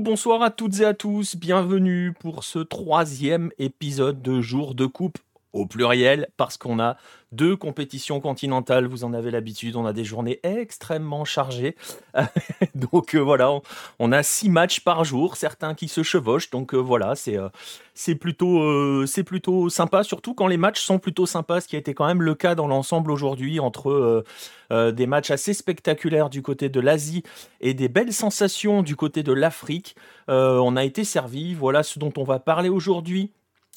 Bonsoir à toutes et à tous, bienvenue pour ce troisième épisode de Jour de Coupe au pluriel, parce qu'on a deux compétitions continentales, vous en avez l'habitude, on a des journées extrêmement chargées. donc euh, voilà, on, a six matchs par jour, certains qui se chevauchent, donc euh, voilà, c'est euh, plutôt, c'est plutôt sympa, surtout quand les matchs sont plutôt sympas, ce qui a été quand même le cas dans l'ensemble aujourd'hui, entre des matchs assez spectaculaires du côté de l'Asie et des belles sensations du côté de l'Afrique. on a été servi, voilà ce dont on va parler aujourd'hui.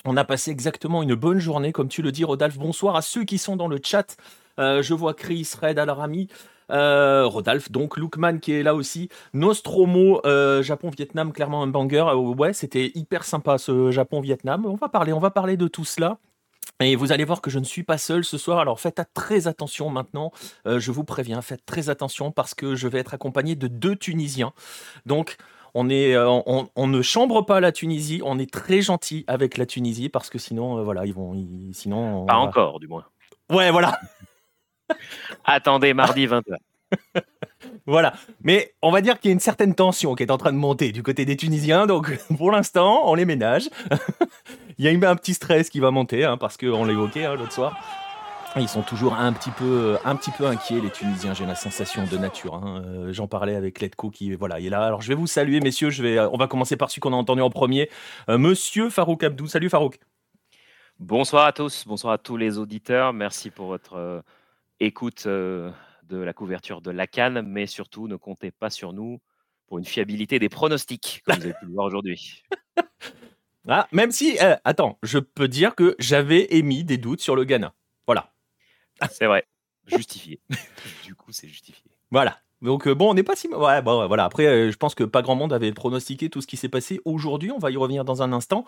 On a passé exactement une bonne journée, comme tu le dis, Rodolphe. Bonsoir à ceux qui sont dans le chat. Euh, je vois Chris, Red, Alarami, euh, Rodolphe, donc Lookman qui est là aussi. Nostromo, euh, Japon-Vietnam, clairement un banger. ouais, c'était hyper sympa ce Japon-Vietnam. On va parler, on va parler de tout cela. Et vous allez voir que je ne suis pas seul ce soir, alors faites très attention maintenant, je vous préviens, faites très attention parce que je vais être accompagné de deux Tunisiens. Donc on, est, euh, on, ne chambre pas la Tunisie, on est très gentil avec la Tunisie parce que sinon, euh, voilà, ils vont. sinon, pas encore, du moins. Ouais, voilà. Attendez mardi 20h. voilà. Mais on va dire qu'il y a une certaine tension qui est en train de monter du côté des Tunisiens. Donc pour l'instant, on les ménage. Il y a un petit stress qui va monter hein, parce qu'on l'évoquait hein, l'autre soir. Ils sont toujours un petit peu, un petit peu inquiets, les Tunisiens. J'ai la sensation de nature. Hein. Euh, j'en parlais avec Letko qui, voilà, est là. Alors, je vais vous saluer, messieurs. Je vais, on va commencer par celui qu'on a entendu en premier, euh, Monsieur Farouk Abdou. Salut Farouk. Bonsoir à tous. Bonsoir à tous les auditeurs. Merci pour votre euh, écoute de la couverture de la Cannes, mais surtout, ne comptez pas sur nous pour une fiabilité des pronostics, comme vous avez pu le voir aujourd'hui. Ah, même si, attends, je peux dire que j'avais émis des doutes sur le Ghana. Voilà. C'est vrai. Justifié. du coup, c'est justifié. Voilà. Donc euh, bon, on n'est pas si ouais, bon, voilà. Après, euh, je pense que pas grand monde avait pronostiqué tout ce qui s'est passé aujourd'hui. On va y revenir dans un instant.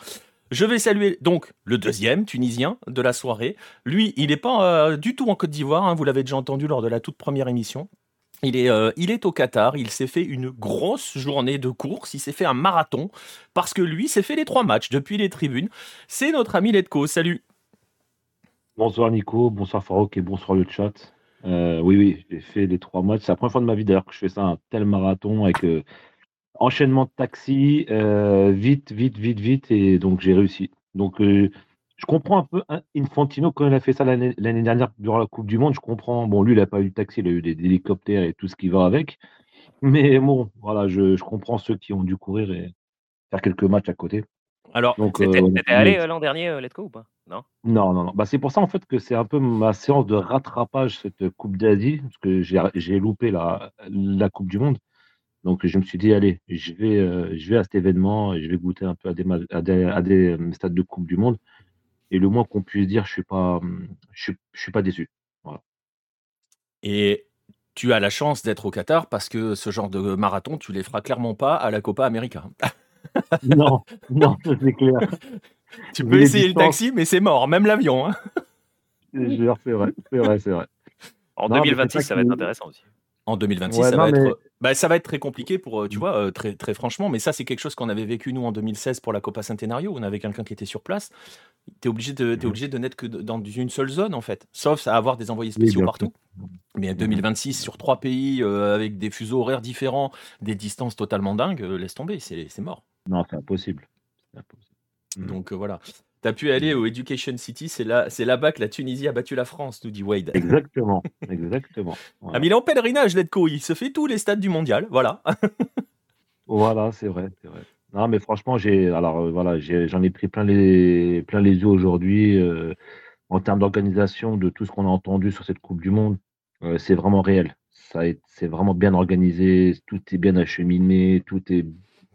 Je vais saluer donc le deuxième Tunisien de la soirée. Lui, il n'est pas euh, du tout en Côte d'Ivoire. Hein. vous l'avez déjà entendu lors de la toute première émission. Il est, il est au Qatar. Il s'est fait une grosse journée de course. Il s'est fait un marathon parce que lui s'est fait les trois matchs depuis les tribunes. C'est notre ami Letko. Salut. Bonsoir Nico, bonsoir Farouk et bonsoir le chat. Euh, oui, oui, j'ai fait les trois matchs. C'est la première fois de ma vie d'ailleurs que je fais ça, un tel marathon avec euh, enchaînement de taxi, euh, vite, vite, vite, vite, et donc j'ai réussi. Donc je comprends un peu hein, Infantino quand il a fait ça l'année dernière durant la Coupe du Monde. Je comprends. Bon, lui, il n'a pas eu de taxi, il a eu des, hélicoptères et tout ce qui va avec. Mais bon, voilà, je, je comprends ceux qui ont dû courir et faire quelques matchs à côté. Alors, t'étais allé l'an dernier, Let's Go ou pas? Non? Non, non, non. Bah, c'est pour ça en fait que c'est un peu ma séance de rattrapage cette Coupe d'Asie, parce que j'ai loupé la, la Coupe du Monde. Donc je me suis dit, allez, je vais, euh, je vais à cet événement et je vais goûter un peu à des, à des, à des euh, stades de Coupe du Monde. Et le moins qu'on puisse dire, je suis pas, je, je suis pas déçu. Voilà. Et tu as la chance d'être au Qatar parce que ce genre de marathon, tu les feras clairement pas à la Copa América. non, non, c'est clair. Tu peux essayer le taxi, mais c'est mort, même l'avion. Hein. c'est vrai, c'est vrai, c'est vrai. En 2026, ça va être intéressant aussi. En 2026, ça, va être, bah, ça va être très compliqué pour, euh, tu vois, euh, très, très franchement, mais ça, c'est quelque chose qu'on avait vécu, nous, en 2016 pour la Copa Centenario. On avait quelqu'un qui était sur place. Tu es obligé de, es obligé de n'être que dans une seule zone, en fait, sauf à avoir des envoyés spéciaux partout. Mais 2026, sur trois pays, euh, avec des fuseaux horaires différents, des distances totalement dingues, laisse tomber, c'est mort. Non, c'est impossible. Mmh. Donc voilà. Tu as pu aller au Education City, c'est là, c'est là-bas que la Tunisie a battu la France, nous dit Wade. Exactement, exactement. Ah, mais il est en pèlerinage, Letko, il se fait tous les stades du mondial, voilà. voilà, c'est vrai, c'est vrai. Non, mais franchement, j'ai, alors euh, voilà, j'en ai, pris plein les, plein les yeux aujourd'hui euh, en termes d'organisation de tout ce qu'on a entendu sur cette Coupe du Monde. Euh, c'est vraiment réel. Ça, c'est vraiment bien organisé, tout est bien acheminé, tout est,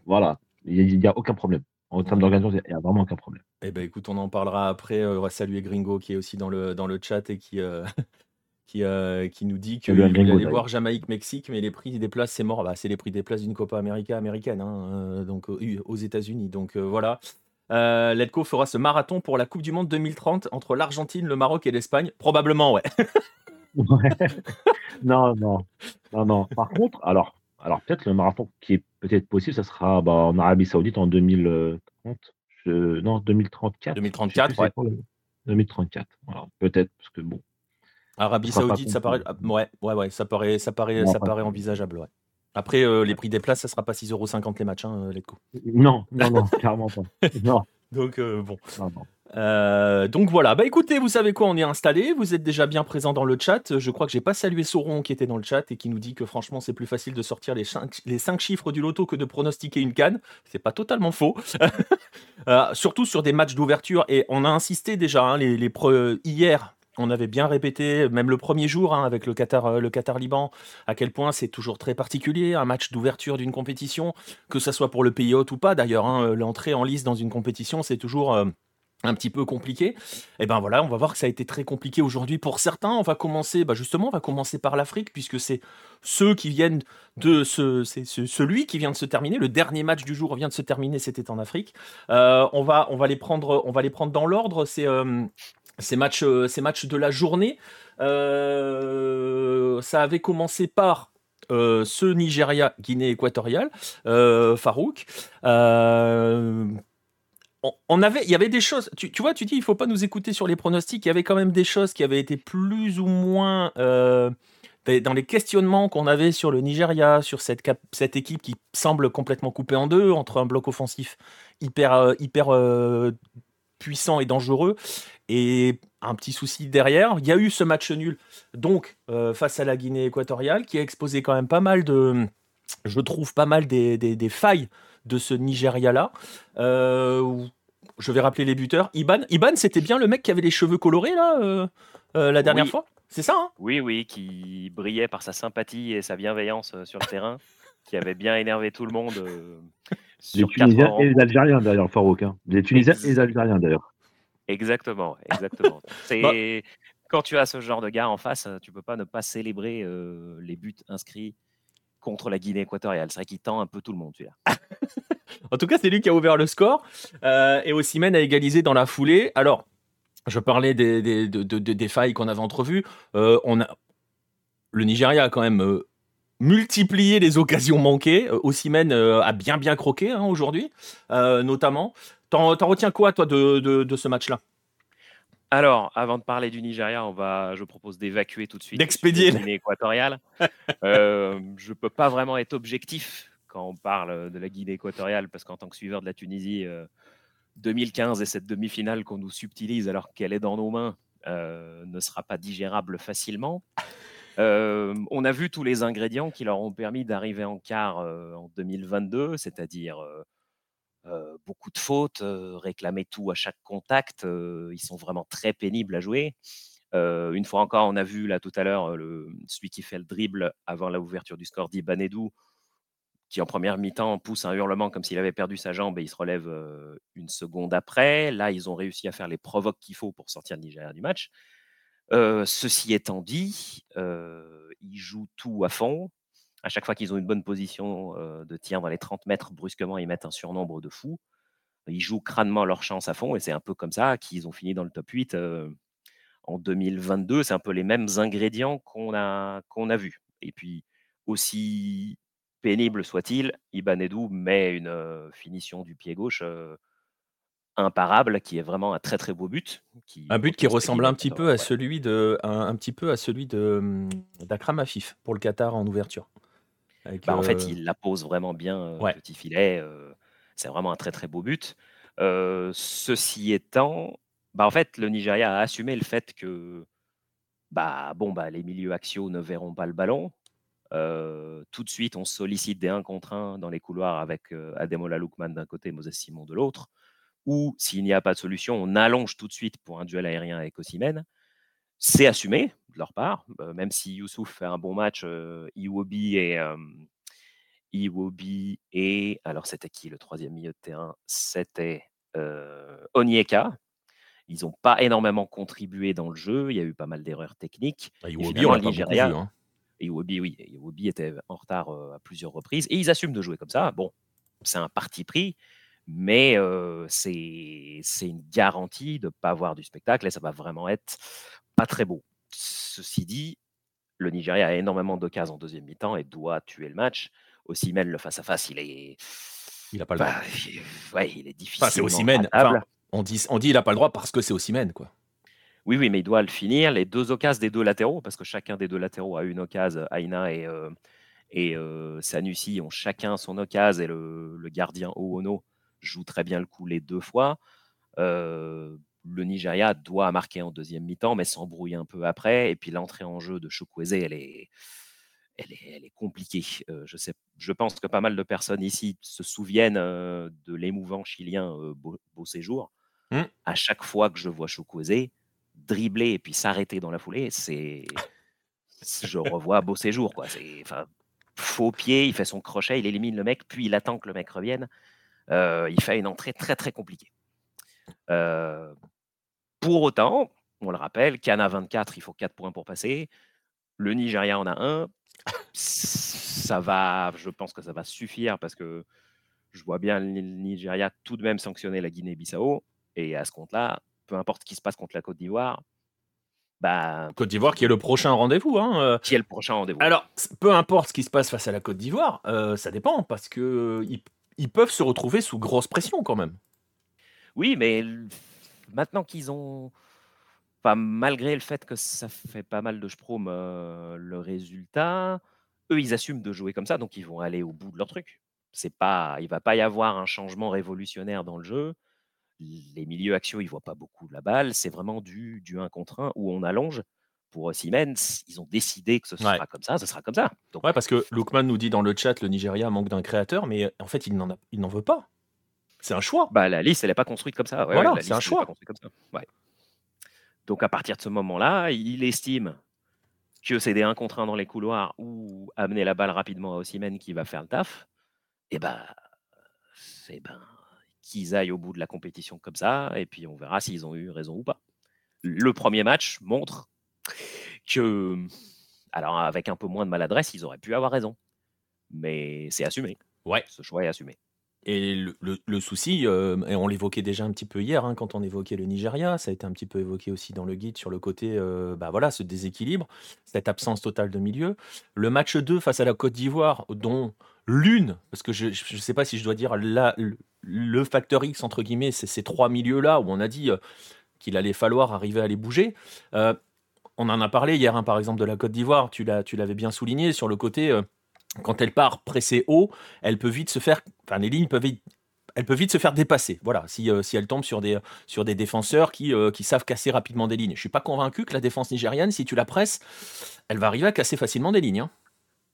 voilà, il n'y a, aucun problème. En termes d'organisation, il n'y a vraiment aucun problème. Eh ben, écoute, on en parlera après. Euh, on va saluer Gringo qui est aussi dans le, dans le chat et qui, euh, qui, euh, qui nous dit qu'il allait voir Jamaïque-Mexique, mais les prix des places, c'est mort. Bah, c'est les prix des places d'une Copa América américaine, hein, donc aux États-Unis. Donc voilà. Letco fera ce marathon pour la Coupe du Monde 2030 entre l'Argentine, le Maroc et l'Espagne. Probablement, ouais. Non, non, non, non. Par contre, alors, alors peut-être le marathon qui est peut-être possible, ça sera bah, en Arabie Saoudite en 2030. non, 2034. 2034, ouais. 2034. peut-être, parce que bon. Arabie Saoudite, ça paraît. Ouais, ouais, ouais, ça paraît, ça paraît, ça paraît envisageable, ouais. Après, euh, les prix des places, ça sera pas 6,50€ les matchs, hein, Letco. Non, non, non, clairement pas. Non. Donc, euh, bon. non, non. Euh, donc voilà, bah écoutez, vous savez quoi, on est installé, vous êtes déjà bien présent dans le chat. Je crois que j'ai pas salué Sauron qui était dans le chat et qui nous dit que franchement c'est plus facile de sortir les 5, les cinq chiffres du loto que de pronostiquer une canne. C'est pas totalement faux. Euh, surtout sur des matchs d'ouverture et on a insisté déjà hein, hier. On avait bien répété, même le premier jour hein, avec le Qatar, euh, le Qatar Liban, à quel point c'est toujours très particulier un match d'ouverture d'une compétition, que ça soit pour le pays hôte ou pas. D'ailleurs, hein, l'entrée en lice dans une compétition, c'est toujours un petit peu compliqué. Et ben voilà, on va voir que ça a été très compliqué aujourd'hui pour certains. On va commencer, bah justement, on va commencer par l'Afrique puisque c'est ceux qui viennent de ce, c'est ce- celui qui vient de se terminer. Le dernier match du jour vient de se terminer, c'était en Afrique. Euh, on va, on va les prendre, on va les prendre dans l'ordre. C'est euh, ces matchs, euh, ces matchs de la journée. Ça avait commencé par ce Nigeria, Guinée équatoriale, euh, Farouk. On, avait, il y avait des choses. Tu, tu vois, tu dis, il faut pas nous écouter sur les pronostics. Il y avait quand même des choses qui avaient été plus ou moins euh, dans les questionnements qu'on avait sur le Nigeria, sur cette, cette équipe qui semble complètement coupée en deux entre un bloc offensif hyper, euh, hyper euh, puissant et dangereux et un petit souci derrière. Il y a eu ce match nul, donc face à la Guinée équatoriale, qui a exposé quand même pas mal de, je trouve, pas mal des, des- des failles de ce Nigeria-là. Euh, je vais rappeler les buteurs. Iban, Iban c'était bien le mec qui avait les cheveux colorés là euh, euh, la dernière Oui. fois? C'est ça, hein? Oui, oui, qui brillait par sa sympathie et sa bienveillance sur le terrain, qui avait bien énervé tout le monde euh, Les Tunisiens et les Algériens d'ailleurs, Farouk. Hein. Les Tunisiens et les Algériens d'ailleurs. Exactement, exactement. C'est quand tu as ce genre de gars en face, tu peux pas ne pas célébrer euh, les buts inscrits contre la Guinée équatoriale. C'est vrai qu'il tend un peu tout le monde, celui-là. En tout cas, c'est lui qui a ouvert le score. Euh, et Osimhen a égalisé dans la foulée. Alors, je parlais des, des, de- de- de- des failles qu'on avait entrevues. Euh, on a... Le Nigeria a quand même euh, multiplié les occasions manquées. Euh, a bien bien croqué hein, aujourd'hui, notamment. T'en retiens quoi, toi, de ce match-là? Alors, avant de parler du Nigeria, on va, je propose d'évacuer tout de suite D'expédier. sujet Guinée équatoriale. Euh, je peux pas vraiment être objectif quand on parle de la Guinée équatoriale, parce qu'en tant que suiveur de la Tunisie, euh, 2015 et cette demi-finale qu'on nous subtilise alors qu'elle est dans nos mains euh, ne sera pas digérable facilement. Euh, on a vu tous les ingrédients qui leur ont permis d'arriver en quart euh, en 2022, c'est-à-dire euh, euh, beaucoup de fautes, euh, réclamer tout à chaque contact. euh, ils sont vraiment très pénibles à jouer. Euh, une fois encore, on a vu là tout à l'heure euh, celui qui fait le dribble avant l'ouverture du score d'Ibanedou, qui en première mi-temps pousse un hurlement comme s'il avait perdu sa jambe et il se relève euh, une seconde après. Là, ils ont réussi à faire les provoques qu'il faut pour sortir le Nigeria du match. Euh, ceci étant dit, euh, ils jouent tout à fond. À chaque fois qu'ils ont une bonne position euh, de tir dans les 30 mètres, brusquement, ils mettent un surnombre de fou. Ils jouent crânement leur chance à fond et c'est un peu comme ça qu'ils ont fini dans le top 8 euh, en 2022. C'est un peu les mêmes ingrédients qu'on a, qu'on a vus. Et puis, aussi pénible soit-il, Ibanedou met une euh, finition du pied gauche imparable qui est vraiment un très très beau but. Qui Un but qui ressemble un petit peu à celui de, un, un petit peu à celui de d'Akram Afif pour le Qatar en ouverture. Avec, Bah, en fait, il la pose vraiment bien, Ouais. petit filet. c'est vraiment un très très beau but. Ceci étant, bah, en fait, le Nigeria a assumé le fait que bah, bon, bah, les milieux axiaux ne verront pas le ballon. Euh, tout de suite, on sollicite des 1 contre 1 dans les couloirs avec euh, Ademola Lookman d'un côté et Moses Simon de l'autre. Ou s'il n'y a pas de solution, on allonge tout de suite pour un duel aérien avec Osimhen. C'est assumé de leur part, euh, même si Youssouf fait un bon match, euh, Iwobi et, Iwobi et alors c'était qui le troisième milieu de terrain? C'était euh, Onyeka. Ils n'ont pas énormément contribué dans le jeu. Il y a eu pas mal d'erreurs techniques. bah, Iwobi, on l'a le pas beaucoup Nigeria- vu, hein. Iwobi, oui, Iwobi était en retard à plusieurs reprises. Et ils assument de jouer comme ça. Bon, c'est un parti pris, mais euh, c'est c'est une garantie de ne pas avoir du spectacle et ça va vraiment être pas très beau. Ceci dit, le Nigeria a énormément d'occasions en deuxième mi-temps et doit tuer le match. Aussi, même le face-à-face, il est. Il a pas le droit. bah, il- ouais, il est difficile. Enfin, c'est Osimhen. Enfin, on dit, on dit il a pas le droit parce que c'est Osimhen, quoi. Oui, oui, mais il doit le finir. Les deux occasions des deux latéraux, parce que chacun des deux latéraux a une occasion, Aina et, euh, et Sanusi ont chacun son occasion et le, le gardien Oono joue très bien le coup les deux fois. Le Nigeria doit marquer en deuxième mi-temps, mais s'embrouille un peu après. Et puis l'entrée en jeu de Chukwueze, elle est, elle est, elle est compliquée. je, sais, je pense que pas mal de personnes ici se souviennent de l'émouvant chilien Beau, Séjour. Mmh. À chaque fois que je vois Chukwueze dribbler et puis s'arrêter dans la foulée, c'est je revois Beau Séjour. Quoi. Faux pied, il fait son crochet, il élimine le mec, puis il attend que le mec revienne. Euh, il fait une entrée très très compliquée. Euh, pour autant, on le rappelle, Cana 24, il faut 4 points pour passer. Le Nigeria en a un. Ça va, je pense que ça va suffire parce que je vois bien le Nigeria tout de même sanctionner la Guinée-Bissau. Et à ce compte-là, peu importe ce qui se passe contre la Côte d'Ivoire, bah, Côte d'Ivoire qui est le prochain rendez-vous. Hein, euh. Qui est le prochain rendez-vous. Alors, peu importe ce qui se passe face à la Côte d'Ivoire, euh, ça dépend parce que ils, peuvent se retrouver sous grosse pression quand même. Oui, mais maintenant qu'ils ont, enfin, malgré le fait que ça fait pas mal de sprom euh, le résultat, eux ils assument de jouer comme ça, donc ils vont aller au bout de leur truc. C'est pas, il va pas y avoir un changement révolutionnaire dans le jeu les milieux axiaux, ils voient pas beaucoup la balle. C'est vraiment du, du 1 contre 1 où on allonge. Pour Siemens, ils ont décidé que ce sera comme ça, ce sera comme ça. Donc... Ouais, parce que Lukman nous dit dans le chat le Nigeria manque d'un créateur, mais en fait, il n'en veut pas. C'est un choix. Bah, la liste, elle n'est pas construite comme ça. voilà, c'est un choix. Comme ça. Donc, à partir de ce moment-là, il estime que c'est des 1 contre 1 dans les couloirs ou amener la balle rapidement à Osimhen qui va faire le taf. Et bah, c'est ben, qu'ils aillent au bout de la compétition comme ça, et puis on verra s'ils ont eu raison ou pas. Le premier match montre que, alors avec un peu moins de maladresse, ils auraient pu avoir raison. Mais c'est assumé. Ouais. Ce choix est assumé. Et le, souci, euh, et on l'évoquait déjà un petit peu hier hein, quand on évoquait le Nigeria, ça a été un petit peu évoqué aussi dans le guide sur le côté, euh, bah voilà, ce déséquilibre, cette absence totale de milieu. Le match 2 face à la Côte d'Ivoire, dont l'une, parce que je ne sais pas si je dois dire le facteur X, entre guillemets, c'est ces trois milieux-là où on a dit euh, qu'il allait falloir arriver à les bouger. Euh, on en a parlé hier, hein, par exemple, de la Côte d'Ivoire, tu l'avais bien souligné, sur le côté, quand elle part pressée haut, elle peut vite se faire, enfin les lignes peuvent vite, elle peut vite se faire dépasser. Voilà, si, si elle tombe sur des, sur des défenseurs qui, qui savent casser rapidement des lignes. Je suis pas convaincu que la défense nigériane, si tu la presses, elle va arriver à casser facilement des lignes. Hein.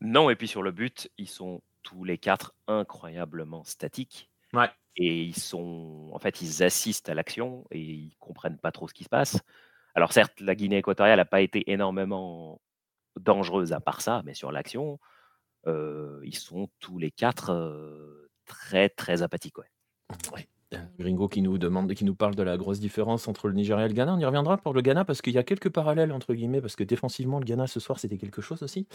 Non, et puis sur le but, ils sont tous les quatre incroyablement statiques. Et ils sont, en fait, ils assistent à l'action et ils comprennent pas trop ce qui se passe. Alors certes, la Guinée équatoriale n'a pas été énormément dangereuse à part ça, mais sur l'action, euh, ils sont tous les quatre euh, très très apathiques. Ouais. Gringo qui nous demande, qui nous parle de la grosse différence entre le Nigeria et le Ghana. On y reviendra pour le Ghana parce qu'il y a quelques parallèles entre guillemets parce que défensivement le Ghana ce soir c'était quelque chose aussi.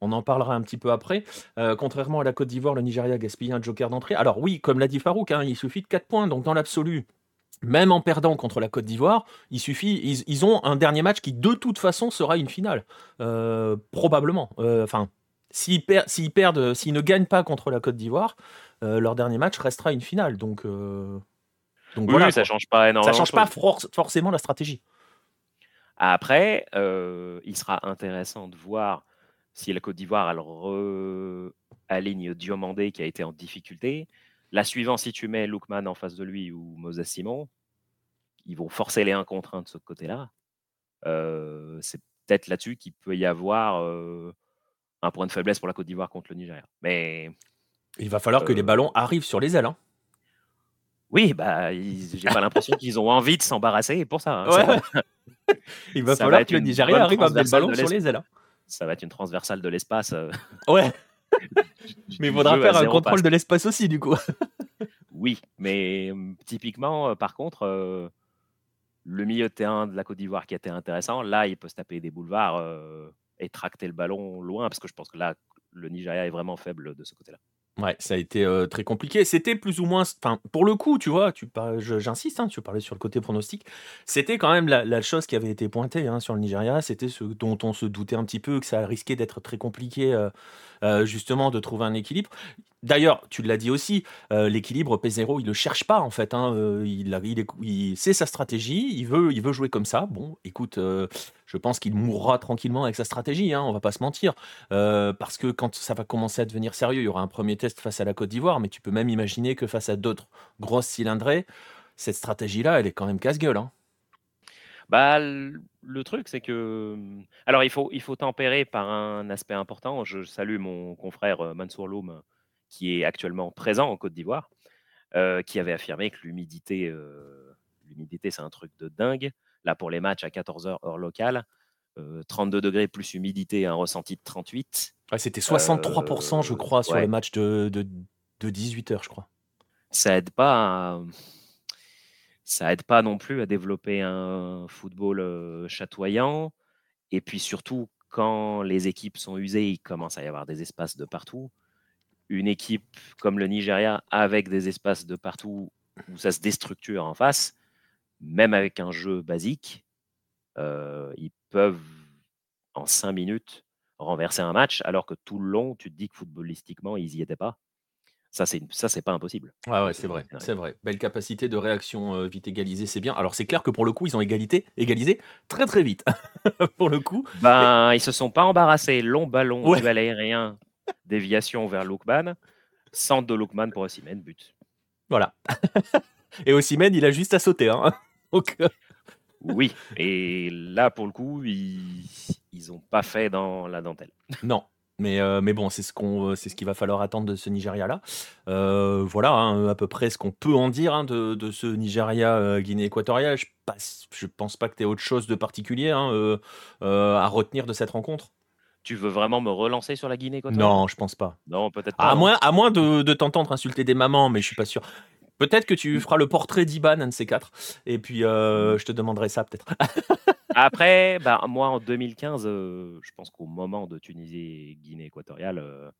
On en parlera un petit peu après. Euh, contrairement à la Côte d'Ivoire, le Nigeria gaspille un joker d'entrée. Alors oui, comme l'a dit Farouk, hein, il suffit de 4 points. Donc dans l'absolu, même en perdant contre la Côte d'Ivoire, il suffit, ils, ont un dernier match qui de toute façon sera une finale, euh, probablement. Euh, s'ils, perdent, s'ils ne gagnent pas contre la Côte d'Ivoire, euh, leur dernier match restera une finale. Donc, euh, donc voilà, ça change pas énormément. Ça change pas forcément la stratégie. Après, euh, il sera intéressant de voir si la Côte d'Ivoire elle aligne Diomandé qui a été en difficulté. La suivante, si tu mets Lookman en face de lui ou Moses Simon, ils vont forcer les 1 contre 1 de ce côté-là. c'est peut-être là-dessus qu'il peut y avoir un point de faiblesse pour la Côte d'Ivoire contre le Nigeria. Mais il va falloir que les euh. ballons arrivent sur les ailes. Hein. Oui, bah, j'ai pas l'impression qu'ils ont envie de s'embarrasser pour ça. Hein. Il va falloir que le Nigeria arrive à mettre le ballon sur les ailes. Hein. Ça va être une transversale de l'espace. Euh. Ouais. mais il faudra faire un contrôle de l'espace aussi, du coup. oui, mais hum, typiquement, euh, par contre, le milieu de terrain de la Côte d'Ivoire qui était intéressant, là, il peut se taper des boulevards et tracter le ballon loin, parce que je pense que là, le Nigeria est vraiment faible de ce côté-là. Ouais, ça a été très compliqué. C'était plus ou moins, enfin, pour le coup, tu vois, tu j'insiste, hein, tu parlais sur le côté pronostic. C'était quand même la, chose qui avait été pointée hein, sur le Nigeria. C'était ce dont on se doutait un petit peu que ça risquait d'être très compliqué, justement, de trouver un équilibre. D'ailleurs, tu l'as dit aussi, l'équilibre P0, il le cherche pas en fait. Hein, il, il, il, sa stratégie. Il veut, il veut jouer comme ça. Bon, écoute, je pense qu'il mourra tranquillement avec sa stratégie, hein, on va pas se mentir. Euh, parce que quand ça va commencer à devenir sérieux, il y aura un premier test face à la Côte d'Ivoire, mais tu peux même imaginer que face à d'autres grosses cylindrées, cette stratégie-là, elle est quand même casse-gueule. Hein. Bah, le truc, c'est que. Alors, il faut, tempérer par un aspect important. Je salue mon confrère euh, Mansour Loum, qui est actuellement présent en Côte d'Ivoire, euh, qui avait affirmé que l'humidité, euh, l'humidité, c'est un truc de dingue. Là, pour les matchs à 14h heure locale, 32 degrés plus humidité, un ressenti de 38. c'était 63%, je crois, sur le match de, de, de 18h, je crois. Ça aide pas à ça aide pas non plus à développer un football chatoyant. Et puis surtout, quand les équipes sont usées, il commence à y avoir des espaces de partout. Une équipe comme le Nigeria, avec des espaces de partout où ça se déstructure en face, même avec un jeu basique, ils peuvent en cinq minutes renverser un match, alors que tout le long, tu te dis que footballistiquement, ils n'y étaient pas. Ça, c'est ça, c'est pas impossible. Ouais, ouais, c'est vrai, c'est vrai. Belle capacité de réaction euh, vite égalisée, c'est bien. Alors, c'est clair que pour le coup, ils ont égalité, égalisé très très vite. pour le coup. Ben, ils se sont pas embarrassés. Long ballon, ouais. duel aérien, déviation vers Lookman. Centre de Lookman pour Ossimène, but. Voilà. et Ossimène, il a juste à sauter. Hein. Donc... Euh, oui, et là, pour le coup, ils n'ont pas fait dans la dentelle. Non, mais, euh, mais bon, c'est ce, qu'on, euh, c'est ce qu'il va falloir attendre de ce Nigeria-là. Euh, voilà hein, à peu près ce qu'on peut en dire hein, de, de, ce Nigeria-Guinée équatoriale. Je ne pense pas que tu aies autre chose de particulier hein, à retenir de cette rencontre. Tu veux vraiment me relancer sur la Guinée équatoriale? Non, je pense pas. Non, peut-être pas. À moins, à moins de, de t'entendre insulter des mamans, mais je suis pas sûr. Peut-être que tu feras le portrait d'Iban, un de ces quatre. Et puis, euh, je te demanderai ça peut-être. Après, bah, moi, en 2015, euh, je pense qu'au moment de Tunisie Guinée équatoriale, euh,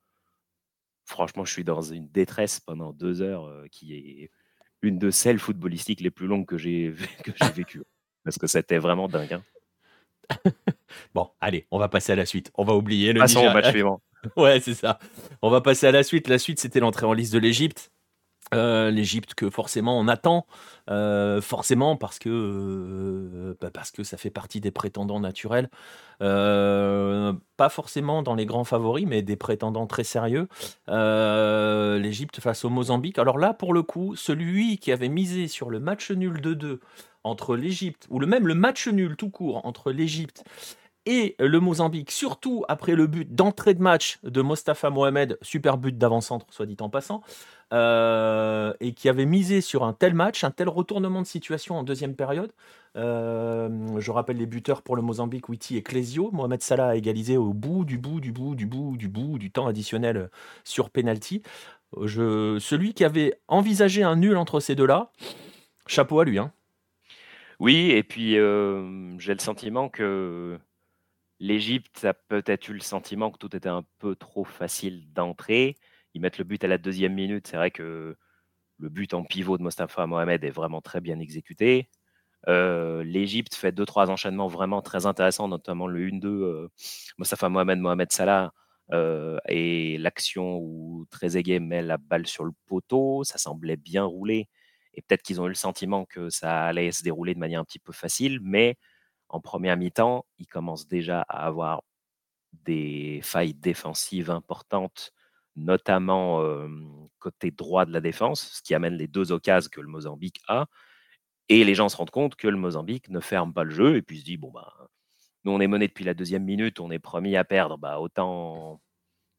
franchement, je suis dans une détresse pendant deux heures qui est une de celles footballistiques les plus longues que j'ai vécues. Parce que c'était vraiment dingue. Hein. bon, allez, on va passer à la suite. On va oublier le Passons au match suivant. ouais, c'est ça. On va passer à la suite. La suite, c'était l'entrée en liste de l'Égypte. Euh, L'Égypte que forcément on attend, euh, forcément parce que, euh, bah, parce que ça fait partie des prétendants naturels. pas forcément dans les grands favoris, mais des prétendants très sérieux. L'Égypte face au Mozambique. Alors là, pour le coup, celui qui avait misé sur le match nul de 2 entre l'Égypte, ou le même le match nul tout court entre l'Égypte et le Mozambique, surtout après le but d'entrée de match de Mostafa Mohamed, super but d'avant-centre, soit dit en passant, euh, et qui avait misé sur un tel match, un tel retournement de situation en deuxième période. Euh, je rappelle les buteurs pour le Mozambique, Witi et Clesio. Mohamed Salah a égalisé au bout du bout du bout du bout du bout du temps additionnel sur penalty. Celui qui avait envisagé un nul entre ces deux-là, chapeau à lui. Hein. Oui, et puis euh, j'ai le sentiment que L'Égypte a peut-être eu le sentiment que tout était un peu trop facile d'entrer. Ils mettent le but à la deuxième minute. C'est vrai que le but en pivot de Mostafa Mohamed est vraiment très bien exécuté. Euh, L'Égypte fait deux, trois enchaînements vraiment très intéressants, notamment le 1-2, euh, Mostafa Mohamed, Mohamed Salah, euh, et l'action où Trezeguet met la balle sur le poteau. Ça semblait bien rouler. Et peut-être qu'ils ont eu le sentiment que ça allait se dérouler de manière un petit peu facile, mais en première mi-temps, il commence déjà à avoir des failles défensives importantes, notamment côté droit de la défense, ce qui amène les deux occasions que le Mozambique a. Et les gens se rendent compte que le Mozambique ne ferme pas le jeu et puis se dit bon bah nous on est mené depuis la deuxième minute, on est promis à perdre, bah autant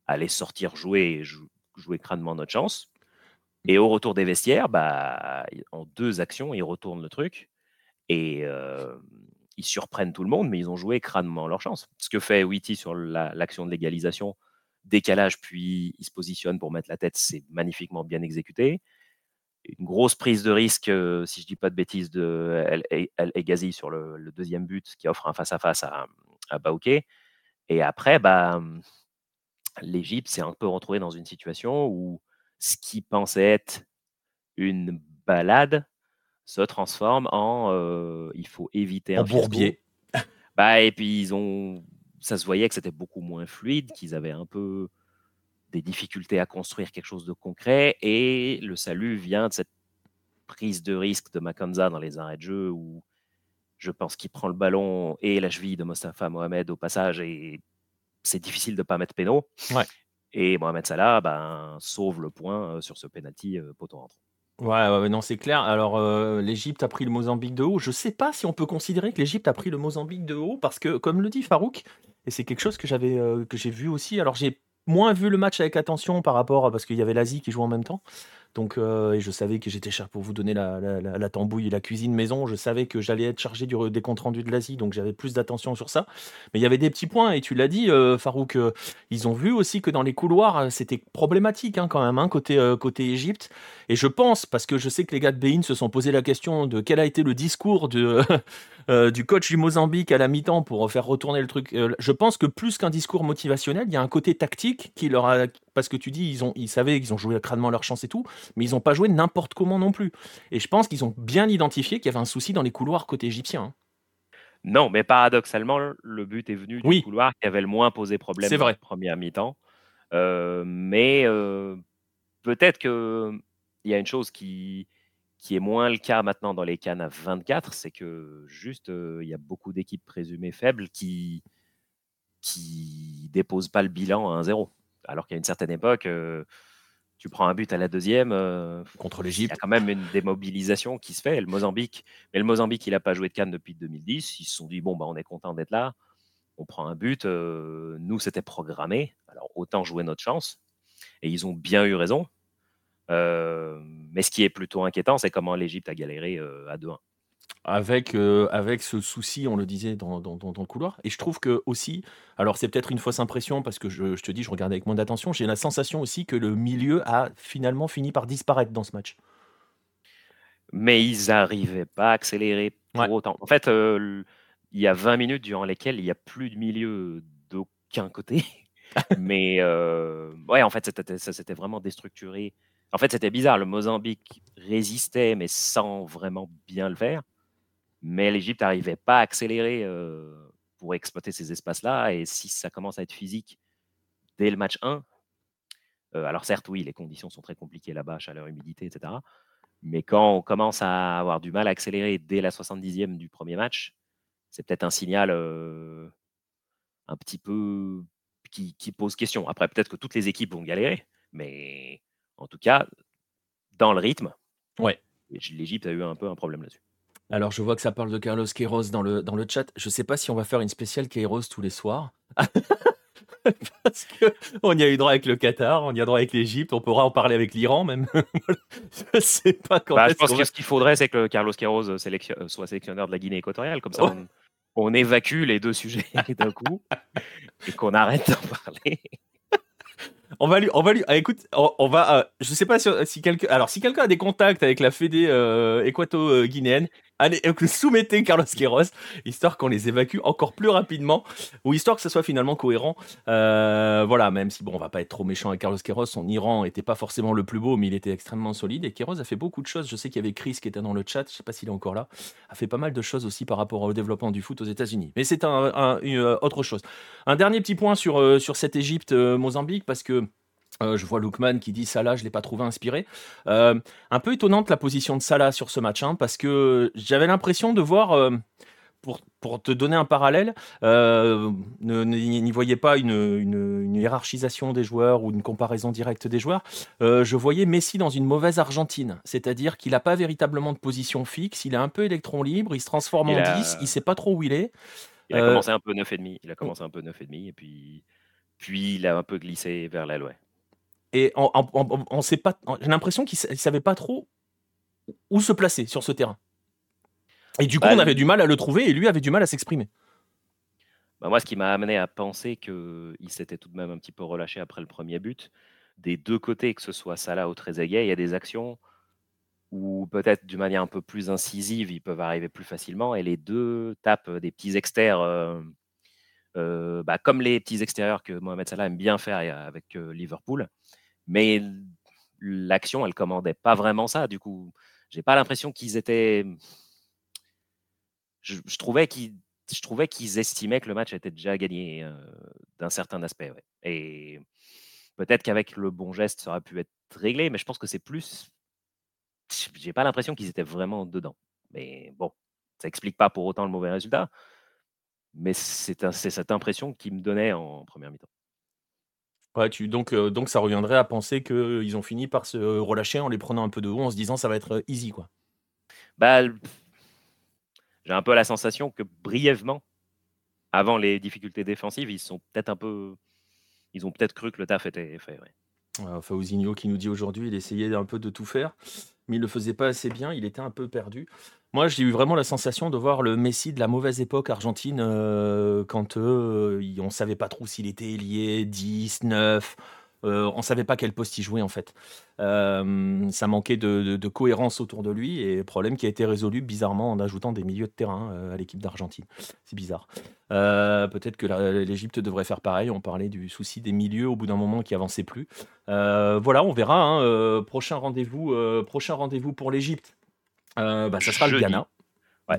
aller sortir jouer et jouer crânement notre chance. Et au retour des vestiaires, bah, en deux actions, ils retournent le truc. Et, ils surprennent tout le monde, mais ils ont joué crânement leur chance. Ce que fait Witty sur l'action de légalisation, décalage, puis il se positionne pour mettre la tête, c'est magnifiquement bien exécuté. Une grosse prise de risque, euh, si je ne dis pas de bêtises, de El, Egazi sur le, deuxième but qui offre un face-à-face à, à, Et après, bah, l'Égypte s'est un peu retrouvée dans une situation où ce qui pensait être une balade se transforme en il faut éviter un bourbier. Bah, et puis ils ont, ça se voyait que c'était beaucoup moins fluide, qu'ils avaient un peu des difficultés à construire quelque chose de concret. Et le salut vient de cette prise de risque de Makanza dans les arrêts de jeu où Je pense qu'il prend le ballon et la cheville de Mostafa Mohamed au passage et c'est difficile de ne pas mettre péno. Et Mohamed Salah ben, sauve le point sur ce penalty poteau entre. Ouais, ouais, non, c'est clair. Alors, l'Égypte a pris le Mozambique de haut. Je sais pas si on peut considérer que l'Égypte a pris le Mozambique de haut parce que, comme le dit Farouk, et c'est quelque chose que j'avais, que j'ai vu aussi. Alors, j'ai moins vu le match avec attention par rapport à parce qu'il y avait l'Asie qui jouait en même temps. Donc, euh, et je savais que j'étais cher pour vous donner la, la, tambouille et la cuisine maison. Je savais que j'allais être chargé du, des comptes rendus de l'Asie, donc j'avais plus d'attention sur ça. Mais il y avait des petits points, et tu l'as dit, euh, Farouk, euh, ils ont vu aussi que dans les couloirs, c'était problématique hein, quand même, hein, côté, côté Égypte. Et je pense, parce que je sais que les gars de Bein se sont posé la question de quel a été le discours de, du coach du Mozambique à la mi-temps pour faire retourner le truc. je pense que plus qu'un discours motivationnel, il y a un côté tactique qui leur a. Parce que tu dis, ils, ont, ils savaient qu'ils ont joué crânement leur chance et tout mais ils n'ont pas joué n'importe comment non plus. Et je pense qu'ils ont bien identifié qu'il y avait un souci dans les couloirs côté égyptien. Hein. Non, mais paradoxalement, le but est venu du couloir qui avait le moins posé problème dans la première mi-temps. Euh, mais euh, peut-être qu'il y a une chose qui, qui est moins le cas maintenant dans les cannes à 24, c'est que juste, euh, il y a beaucoup d'équipes présumées faibles qui qui déposent pas le bilan à 1-0. Alors qu'à une certaine époque, tu prends un but à la deuxième. Euh, Contre l'Égypte. Il y a quand même une démobilisation qui se fait. Le Mozambique, mais le Mozambique, il n'a pas joué de Cannes depuis 2010. Ils se sont dit bon, bah, on est content d'être là. On prend un but. Euh, nous, c'était programmé. Alors, autant jouer notre chance. Et ils ont bien eu raison. Euh, mais ce qui est plutôt inquiétant, c'est comment l'Égypte a galéré à 2-1 avec, euh, avec ce souci, on le disait dans, dans, dans, le couloir. Et je trouve que aussi, alors c'est peut-être une fausse impression parce que je, je, te dis, je regarde avec moins d'attention, j'ai la sensation aussi que le milieu a finalement fini par disparaître dans ce match. Mais ils n'arrivaient pas à accélérer pour autant. En fait, euh, il y a 20 minutes durant lesquelles il n'y a plus de milieu d'aucun côté. Mais euh, ouais, en fait, ça s'était vraiment déstructuré. En fait, c'était bizarre. Le Mozambique résistait, mais sans vraiment bien le faire mais l'Égypte n'arrivait pas à accélérer pour exploiter ces espaces-là. Et si ça commence à être physique dès le match 1, alors certes, oui, les conditions sont très compliquées là-bas, chaleur, humidité, etc. Mais quand on commence à avoir du mal à accélérer dès la 70e du premier match, c'est peut-être un signal un petit peu qui, qui, pose question. Après, peut-être que toutes les équipes vont galérer, mais en tout cas, dans le rythme, ouais. l'Égypte a eu un peu un problème là-dessus. Alors, je vois que ça parle de Carlos Queiroz dans le, dans le chat. Je ne sais pas si on va faire une spéciale Queiroz tous les soirs. Parce qu'on y a eu droit avec le Qatar, on y a droit avec l'Égypte, on pourra en parler avec l'Iran même. je sais pas quand. Bah, je pense que ce qu'il faudrait, c'est que Carlos Queiroz euh, soit sélectionneur de la Guinée équatoriale. Comme ça, on, on évacue les deux sujets d'un coup et qu'on arrête d'en parler. On va lui, on va lui, ah, écoute, on, va, euh, je sais pas si, si quelqu'un, alors si quelqu'un a des contacts avec la Fédé euh, équato-guinéenne, allez, soumettez Carlos Queiroz, histoire qu'on les évacue encore plus rapidement, ou histoire que ça soit finalement cohérent. Euh, voilà, même si bon, on va pas être trop méchant avec Carlos Queiroz, son Iran était pas forcément le plus beau, mais il était extrêmement solide. Et Queiroz a fait beaucoup de choses. Je sais qu'il y avait Chris qui était dans le chat, je sais pas s'il est encore là, a fait pas mal de choses aussi par rapport au développement du foot aux États-Unis. Mais c'est une, autre chose. Un dernier petit point sur, sur cette Égypte-Mozambique, parce que euh, je vois Lookman qui dit Salah, je ne l'ai pas trouvé inspiré. Euh, un peu étonnante la position de Salah sur ce match, hein, parce que j'avais l'impression de voir, euh, pour, pour, te donner un parallèle, n'y voyez pas une, une, hiérarchisation des joueurs ou une comparaison directe des joueurs. je voyais Messi dans une mauvaise Argentine, c'est-à-dire qu'il n'a pas véritablement de position fixe, il est un peu électron libre, il se transforme en 10, il ne sait pas trop où il est. Il a commencé un peu 9,5, il a commencé un peu 9,5 et puis, puis il a un peu glissé vers ouais. Et on, sait pas. J'ai l'impression qu'il ne savait pas trop où se placer sur ce terrain. Et du coup, bah, on avait du mal à le trouver et lui avait du mal à s'exprimer. Bah moi, ce qui m'a amené à penser qu'il s'était tout de même un petit peu relâché après le premier but. Des deux côtés, que ce soit Salah ou Trezeguet, il y a des actions où peut-être d'une manière un peu plus incisive, ils peuvent arriver plus facilement. Et les deux tapent des petits extérieurs, euh, euh, bah, comme les petits extérieurs que Mohamed Salah aime bien faire avec euh, Liverpool. Mais l'action, elle commandait pas vraiment ça. Du coup, j'ai pas l'impression qu'ils étaient. Je, trouvais qu'ils je trouvais qu'ils estimaient que le match était déjà gagné euh, d'un certain aspect. Et peut-être qu'avec le bon geste, ça aurait pu être réglé, mais je pense que c'est plus. J'ai pas l'impression qu'ils étaient vraiment dedans. Mais bon, ça explique pas pour autant le mauvais résultat, mais c'est cette impression qui me donnait en première mi-temps. Ouais, tu, donc, euh, donc ça reviendrait à penser qu'ils ont fini par se relâcher en les prenant un peu de haut, en se disant ça va être easy, quoi. Bah, j'ai un peu la sensation que brièvement, avant les difficultés défensives, ils sont peut-être un peu, ils ont peut-être cru que le taf était fait. Ouais. qui nous dit aujourd'hui, il essayait un peu de tout faire, mais il ne le faisait pas assez bien, il était un peu perdu. Moi, j'ai eu vraiment la sensation de voir le Messi de la mauvaise époque argentine euh, quand euh, on ne savait pas trop s'il était lié 10, 9. Euh, on ne savait pas quel poste il jouait en fait. Ça manquait de, cohérence autour de lui et problème qui a été résolu bizarrement en ajoutant des milieux de terrain à l'équipe d'Argentine. C'est bizarre. Peut-être que l'Égypte devrait faire pareil. On parlait du souci des milieux au bout d'un moment qui avançait plus. voilà, on verra. Hein, prochain rendez-vous, prochain rendez-vous pour l'Égypte. Bah, ça sera le Ghana.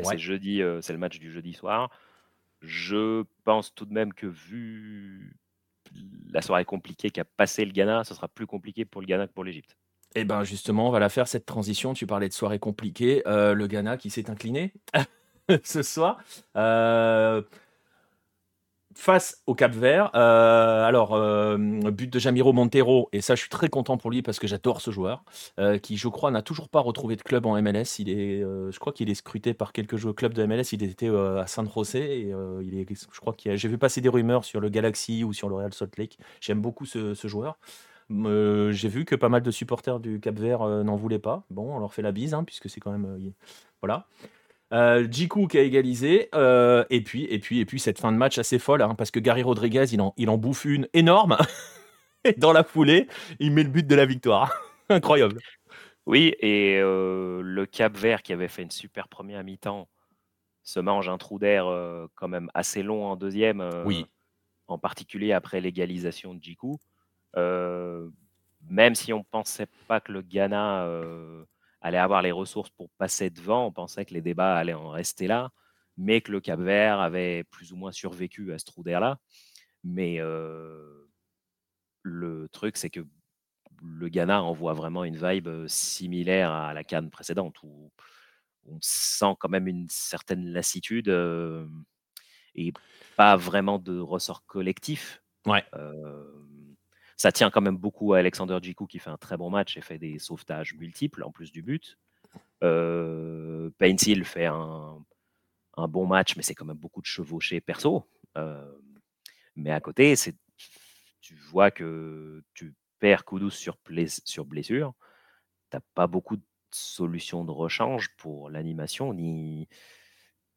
c'est jeudi, c'est le match du jeudi soir. Je pense tout de même que vu la soirée compliquée qu'a passé le Ghana, ce sera plus compliqué pour le Ghana que pour l'Égypte. Eh bien justement, on va la faire cette transition. Tu parlais de soirée compliquée. Euh, le Ghana qui s'est incliné ce soir. Face au Cap Vert. Euh, alors, euh, but de Jamiro Montero, et ça, je suis très content pour lui parce que j'adore ce joueur, euh, qui, je crois, n'a toujours pas retrouvé de club en MLS. Il est, je crois qu'il est scruté par quelques joueurs clubs de MLS. Il était à San José et je crois j'ai vu passer des rumeurs sur le Galaxy ou sur le Real Salt Lake. J'aime beaucoup ce, joueur. j'ai vu que pas mal de supporters du Cap Vert n'en voulaient pas. Bon, on leur fait la bise, hein, puisque c'est quand même. voilà. Euh, Jiku qui a égalisé. Euh, et, puis, et, puis, et puis, cette fin de match assez folle, hein, parce que Gary Rodriguez, il en, il en bouffe une énorme. et dans la foulée, il met le but de la victoire. Incroyable. Oui, et euh, le Cap Vert, qui avait fait une super première mi-temps, se mange un trou d'air quand même assez long en deuxième. oui. En particulier après l'égalisation de Jiku. même si on ne pensait pas que le Ghana allait avoir les ressources pour passer devant. On pensait que les débats allaient en rester là, mais que le Cap Vert avait plus ou moins survécu à ce trou d'air-là. Mais euh, le truc, c'est que le Ghana envoie vraiment une vibe euh, similaire à la canne précédente, où on sent quand même une certaine lassitude euh, et pas vraiment de ressort collectif. Ouais. Ça tient quand même beaucoup à Alexander Djikou qui fait un très bon match et fait des sauvetages multiples en plus du but. Euh, fait un, bon match, mais c'est quand même beaucoup de chevauchés perso. Euh, mais à côté, tu vois que tu perds Kudus sur, sur blessure. Tu n'as pas beaucoup de solutions de rechange pour l'animation, ni,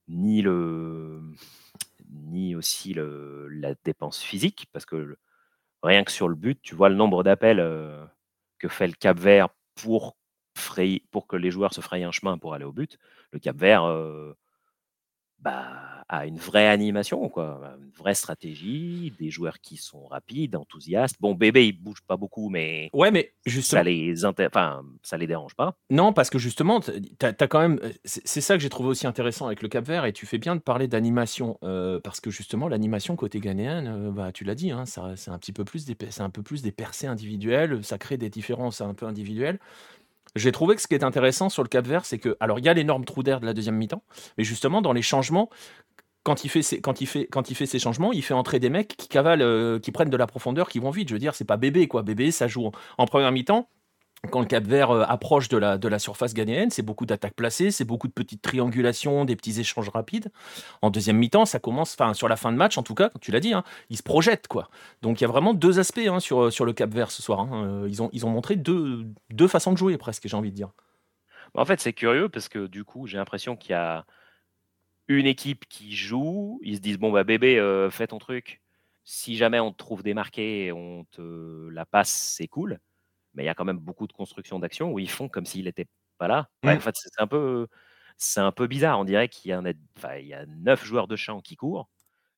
ni, le, ni aussi la dépense physique, parce que rien que sur le but, tu vois le nombre d'appels euh, que fait le Cap Vert pour, que les joueurs se frayent un chemin pour aller au but. Le Cap Vert, euh, bah, a une vraie animation, quoi, une vraie stratégie, des joueurs qui sont rapides, enthousiastes. Bon, bébé, il bouge pas beaucoup, mais ouais, mais justement, ça les enfin, ça les dérange pas. Non, parce que justement, tu as, quand même, c'est ça que j'ai trouvé aussi intéressant avec le Cap Vert, et tu fais bien de parler d'animation, euh, parce que justement, l'animation côté ghanéen, euh, bah, tu l'as dit, hein, c'est un petit peu plus des, c'est un peu plus des percées individuelles, ça crée des différences un peu individuelles. J'ai trouvé que ce qui est intéressant sur le Cap Vert, c'est que, alors il y a l'énorme trou d'air de la deuxième mi-temps, mais justement dans les changements, quand il fait ses, quand il fait, quand il fait ces changements, il fait entrer des mecs qui cavalent, euh, qui prennent de la profondeur, qui vont vite. Je veux dire, c'est pas bébé quoi. Bébé, ça joue en première mi-temps quand le Cap Vert euh, approche de la, surface ghanéenne, c'est beaucoup d'attaques placées, c'est beaucoup de petites triangulations, des petits échanges rapides. En deuxième mi-temps, ça commence, enfin sur la fin de match en tout cas, tu l'as dit, hein, ils se projettent quoi. Donc il y a vraiment deux aspects hein, sur, sur le Cap Vert ce soir. Hein. Euh, ils, ont, montré deux, façons de jouer presque, j'ai envie de dire. En fait, c'est curieux parce que du coup, j'ai l'impression qu'il y a une équipe qui joue, ils se disent bon bah bébé, euh, fais ton truc. Si jamais on te trouve démarqué, on te la passe, c'est cool mais il y a quand même beaucoup de constructions d'action où ils font comme s'il n'était pas là. Mmh. En fait, c'est un peu, c'est un peu bizarre. On dirait qu'il y, en a, il y a neuf joueurs de champ qui courent.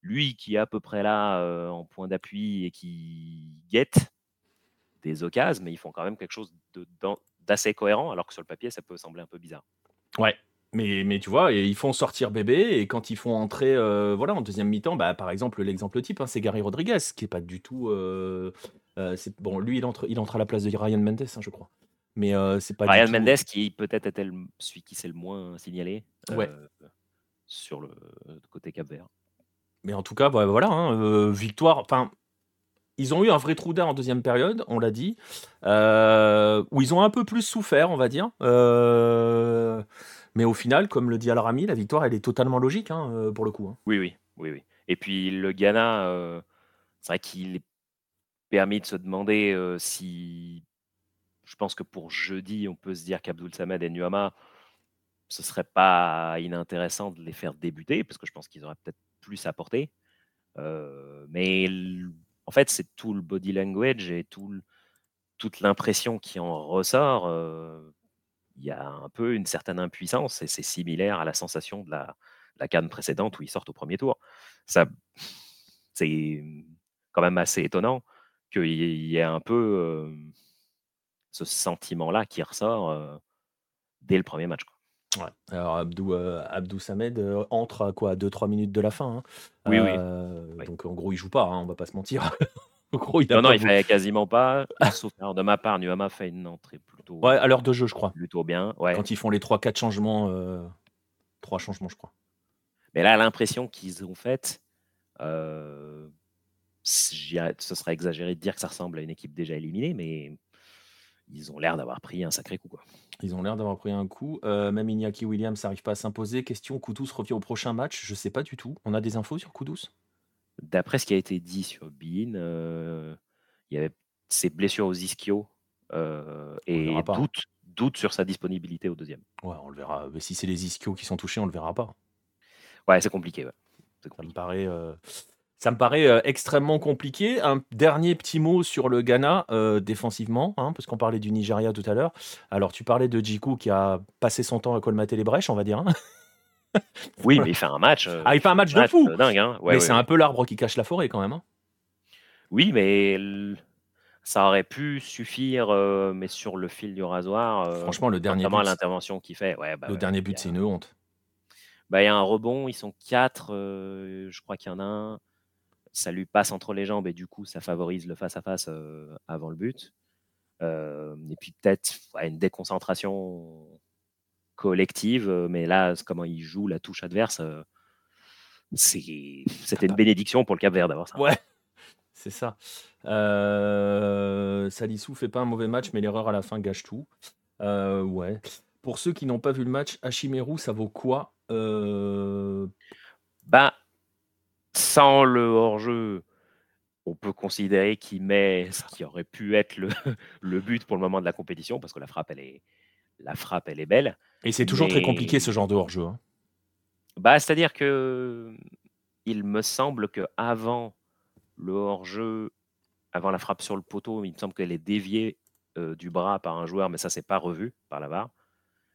Lui qui est à peu près là euh, en point d'appui et qui guette des occasions, mais ils font quand même quelque chose d'assez cohérent, alors que sur le papier, ça peut sembler un peu bizarre. Ouais, mais, mais tu vois, ils font sortir bébé et quand ils font entrer, euh, voilà, en deuxième mi-temps, bah, par exemple, l'exemple type, hein, c'est Gary Rodriguez, qui est pas du tout. Euh, euh, bon, lui, il entre, il entre à la place de Ryan Mendes, hein, je crois. Mais c'est pas Ryan Mendes, qui peut-être était celui qui s'est le moins signalé. Ouais. sur le côté Cap Vert. Mais en tout cas, bah, voilà, hein, victoire. Enfin, ils ont eu un vrai trou d'air en deuxième période, on l'a dit, où ils ont un peu plus souffert, on va dire. mais au final, comme le dit Al-Rami, la victoire, elle est totalement logique hein, pour le coup. Hein. Oui, oui, oui, oui. Et puis le Ghana, c'est vrai qu'il est permis de se demander si. Je pense que pour jeudi, on peut se dire qu'Abdul Samed et Nuama, ce serait pas inintéressant de les faire débuter, parce que je pense qu'ils auraient peut-être plus à porter. mais en fait, c'est tout le body language et tout toute l'impression qui en ressort. Il y a un peu une certaine impuissance et c'est similaire à la sensation de la, la canne précédente où ils sortent au premier tour. Ça, c'est quand même assez étonnant qu'il y ait un peu ce sentiment-là qui ressort dès le premier match. Ouais. Alors Abdou, Abdou Samed entre à quoi? 2-3 minutes de la fin. Hein. Oui, oui. Donc en gros, il joue pas, hein, on va pas se mentir. en gros, il non, non, il fait quasiment pas. sauf de ma part, Nuama fait une entrée plutôt. Ouais, à l'heure de jeu, je crois. Plutôt bien. Ouais. Quand ils font les 3-4 changements, 3 changements, je crois. Mais là, l'impression qu'ils ont faite, ce serait exagéré de dire que ça ressemble à une équipe déjà éliminée, mais ils ont l'air d'avoir pris un sacré coup. Quoi. Ils ont l'air d'avoir pris un coup. Euh, même Iñaki Williams n'arrive pas à s'imposer. Question, Koudous revient au prochain match? Je ne sais pas du tout. On a des infos sur Koudous D'après ce qui a été dit sur Bean, euh, il y avait ses blessures aux ischios euh, et doute, doute, sur sa disponibilité au deuxième. Ouais, on le verra. Mais si c'est les ischios qui sont touchés, on ne le verra pas. Ouais, c'est compliqué. Ça me paraît. Ça me paraît euh, extrêmement compliqué. Un dernier petit mot sur le Ghana euh, défensivement, hein, parce qu'on parlait du Nigeria tout à l'heure. Alors, tu parlais de Djikou qui a passé son temps à colmater les brèches, on va dire. Hein. oui, mais il fait un match. Euh, ah, il fait un match, de fou. dingue, hein. mais c'est un peu l'arbre qui cache la forêt quand même. Oui, mais ça aurait pu suffire, mais sur le fil du rasoir. Franchement, le dernier but. l'intervention qu'il fait. Bah le dernier but, c'est une honte. Bah, il y a un rebond, ils sont quatre. je crois qu'il y en a un ça lui passe entre les jambes et du coup, ça favorise le face-à-face avant le but. et puis peut-être une déconcentration collective, mais là, comment il joue la touche adverse, c'était une bénédiction pour le Cap Vert d'avoir ça. Ouais, c'est ça. Euh, Salissou fait pas un mauvais match, mais l'erreur à la fin gâche tout. ouais. Pour ceux qui n'ont pas vu le match, Hachimeru, ça vaut quoi Bah, sans le hors-jeu, on peut considérer qu'il met ce qui aurait pu être le, le, but pour le moment de la compétition, parce que la frappe, elle est, la frappe, elle est belle. Et c'est toujours très compliqué ce genre de hors-jeu. Hein. Bah, C'est-à-dire que il me semble que avant le hors-jeu, avant la frappe sur le poteau, il me semble qu'elle est déviée euh, du bras par un joueur, mais ça, c'est pas revu par la VAR.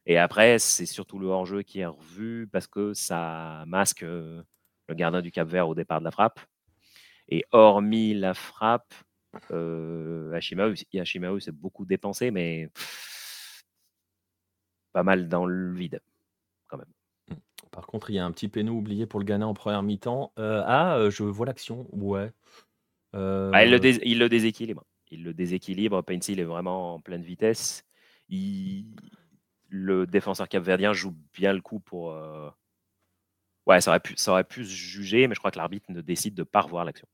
Et après, c'est surtout le hors-jeu qui est revu parce que ça masque euh, le gardien du Cap Vert au départ de la frappe. Et hormis la frappe, euh, s'est beaucoup dépensé, mais pas mal dans le vide, quand même. Mmh. Par contre, il y a un petit péno oublié pour le Ghana en première mi-temps. Euh, ah, euh, je vois l'action. Ouais. Ah, il, le il, le déséquilibre. Il le déséquilibre. Pencil est vraiment en pleine vitesse. Le défenseur capverdien joue bien le coup pour, Ouais, ça aurait, pu, ça aurait pu se juger, mais je crois que l'arbitre ne décide de ne pas revoir l'action.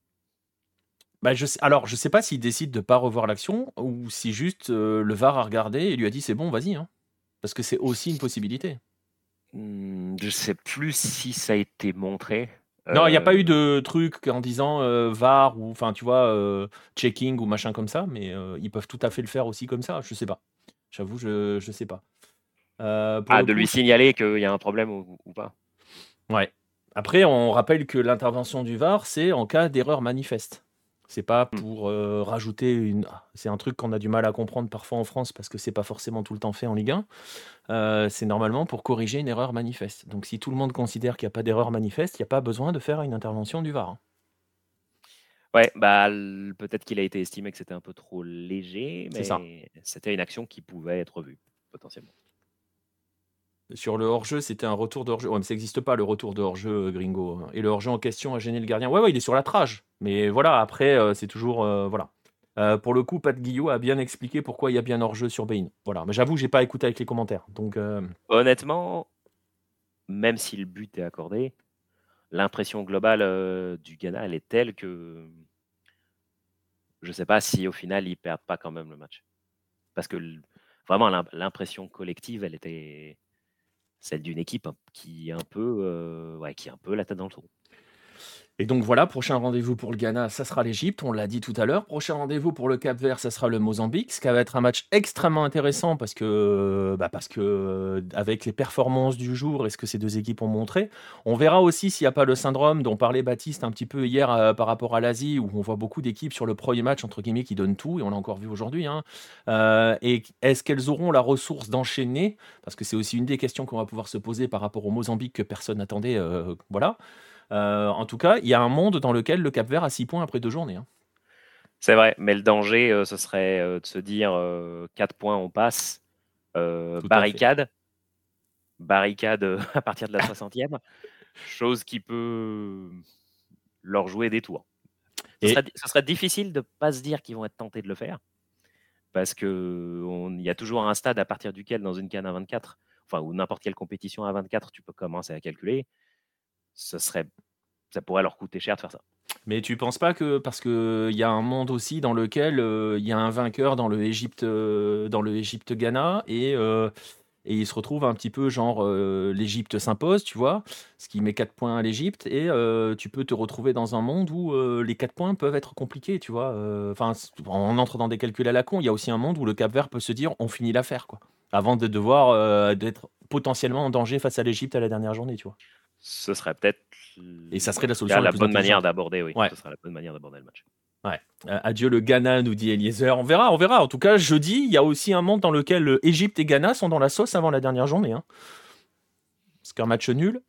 Bah, je alors, je sais pas s'il décide de ne pas revoir l'action ou si juste euh, le VAR a regardé et lui a dit c'est bon, vas-y. Hein. Parce que c'est aussi une possibilité. Mmh, je sais plus si ça a été montré. Non, il n'y a pas eu euh, de truc en disant euh, VAR ou enfin tu vois checking ou machin comme ça, mais ils peuvent tout à fait le faire aussi comme ça. Je sais pas. J'avoue, je ne sais pas. ah, de lui signaler qu'il y a un problème ou pas. Ouais. Après, on rappelle que l'intervention du VAR, c'est en cas d'erreur manifeste. C'est pas mmh. pour euh, rajouter une. Ah, c'est un truc qu'on a du mal à comprendre parfois en France parce que c'est pas forcément tout le temps fait en Ligue 1. Euh, c'est normalement pour corriger une erreur manifeste. Donc si tout le monde considère qu'il n'y a pas d'erreur manifeste, il n'y a pas besoin de faire une intervention du VAR. Hein. Ouais, bah peut-être qu'il a été estimé que c'était un peu trop léger, mais c'était une action qui pouvait être vue potentiellement. Sur le hors-jeu, c'était un retour de hors-jeu. Ouais, mais ça n'existe pas le retour de hors-jeu, euh, gringo. Et le hors-jeu en question a gêné le gardien. Ouais, ouais, il est sur la trage. Mais voilà, après, euh, c'est toujours. Euh, voilà. pour le coup, Pat Guillot a bien expliqué pourquoi il y a bien hors-jeu sur Bain. Voilà. Mais j'avoue, j'ai pas écouté avec les commentaires. Donc. Honnêtement, même si le but est accordé, l'impression globale du Ghana, elle est telle que je ne sais pas si au final ils perdent pas quand même le match. Parce que vraiment l'impression collective, elle était celle d'une équipe qui est un peu, ouais, qui est un peu la tête dans le trou. Et donc voilà, prochain rendez-vous pour le Ghana, ça sera l'Égypte, on l'a dit tout à l'heure. Prochain rendez-vous pour le Cap-Vert, ça sera le Mozambique, ce qui va être un match extrêmement intéressant parce que, bah parce que euh, avec les performances du jour et ce que ces deux équipes ont montré, on verra aussi s'il n'y a pas le syndrome dont parlait Baptiste un petit peu hier euh, par rapport à l'Asie, où on voit beaucoup d'équipes sur le premier match, entre guillemets, qui donnent tout, et on l'a encore vu aujourd'hui. Hein. Euh, et est-ce qu'elles auront la ressource d'enchaîner? Parce que c'est aussi une des questions qu'on va pouvoir se poser par rapport au Mozambique que personne n'attendait. voilà. Euh, en tout cas, il y a un monde dans lequel le Cap Vert a 6 points après deux journées. Hein. C'est vrai, mais le danger, euh, ce serait euh, de se dire 4 points, on passe. barricade. Barricade à partir de la 60e. chose qui peut leur jouer des tours. Ce, serait, difficile de ne pas se dire qu'ils vont être tentés de le faire. Parce qu'il y a toujours un stade à partir duquel, dans une canne à 24, enfin, ou n'importe quelle compétition à 24, tu peux commencer à calculer ça pourrait leur coûter cher de faire ça. Mais tu penses pas que parce qu'il y a un monde aussi dans lequel il y a un vainqueur dans le Égypte dans le Égypte Ghana et et il se retrouve un petit peu genre l'Égypte s'impose, tu vois, ce qui met 4 points à l'Égypte et tu peux te retrouver dans un monde où les 4 points peuvent être compliqués, tu vois. Enfin, on entre dans des calculs à la con. Il y a aussi un monde où le Cap Vert peut se dire on finit l'affaire, quoi, avant de devoir d'être potentiellement en danger face à l'Égypte à la dernière journée, tu vois ce serait peut-être et ça serait la solution la, bonne manière d'aborder oui ce serait la bonne manière d'aborder le match ouais. Euh, adieu le Ghana nous dit Eliezer on verra on verra en tout cas jeudi il y a aussi un monde dans lequel Égypte et Ghana sont dans la sauce avant la dernière journée hein. parce qu'un match nul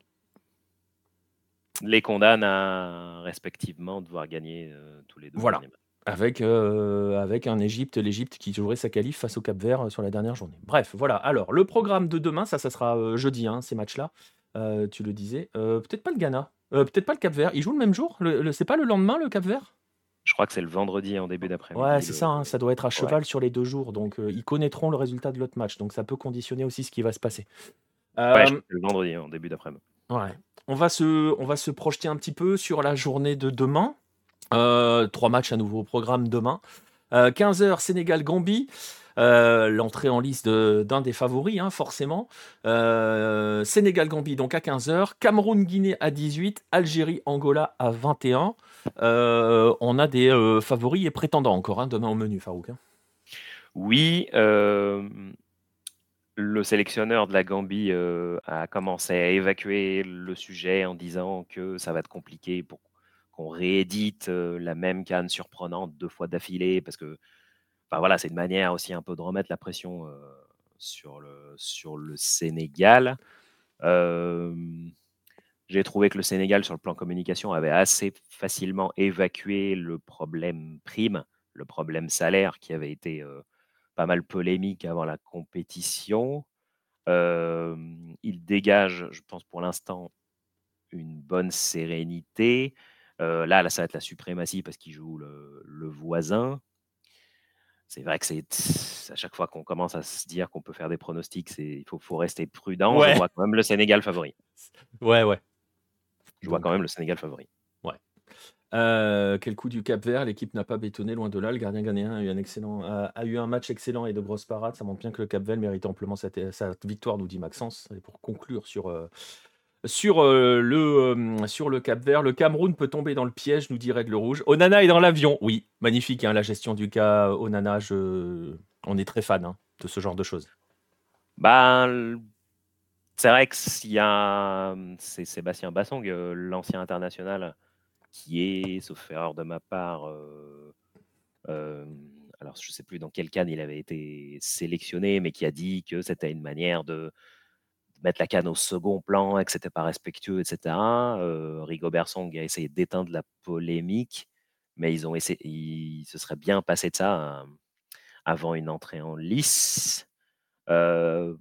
les condamne à respectivement devoir gagner euh, tous les deux voilà avec, euh, avec un Égypte, l'Égypte qui jouerait sa qualif face au Cap Vert sur la dernière journée. Bref, voilà. Alors, le programme de demain, ça, ça sera jeudi, hein, ces matchs-là. Euh, tu le disais. Euh, peut-être pas le Ghana, euh, peut-être pas le Cap-Vert. Ils jouent le même jour? Le c'est pas le lendemain, le Cap-Vert? Je crois que c'est le vendredi en début d'après-midi, Ouais, c'est ça, hein, ça doit être à cheval sur les deux jours, donc ils connaîtront le résultat de l'autre match, donc ça peut conditionner aussi ce qui va se passer. Ouais, le vendredi en début d'après-midi. ouais. On va se on va se projeter un petit peu sur la journée de demain. trois matchs à nouveau au programme demain. 15:00 Sénégal-Gambie. Euh, l'entrée en liste d'un des favoris, hein, forcément. Euh, Sénégal-Gambie, donc à 15h. Cameroun-Guinée à 18. Algérie-Angola à 21. Euh, on a des favoris et prétendants encore hein, demain au menu, Farouk. Hein. Oui, le sélectionneur de la Gambie a commencé à évacuer le sujet en disant que ça va être compliqué pour qu'on réédite la même canne surprenante deux fois d'affilée parce que voilà, c'est une manière aussi un peu de remettre la pression sur, le, Sénégal. j'ai trouvé que le Sénégal, sur le plan communication, avait assez facilement évacué le problème prime, le problème salaire qui avait été pas mal polémique avant la compétition. il dégage, je pense pour l'instant, une bonne sérénité. là, ça va être la suprématie parce qu'il joue le voisin c'est vrai que c'est à chaque fois qu'on commence à se dire qu'on peut faire des pronostics, il faut, faut, rester prudent. Je vois quand même le Sénégal favori. Ouais, ouais. Je vois quand même le Sénégal favori. Ouais. Euh, quel coup du Cap Vert L'équipe n'a pas bétonné loin de là. Le gardien ghanéen a eu un excellent, a, eu un match excellent et de grosses parades. Ça montre bien que le Cap Vert mérite amplement sa, victoire, nous dit Maxence. Et pour conclure sur euh, sur, euh, le, euh, sur le Cap Vert. Le Cameroun peut tomber dans le piège, nous dit Règle Rouge. Onana est dans l'avion. Oui, magnifique hein, la gestion du cas Onana. On est très fan hein, de ce genre de choses. Ben, c'est vrai que c'est Sébastien Bassong, euh, l'ancien international, qui est, sauf erreur de ma part, alors je ne sais plus dans quel cas il avait été sélectionné, mais qui a dit que c'était une manière de mettre la canne au second plan et que pas respectueux, etc. Euh, Rigobert Song a essayé d'éteindre la polémique, mais ils ont essayé, se seraient bien passé de ça euh, avant une entrée en lice. Euh,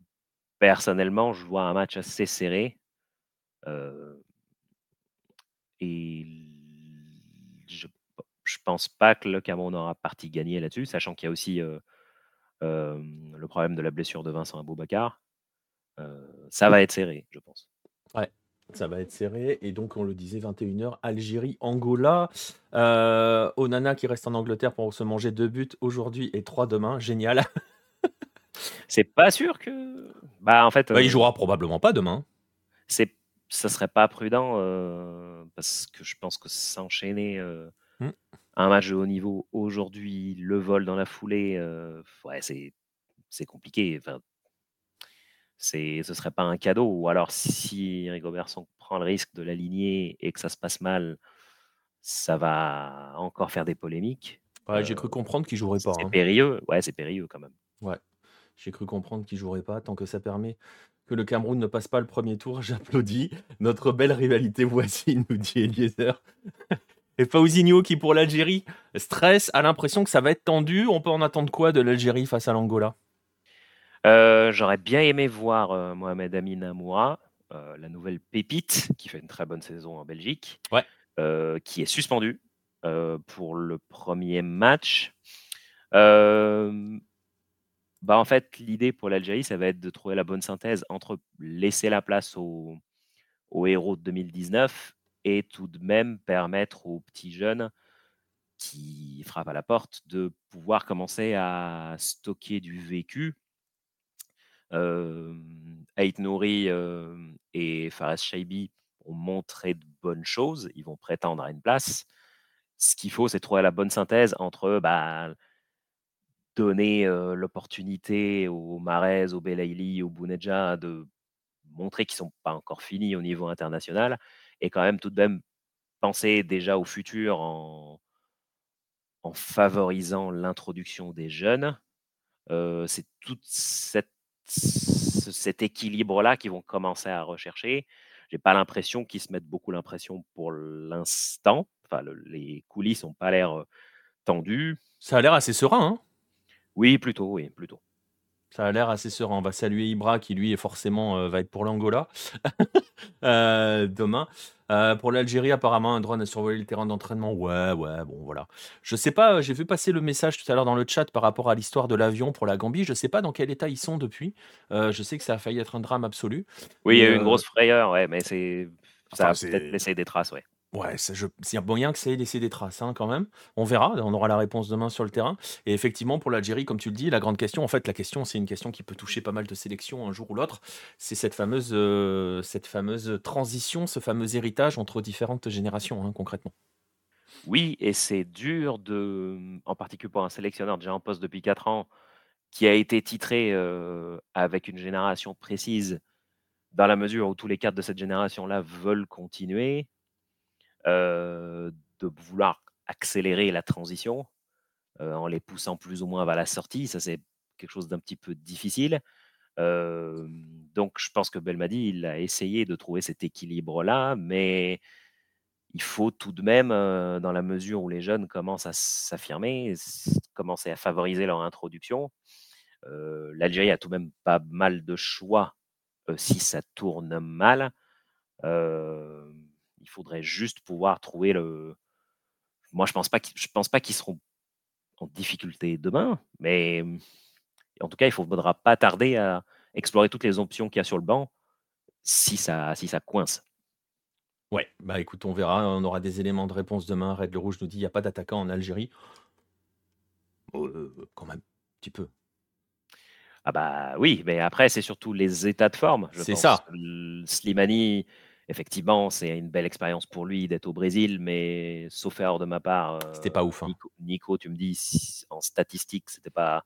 personnellement, je vois un match assez serré. et je, je pense pas que le Cameroun aura parti gagner là-dessus, sachant qu'il y a aussi le problème de la blessure de Vincent Aboubacar. Euh, ça va être serré, je pense. Ouais, ça va être serré. Et donc, on le disait, 21h, Algérie, Angola. Euh, Onana qui reste en Angleterre pour se manger deux buts aujourd'hui et trois demain. Génial. C'est pas sûr que. Bah, en fait. Bah, il euh, jouera probablement pas demain. c'est ça serait pas prudent euh, parce que je pense que s'enchaîner Hmm. un match de haut niveau aujourd'hui, le vol dans la foulée, ouais, c'est c'est compliqué. Enfin, c'est ce serait pas un cadeau. Ou alors si Rigobertson prend le risque de l'aligner et que ça se passe mal, ça va encore faire des polémiques. Ouais, j'ai Euh, cru comprendre qu'il jouerait pas. C'est hein. périlleux. Ouais, c'est périlleux quand même. Ouais, j'ai cru comprendre qu'il jouerait pas. Tant que ça permet que le Cameroun ne passe pas le premier tour, j'applaudis. Notre belle rivalité voisine, nous dit Eliezer. Et Fauzinho qui, pour l'Algérie, stresse, a l'impression que ça va être tendu. On peut en attendre quoi de l'Algérie face à l'Angola? Euh, J'aurais bien aimé voir euh, Mohamed Amin Amoura, euh, la nouvelle pépite, qui fait une très bonne saison en Belgique, Ouais. qui est suspendu pour le premier match. Bah en fait, l'idée pour l'Algérie, ça va être de trouver la bonne synthèse entre laisser la place aux, aux héros de 2019 et tout de même permettre aux petits jeunes qui frappent à la porte de pouvoir commencer à stocker du vécu euh, Ait Nouri et Fares Shaibi ont montré de bonnes choses. Ils vont prétendre à une place. Ce qu'il faut, c'est trouver la bonne synthèse entre bah, donner l'opportunité aux Marez, aux Belaïli, aux Bounedja de montrer qu'ils ne sont pas encore finis au niveau international et quand même tout de même penser déjà au futur en, en favorisant l'introduction des jeunes. C'est toute cette ce- cet équilibre-là qu'ils vont commencer à rechercher. J'ai pas l'impression qu'ils se mettent beaucoup l'impression pour l'instant. Enfin, le- les coulisses n'ont pas l'air tendues. Ça a l'air assez serein. Hein Oui, plutôt, oui, plutôt. Ça a l'air assez serein. On va saluer Ibra qui, lui, est forcément euh, va être pour l'Angola euh, demain. Euh, pour l'Algérie, apparemment, un drone a survolé le terrain d'entraînement. Ouais, ouais, bon, voilà. Je sais pas, j'ai vu passer le message tout à l'heure dans le chat par rapport à l'histoire de l'avion pour la Gambie. Je sais pas dans quel état ils sont depuis. Je sais que ça a failli être un drame absolu. Oui, il y a eu une grosse frayeur, ouais, mais c'est ça Enfin, a peut-être laissé des traces, ouais. Ouais, ça, je... il y a moyen que ça ait laissé des traces hein, quand même. On verra, on aura la réponse demain sur le terrain. Et effectivement, pour l'Algérie, comme tu le dis, la grande question, en fait, la question, c'est une question qui peut toucher pas mal de sélections un jour ou l'autre. C'est cette fameuse, euh, transition, ce fameux héritage entre différentes générations, hein, concrètement. Oui, et c'est dur de, en particulier pour un sélectionneur déjà en poste depuis 4 ans, qui a été titré euh, avec une génération précise, dans la mesure où tous les cadres de cette génération-là veulent continuer, euh, de vouloir accélérer la transition euh, en les poussant plus ou moins vers la sortie. Ça, c'est quelque chose d'un petit peu difficile. Donc, je pense que Belmadi, il a essayé de trouver cet équilibre-là, mais il faut tout de même, euh, dans la mesure où les jeunes commencent à s'affirmer, commencer à favoriser leur introduction. Euh, L'Algérie a tout de même pas mal de choix si ça tourne mal. Faudrait juste pouvoir trouver le. Moi, je pense pas qu'ils, je pense pas qu'ils seront en difficulté demain, mais en tout cas, il ne faudra pas tarder à explorer toutes les options qu'il y a sur le banc si ça, si ça coince. Ouais, bah écoute, on verra, on aura des éléments de réponse demain. Red le Rouge nous dit il n'y a pas d'attaquant en Algérie. Euh, quand même, un petit peu. Ah bah oui, mais après, c'est surtout les états de forme. C'est ça. Slimani, effectivement, c'est une belle expérience pour lui d'être au Brésil, mais sauf erreur de ma part. C'était euh, pas ouf, hein. Nico, Nico, tu me dis si- en statistique, c'était pas.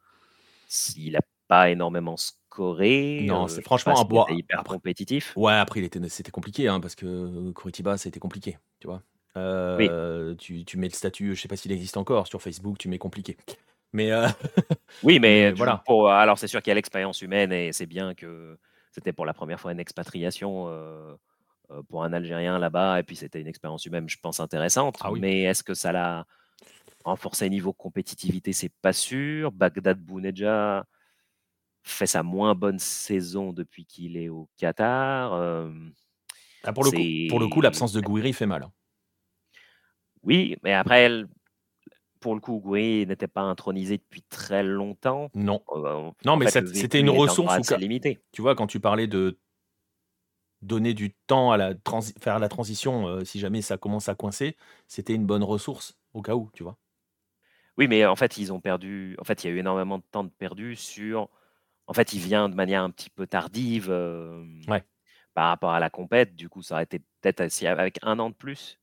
Il n'a pas énormément scoré. Non, euh, c'est franchement un bois. hyper Après- compétitif. Ouais, après, il était, c'était compliqué, hein, parce que Curitiba, c'était compliqué, tu vois. Euh, tu, tu mets le statut, je sais pas s'il existe encore, sur Facebook, tu mets compliqué. Mais euh, Oui, mais voilà. pour- alors c'est sûr qu'il y a l'expérience humaine et c'est bien que c'était pour la première fois une expatriation euh, euh, pour un Algérien là-bas et puis c'était une expérience humaine, je pense, intéressante. Ah oui. Mais est-ce que ça l'a renforcé niveau compétitivité? C'est pas sûr. Bagdad Bounedja fait sa moins bonne saison depuis qu'il est au Qatar. euh, ah, pour, le coup, pour le coup, c'est- l'absence de Gouiri fait mal. hein. oui, mais après, pour le coup, Gouiri n'était pas intronisé depuis très longtemps. Non. Euh, Non, mais c'était une ressource assez ou ca- limité. Tu vois, quand tu parlais de donner du temps à la faire la transition si jamais ça commence à coincer, c'était une bonne ressource au cas où, tu vois. Oui, mais en fait, ils ont perdu. En fait, il y a eu énormément de temps de perdu sur. En fait, il vient de manière un petit peu tardive par rapport à la compète. Du coup, ça aurait été peut-être avec un an de plus,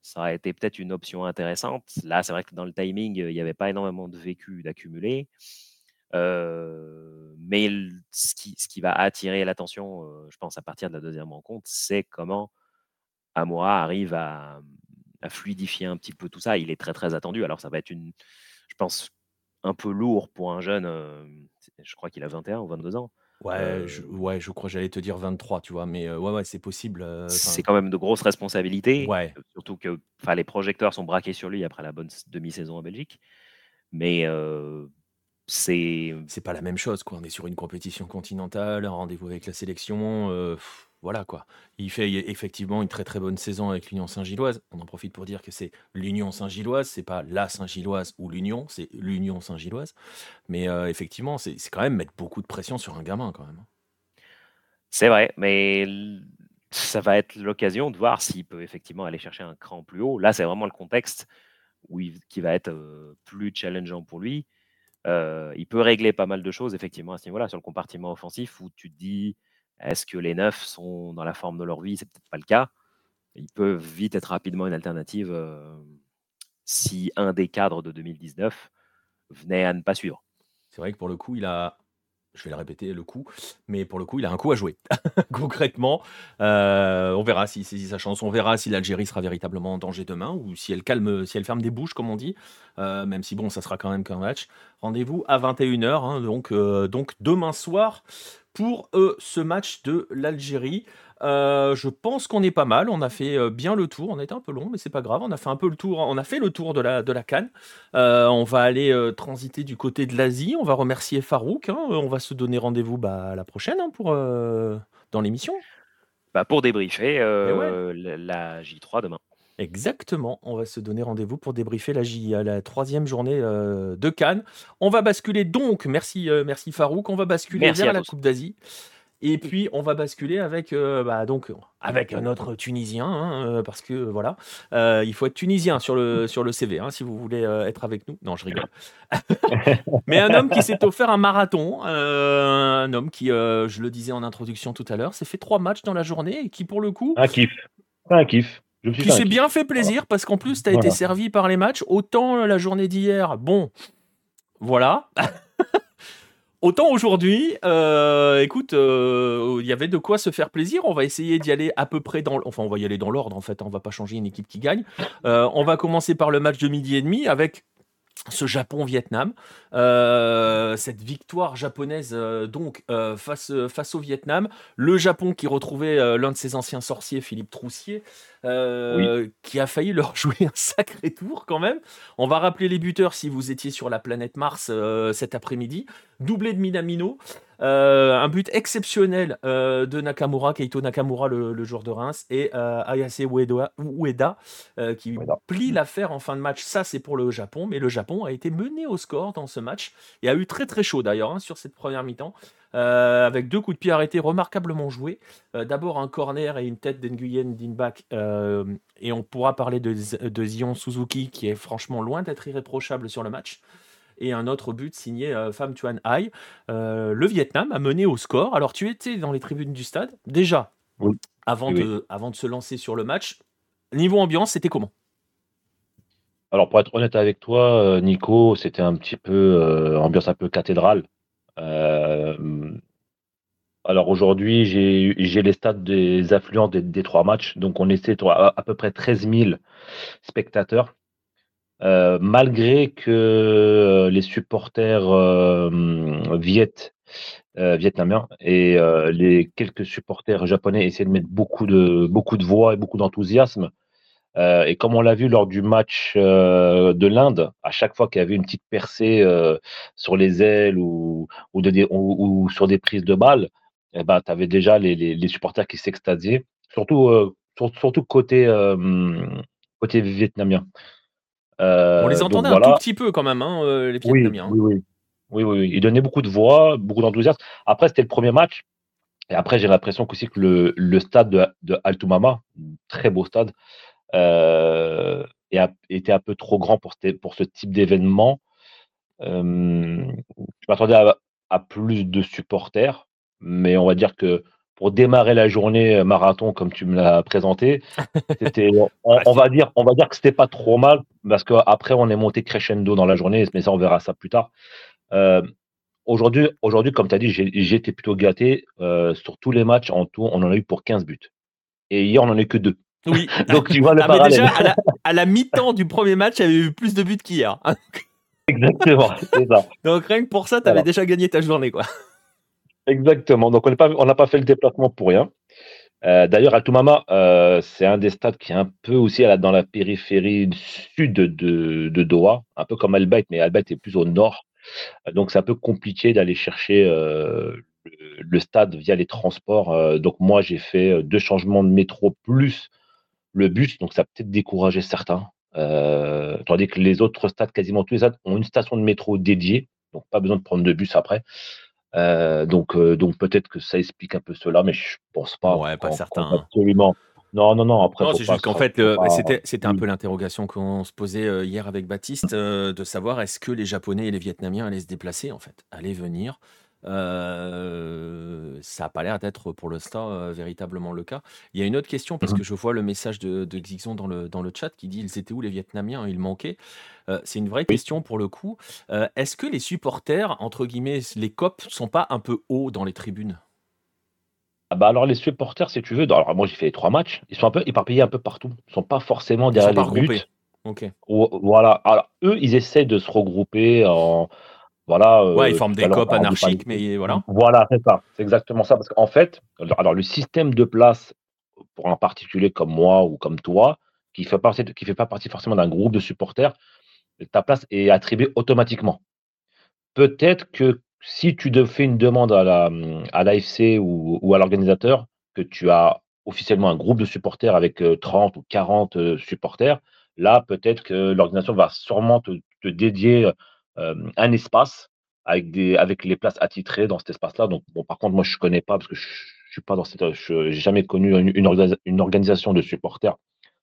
ça aurait été peut-être une option intéressante. Là, c'est vrai que dans le timing, il n'y avait pas énormément de vécu d'accumuler. Mais ce qui, ce qui va attirer l'attention, je pense, à partir de la deuxième rencontre, c'est comment Amoura arrive à, à fluidifier un petit peu tout ça. Il est très très attendu. Alors ça va être une, je pense, un peu lourd pour un jeune. je crois qu'il a 21 ou 22 ans. Ouais, je, ouais, je crois j'allais te dire 23, tu vois, mais ouais, ouais, c'est possible. c'est quand même de grosses responsabilités. Ouais. Surtout que les projecteurs sont braqués sur lui après la bonne demi-saison en Belgique. Mais c'est. C'est pas la même chose, quoi. On est sur une compétition continentale, un rendez-vous avec la sélection voilà quoi. Il fait effectivement une très très bonne saison avec l'Union Saint-Gilloise. On en profite pour dire que c'est l'Union Saint-Gilloise, c'est pas la Saint-Gilloise ou l'Union, c'est l'Union Saint-Gilloise. Mais effectivement, c'est quand même mettre beaucoup de pression sur un gamin quand même. Hein. C'est vrai, mais ça va être l'occasion de voir s'il peut effectivement aller chercher un cran plus haut. Là, c'est vraiment le contexte où qui va être plus challengeant pour lui. Il peut régler pas mal de choses effectivement à ce niveau-là sur le compartiment offensif où tu te dis est-ce que les neufs sont dans la forme de leur vie? C'est peut-être pas le cas. Ils peuvent vite être rapidement une alternative si un des cadres de 2019 venait à ne pas suivre. C'est vrai que pour le coup, il a je vais le répéter, le coup, mais pour le coup, il a un coup à jouer. Concrètement, euh, on verra s'il saisit sa chance, on verra si l'Algérie sera véritablement en danger demain ou si elle ferme des bouches, comme on dit, euh, même si bon, ça sera quand même qu'un match. Rendez-vous à 21h, hein, donc, donc demain soir pour euh, ce match de l'Algérie. Euh, je pense qu'on est pas mal. On a fait euh, bien le tour. On a été un peu long, mais c'est pas grave. On a fait un peu le tour. On a fait le tour de la, de la Cannes. on va aller transiter du côté de l'Asie. On va remercier Farouk. Hein. On va se donner rendez-vous bah, la prochaine hein, pour, dans l'émission. Bah pour débriefer la J3 demain. Exactement, on va se donner rendez-vous pour débriefer la, J, la troisième journée euh, de Cannes. On va basculer donc, merci, euh, merci Farouk, on va basculer vers la Coupe d'Asie. Et puis on va basculer avec, euh, bah, donc, avec un autre Tunisien, hein, parce que voilà, il faut être tunisien sur le, sur le CV hein, si vous voulez être avec nous. Non, je rigole. Mais un homme qui s'est offert un marathon, un homme qui, je le disais en introduction tout à l'heure, s'est fait trois matchs dans la journée et qui pour le coup... Un kiff. Un kiff qui s'est bien fait plaisir parce qu'en plus, tu as été servi par les matchs. Autant la journée d'hier, bon, voilà. Autant aujourd'hui, euh, écoute, euh, il y avait de quoi se faire plaisir. On va essayer d'y aller à peu près dans, enfin, on va y aller dans l'ordre en fait. On va pas changer une équipe qui gagne. Euh, on va commencer par le match de midi et demi avec ce Japon-Vietnam, cette victoire japonaise donc face au Vietnam, le Japon qui retrouvait l'un de ses anciens sorciers, Philippe Troussier, qui a failli leur jouer un sacré tour quand même. On va rappeler les buteurs si vous étiez sur la planète Mars cet après-midi. Doublé de Minamino, euh, un but exceptionnel euh, de Nakamura, Keito Nakamura, le, joueur de Reims, et euh, Ayase Ueda, qui plie l'affaire en fin de match. Ça, c'est pour le Japon, mais le Japon a été mené au score dans ce match et a eu très très chaud d'ailleurs hein, sur cette première mi-temps. Avec deux coups de pied arrêtés remarquablement joués. D'abord un corner et une tête d'Enguyen Dinbak. et on pourra parler de, de Zion Suzuki qui est franchement loin d'être irréprochable sur le match et un autre but signé euh, Pham Tuan Hai. Euh, le Vietnam a mené au score. Alors tu étais dans les tribunes du stade déjà avant, De, avant de se lancer sur le match. Niveau ambiance, c'était comment? Alors pour être honnête avec toi, euh, Nico, c'était un petit peu ambiance un peu cathédrale. Alors aujourd'hui, j'ai les stats des affluents des, trois matchs. Donc on était à, peu près 13 000 spectateurs. Euh, malgré que euh, les supporters euh, vietnamiens et les quelques supporters japonais essaient de mettre beaucoup de voix et beaucoup d'enthousiasme. Et comme on l'a vu lors du match de l'Inde, à chaque fois qu'il y avait une petite percée sur les ailes ou, ou, de, ou, sur des prises de balles, eh ben, tu avais déjà les, les, supporters qui s'extasiaient, surtout, surtout côté, côté vietnamien. On les euh, entendait un tout petit peu quand même, hein, euh, les Vietnamiens. Hein. Oui, oui, oui. Oui, oui, Il donnait beaucoup de voix, beaucoup d'enthousiasme. Après, c'était le premier match. Et après, j'ai l'impression aussi que le, le stade de, de Altumama, très beau stade, euh, était un peu trop grand pour, pour ce type d'événement. Euh, je m'attendais à, plus de supporters, mais on va dire que pour démarrer la journée marathon comme tu me l'as présenté, c'était, on, va dire, on va dire que c'était pas trop mal parce qu'après on est monté crescendo dans la journée, mais ça on verra ça plus tard. Euh, aujourd'hui, aujourd'hui, comme tu as dit, j'ai été plutôt gâté. Euh, sur tous les matchs en tout, on en a eu pour 15 buts. Et hier, on n'en a eu que deux. Oui. Donc tu vois le ah, Déjà, à la, mi-temps du premier match, il y avait eu plus de buts qu'hier. Exactement, c'est ça. Donc rien que pour ça, tu avais déjà gagné ta journée, quoi. Exactement. Donc on n'a pas, pas fait le déplacement pour rien. Euh, d'ailleurs, Altumama, euh, c'est un des stades qui est un peu aussi dans la périphérie sud de, de Doha, un peu comme Albait, mais Albait est plus au nord. Donc c'est un peu compliqué d'aller chercher euh, le, stade via les transports. donc moi, j'ai fait deux changements de métro plus le bus, donc ça a peut-être découragé certains. Euh, tandis que les autres stades, quasiment tous les stades, ont une station de métro dédiée, donc pas besoin de prendre de bus après. Euh, donc, euh, donc peut-être que ça explique un peu cela, mais je pense pas. Ouais, pas certain. Absolument. Non, non, non. Après, c'est juste qu'en fait, c'était un peu l'interrogation qu'on se posait hier avec Baptiste, de savoir est-ce que les Japonais et les Vietnamiens allaient se déplacer, en fait, allaient venir. Euh, ça n'a pas l'air d'être pour l'instant euh, véritablement le cas. Il y a une autre question parce mmh que je vois le message de, de dans le, dans le chat qui dit ils étaient où les Vietnamiens? Ils manquaient? Euh, c'est une vraie question pour le coup. Est-ce que les supporters, entre guillemets, les COP, sont pas un peu hauts dans les tribunes? Ah bah alors les supporters, si tu veux, alors moi j'ai fait les trois matchs, ils sont un peu éparpillés un peu partout. Ils sont pas forcément derrière les buts. Ok. Voilà. Alors eux, ils essaient de se regrouper en, voilà, euh, ouais, ils forment des copes anarchiques, mais voilà. Voilà, c'est ça. C'est exactement ça. Parce qu'en fait, alors le système de place, pour un particulier comme moi ou comme toi, qui ne fait, pas, qui fait pas partie forcément d'un groupe de supporters, ta place est attribuée automatiquement. Peut-être que si tu fais une demande à l'AFC la, à ou, ou, à l'organisateur, que tu as officiellement un groupe de supporters avec 30 euh, ou 40 euh, supporters, là, peut-être que l'organisation va sûrement te, te dédier un espace avec, des, avec les places attitrées dans cet espace-là. Donc, bon, par contre, moi, je ne connais pas parce que je ne suis pas dans cette. Je n'ai jamais connu une, une, organisation de supporters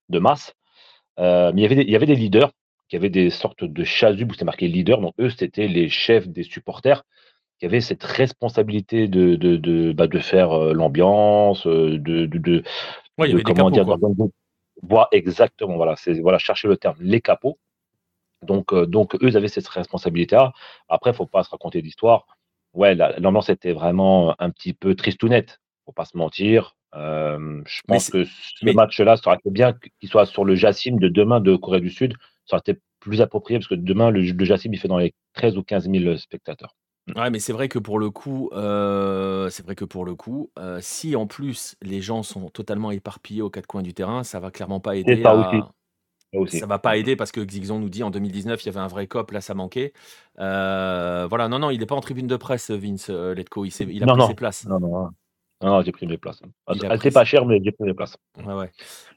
de masse. Euh, mais il y, avait des, il y avait des leaders qui avaient des sortes de chasubles où c'était marqué leader. Donc, eux, c'était les chefs des supporters qui avaient cette responsabilité de, de, de, bah, de faire euh, l'ambiance, de, de, ouais, il y avait comment des dire, voir exactement, voilà, c'est voilà, chercher le terme, les capots. Donc, euh, donc eux, ils avaient cette responsabilité-là. Après, il ne faut pas se raconter d'histoire. Ouais, l'ambiance était vraiment un petit peu tristounette. Faut pas se mentir. Euh, je pense que ce match-là, ça aurait été bien qu'il soit sur le Jassim de demain de Corée du Sud. Ça aurait été plus approprié parce que demain, le, le Jassim, il fait dans les 13 ou 15 000 spectateurs. Mm. Ouais, mais c'est vrai que pour le coup, euh, c'est vrai que pour le coup, si en plus les gens sont totalement éparpillés aux quatre coins du terrain, ça va clairement pas aider à, ça va pas aider parce que Xixon nous dit en 2019 il y avait un vrai cop, là ça manquait. Euh, voilà, non, non, il n'est pas en tribune de presse, Vince euh, Letko, il, il a pris ses places. Non, non, non, j'ai pris mes places. Elle n'était pas chère, mais j'ai pris mes places. Ouais, ouais.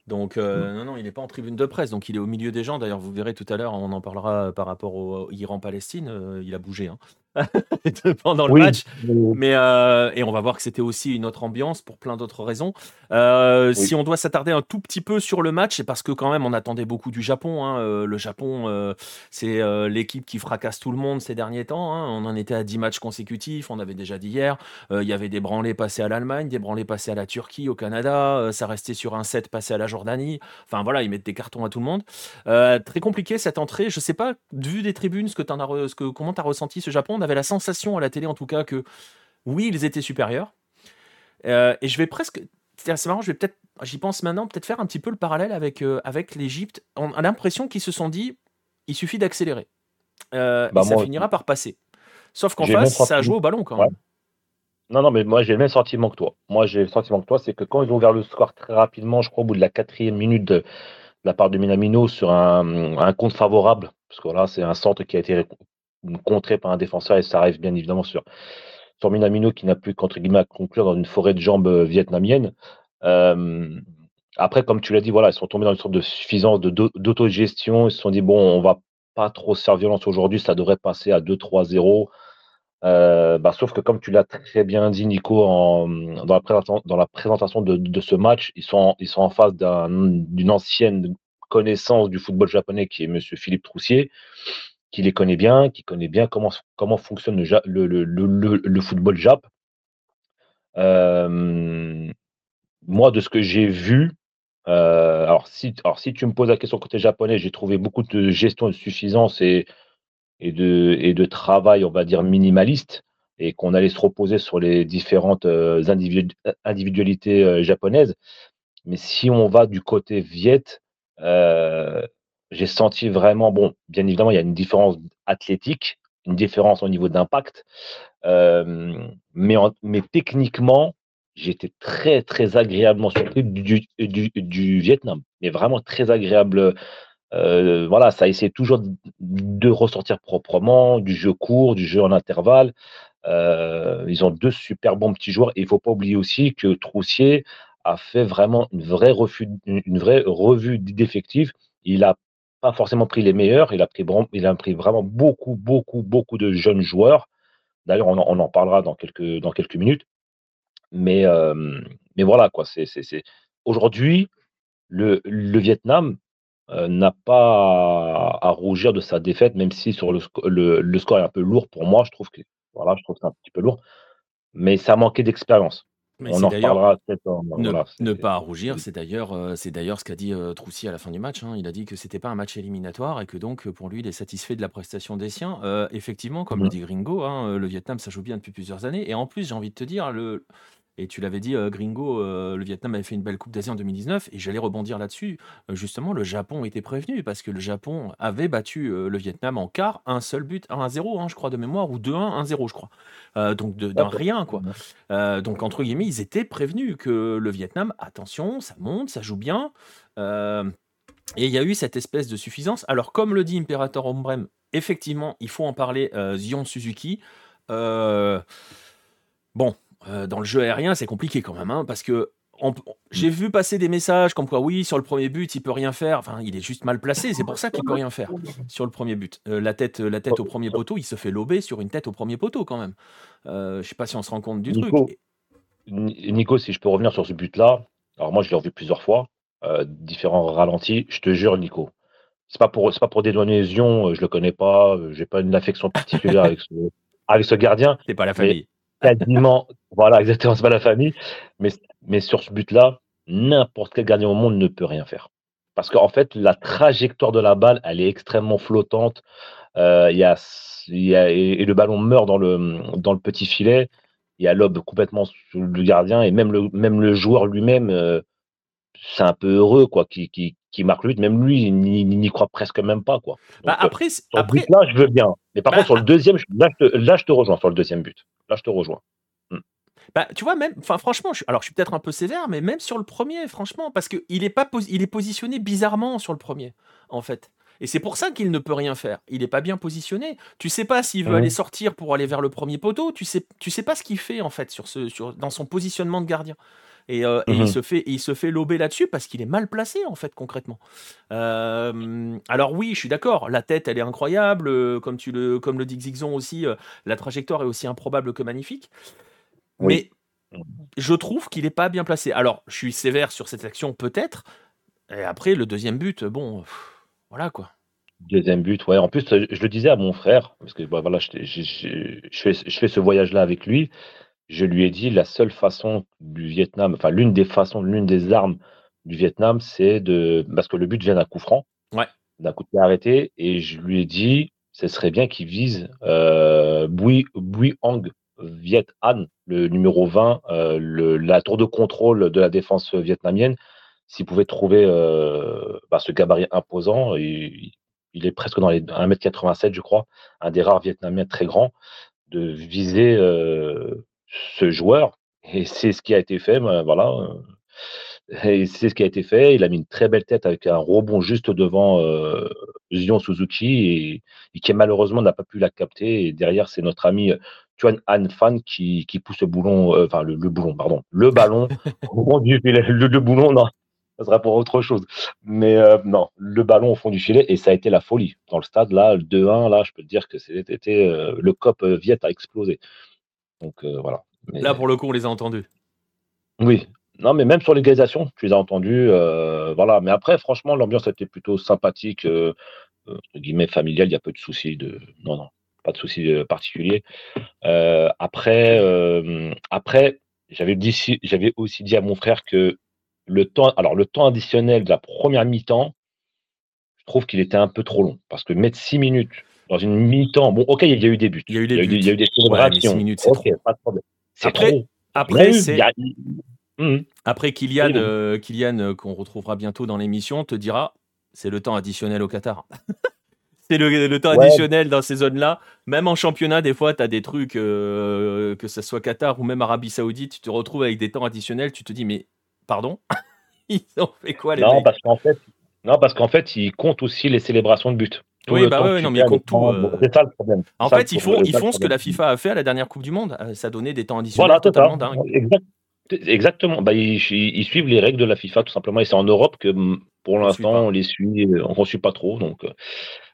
Donc, euh, mm. non, non, il n'est pas en tribune de presse, donc il est au milieu des gens. D'ailleurs, vous verrez tout à l'heure, on en parlera par rapport au Iran-Palestine, il a bougé. Hein. pendant le match. Mais, euh, et on va voir que c'était aussi une autre ambiance pour plein d'autres raisons. Euh, si on doit s'attarder un tout petit peu sur le match, c'est parce que quand même on attendait beaucoup du Japon. Hein. Euh, le Japon, c'est l'équipe qui fracasse tout le monde ces derniers temps. Hein. On en était à 10 matchs consécutifs, on avait déjà dit hier. Il y avait des branlés passés à l'Allemagne, des branlés passés à la Turquie, au Canada. ça restait sur un set passé à la Jordanie. Enfin voilà, ils mettent des cartons à tout le monde. très compliqué cette entrée. Je sais pas, vu des tribunes, ce que en as ce que, comment tu as ressenti ce Japon? On avait la sensation à la télé en tout cas que oui, ils étaient supérieurs. Euh, et je vais presque. C'est marrant, je vais peut-être. J'y pense maintenant, peut-être faire un petit peu le parallèle avec, euh, avec l'Égypte. On a l'impression qu'ils se sont dit il suffit d'accélérer. Euh, bah, ça finira par passer. Sauf qu'en face, ça a joué au ballon quand même. Non, non, mais moi j'ai le même sentiment que toi. Moi j'ai le sentiment que toi, c'est que quand ils ont ouvert le score très rapidement, je crois au bout de la quatrième minute de, la part de Minamino sur un, un compte favorable, parce que là c'est un centre qui a été contré par un défenseur et ça arrive bien évidemment sur, sur Minamino qui n'a plus qu'entre guillemets à conclure dans une forêt de jambes euh, vietnamienne. Euh, après, comme tu l'as dit, voilà, ils sont tombés dans une sorte de suffisance d'autogestion. Ils se sont dit, bon, on va pas trop faire violence aujourd'hui, ça devrait passer à 2-3-0. bah, sauf que comme tu l'as très bien dit, Nico, dans, la présentation, dans la présentation de, de ce match, ils sont, ils sont en face d'une ancienne connaissance du football japonais qui est Monsieur Philippe Troussier, qui les connaît bien, qui connaît bien comment, comment fonctionne le, football jap. Euh, moi, de ce que j'ai vu, euh, alors, si, alors si tu me poses la question côté japonais, j'ai trouvé beaucoup de gestion de suffisance et, et, de, et de travail, on va dire, minimaliste, et qu'on allait se reposer sur les différentes euh, individualités japonaises. Mais si on va du côté Viet, j'ai senti vraiment, bon, bien évidemment, il y a une différence athlétique, une différence au niveau d'impact, mais, mais techniquement, j'étais très, très agréablement surpris du, Vietnam, mais vraiment très agréable. voilà, ça essaie toujours de ressortir proprement, du jeu court, du jeu en intervalle. ils ont deux super bons petits joueurs. Il ne faut pas oublier aussi que Troussier a fait vraiment une vraie, refus, une vraie revue d'effectifs. Il a pas forcément pris les meilleurs, il a pris, vraiment beaucoup, beaucoup, beaucoup de jeunes joueurs. D'ailleurs, on, en parlera dans quelques, minutes. Mais, euh, voilà, quoi. Aujourd'hui, le, Vietnam euh, n'a pas à, rougir de sa défaite, même si sur le, le, score est un peu lourd pour moi. Je trouve que c'est un petit peu lourd. Mais ça a manqué d'expérience on en reparlera peut-être. Ne, pas rougir, c'est d'ailleurs, euh, c'est d'ailleurs ce qu'a dit euh, Troussy à la fin du match. Hein. Il a dit que c'était pas un match éliminatoire et que donc pour lui, il est satisfait de la prestation des siens. Euh, effectivement, comme le mmh. dit Gringo, hein, le Vietnam, ça joue bien depuis plusieurs années. Et en plus, j'ai envie de te dire, le, et tu l'avais dit, euh, Gringo, euh, le Vietnam avait fait une belle Coupe d'Asie en 2019, et j'allais rebondir là-dessus. Euh, justement, le Japon était prévenu, parce que le Japon avait battu le Vietnam en quart, un seul but, 1-0, hein, je crois, de mémoire, ou 2-1, 1-0, je crois. donc d'un rien, quoi. donc, entre guillemets, ils étaient prévenus que le Vietnam, attention, ça monte, ça joue bien. et il y a eu cette espèce de suffisance. Alors, comme le dit Imperator Ombrem, effectivement, il faut en parler, Zion Suzuki. bon, euh, dans le jeu aérien, c'est compliqué quand même, hein, parce que j'ai vu passer des messages comme quoi oui sur le premier but il peut rien faire. Enfin il est juste mal placé c'est pour ça qu'il peut rien faire sur le premier but. Euh, la tête la tête au premier poteau il se fait lober sur une tête au premier poteau quand même. Euh, je sais pas si on se rend compte du truc. Nico si je peux revenir sur ce but là alors moi je l'ai revu plusieurs fois euh, différents ralentis je te jure Nico c'est pas pour c'est pas pour dédouaner Zion je le connais pas j'ai pas une affection particulière avec ce, avec ce gardien c'est pas la famille. quasiment, voilà, exactement, c'est pas la famille. Mais, mais sur ce but-là, n'importe quel gardien au monde ne peut rien faire. Parce qu'en fait, la trajectoire de la balle, elle est extrêmement flottante. Euh, y a, y a, et, le ballon meurt dans le, dans le petit filet. Il y a l'aube complètement sur le gardien et même le, même le joueur lui-même, euh, c'est un peu heureux quoi, qui, qui, qui marque le but. Même lui, il n'y croit presque même pas. Quoi. Bah après, sur après... là, je veux bien. Mais par bah, contre, sur le deuxième, là je, te, là, je te rejoins sur le deuxième but. Là, je te rejoins. Bah, tu vois, même, enfin, franchement, je, alors je suis peut-être un peu sévère, mais même sur le premier, franchement, parce qu'il est, pas il est positionné bizarrement sur le premier, en fait. Et c'est pour ça qu'il ne peut rien faire. Il n'est pas bien positionné. Tu sais pas s'il veut aller sortir pour aller vers le premier poteau. Tu sais, tu sais pas ce qu'il fait en fait sur ce, sur, dans son positionnement de gardien. Et, euh, il, mhm. se fait, il se fait lober là-dessus parce qu'il est mal placé, en fait, concrètement. Euh, alors oui, je suis d'accord, la tête, elle est incroyable, euh, comme, tu le, comme le dit Xixon aussi, la trajectoire est aussi improbable que magnifique. Mais je trouve qu'il n'est pas bien placé. Alors, je suis sévère sur cette action, peut-être. Et après, le deuxième but, bon, voilà quoi. Deuxième but, ouais. En plus, je le disais à mon frère, parce que bah, voilà, je, fais, je fais ce voyage-là avec lui je lui ai dit la seule façon du Vietnam, enfin l'une des façons, l'une des armes du Vietnam, c'est de. Parce que le but vient d'un coup franc, ouais. d'un coup de pied arrêté, et je lui ai dit ce serait bien qu'il vise euh, Bui, Bui Hang Viet An, le numéro 20, euh, la tour de contrôle de la défense vietnamienne. S'il pouvait trouver euh, bah, ce gabarit imposant, il, est presque dans les 1m87, je crois, un des rares Vietnamiens très grands, de viser euh, ce joueur. Et c'est ce qui a été fait. Ben, voilà. Et c'est ce qui a été fait. Il a mis une très belle tête avec un rebond juste devant Zion Suzuki et, qui malheureusement n'a pas pu la capter. Et derrière, c'est notre ami Tuan Han Fan qui, qui pousse le boulon, euh, enfin le, boulon, pardon, le ballon au du Le, le, boulon, non. ça sera pour autre chose. Mais euh, non, le ballon au fond du filet, et ça a été la folie. Dans le stade, là, le 2-1, là, je peux te dire que c'était euh, le COP Viette a explosé. Donc voilà. Là, pour le coup, on les a entendus. Oui. Non, mais même sur l'égalisation, tu les as entendus. voilà. Mais après, franchement, l'ambiance était plutôt sympathique, entre guillemets, familiale. Il n'y a pas de soucis de. Non, non pas de souci euh, particulier. Euh, après, euh, après j'avais, aussi dit à mon frère que le temps, alors le temps additionnel de la première mi-temps, je trouve qu'il était un peu trop long. Parce que mettre six minutes dans une mi-temps, bon, ok, il y a eu des buts. Il y a eu des, il y a eu, des célébrations. minutes, c'est trop. Pas de problème. C'est après, trop. Après, c'est. Après, Kylian, Kylian qu'on retrouvera bientôt dans l'émission, te dira c'est le temps additionnel au Qatar. C'est le, temps additionnel dans ces zones-là. Même en championnat, des fois, tu as des trucs, euh, que ce soit Qatar ou même Arabie Saoudite, tu te retrouves avec des temps additionnels, tu te dis, mais pardon? Ils ont fait quoi les non, Parce qu'en fait, non, parce qu'en fait, ils comptent aussi les célébrations de but. oui, bah ouais, non, mais ils comptent tout. Euh. C'est ça le problème. En fait, ils font, ils font ce que la FIFA a fait à la dernière Coupe du Monde. Euh, ça donnait des temps additionnels voilà, totalement dingues. Exactement. Bah, ils, suivent les règles de la FIFA, tout simplement. Et c'est en Europe que, pour l'instant, on les suit, on ne suit pas trop. Donc,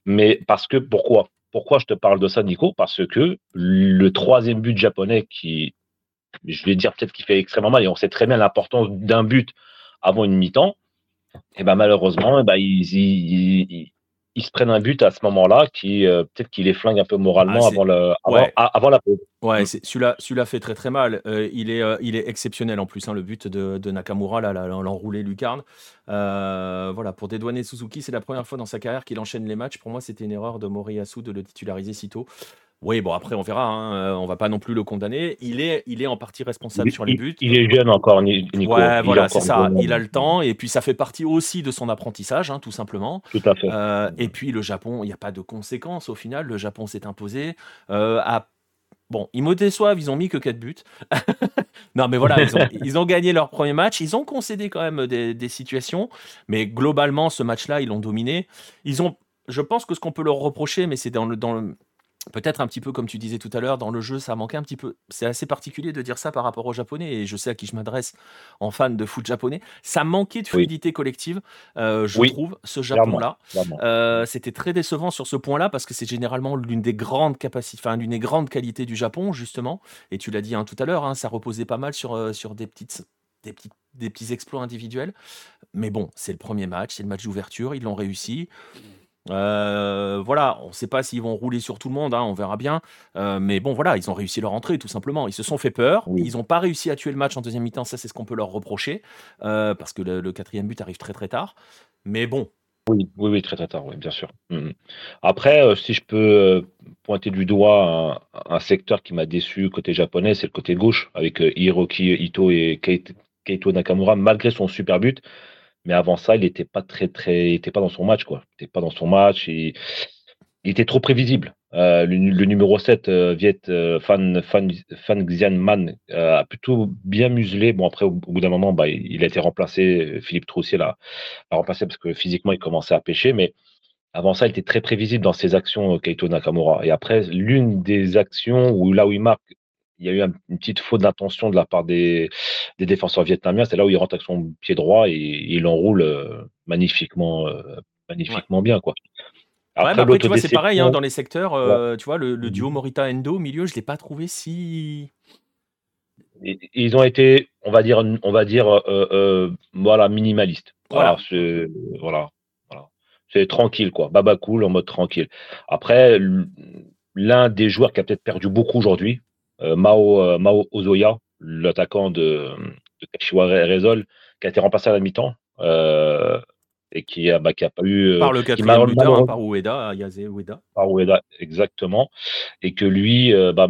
mais parce que pourquoi? Pourquoi je te parle de ça, Nico? Parce que le troisième but japonais qui, je vais dire peut-être qu'il fait extrêmement mal, et on sait très bien l'importance d'un but avant une mi-temps, et ben malheureusement, et ben ils, ils se prennent un but à ce moment-là qui euh, peut-être qu'il les flingue un peu moralement ah, avant, le, avant, la pause. Ouais, mm. celui-là, celui-là fait très très mal. Euh, il, est, euh, il est exceptionnel en plus, hein, le but de, Nakamura, là, l'enroulé lucarne. voilà, pour dédouaner Suzuki, c'est la première fois dans sa carrière qu'il enchaîne les matchs. Pour moi, c'était une erreur de Moriyasu de le titulariser si tôt. Oui, bon, après, on verra. Hein, euh, on va pas non plus le condamner. Il est, il est en partie responsable sur les buts. Il, est jeune encore, Nico. Ouais, voilà, c'est ça. Il a le temps. Et puis, ça fait partie aussi de son apprentissage, hein, tout simplement. Tout à fait. Euh, et puis, le Japon, il n'y a pas de conséquences au final. Le Japon s'est imposé. Euh, Bon, ils me déçoivent, ils ont mis que 4 buts. non, mais voilà, ils ont, gagné leur premier match. Ils ont concédé quand même des, des situations. Mais globalement, ce match-là, ils l'ont dominé. Ils ont, je pense que ce qu'on peut leur reprocher, mais c'est dans le, dans le, Peut-être un petit peu comme tu disais tout à l'heure, dans le jeu, ça manquait un petit peu. C'est assez particulier de dire ça par rapport aux Japonais, et je sais à qui je m'adresse en fan de foot japonais. Ça manquait de fluidité collective, euh, je trouve, ce Japon-là. Euh, c'était très décevant sur ce point-là, parce que c'est généralement l'une des grandes capacités, enfin l'une des grandes qualités du Japon, justement. Et tu l'as dit hein, tout à l'heure, hein, ça reposait pas mal sur, euh, sur des petites des petits, des petits exploits individuels. Mais bon, c'est le premier match, c'est le match d'ouverture, ils l'ont réussi. Euh, voilà, on ne sait pas s'ils vont rouler sur tout le monde, hein, on verra bien. Euh, mais bon, voilà, ils ont réussi leur entrée, tout simplement. Ils se sont fait peur. Ils n'ont pas réussi à tuer le match en deuxième mi-temps. Ça, c'est ce qu'on peut leur reprocher, euh, parce que le, quatrième but arrive très très tard. Mais bon. Oui, oui, oui très très tard, oui, bien sûr. Mm, mm. Après, si je peux pointer du doigt un, secteur qui m'a déçu côté japonais, c'est le côté gauche, avec Hiroki Ito et Keito Nakamura, malgré son super but. Mais avant ça, il n'était pas très, très, il pas dans son match, quoi. Il n'était pas dans son match. Il, il était trop prévisible. Euh, le, numéro 7, euh, Viet euh, Fan, Fan, Fan Xian Man, a plutôt bien muselé. Bon, après, au, bout d'un moment, bah, il a été remplacé. Philippe Troussier l'a remplacé parce que physiquement, il commençait à pêcher. Mais avant ça, il était très prévisible dans ses actions, Keito Nakamura. Et après, l'une des actions où là où il marque il y a eu une petite faute d'intention de la part des, défenseurs vietnamiens. C'est là où il rentre avec son pied droit et, il enroule euh, magnifiquement, euh, magnifiquement bien. Quoi. Après, tu vois, c'est pareil hein, dans les secteurs. Euh, tu vois, le, duo Morita-Endo au milieu, je ne l'ai pas trouvé si. Ils ont été, on va dire, on va dire, voilà, minimaliste. Voilà, c'est voilà, c'est tranquille quoi, baba cool en mode tranquille. Après, l'un des joueurs qui a peut-être perdu beaucoup aujourd'hui, Mao, euh, Mao Ozoya, l'attaquant de, de Kashiwa Rezol, qui a été remplacé à la mi-temps euh, et qui a, bah, pas eu. Par le quatrième buteur, hein, par Ueda, Yaze Ueda. Par Ueda, exactement. Et que lui bah,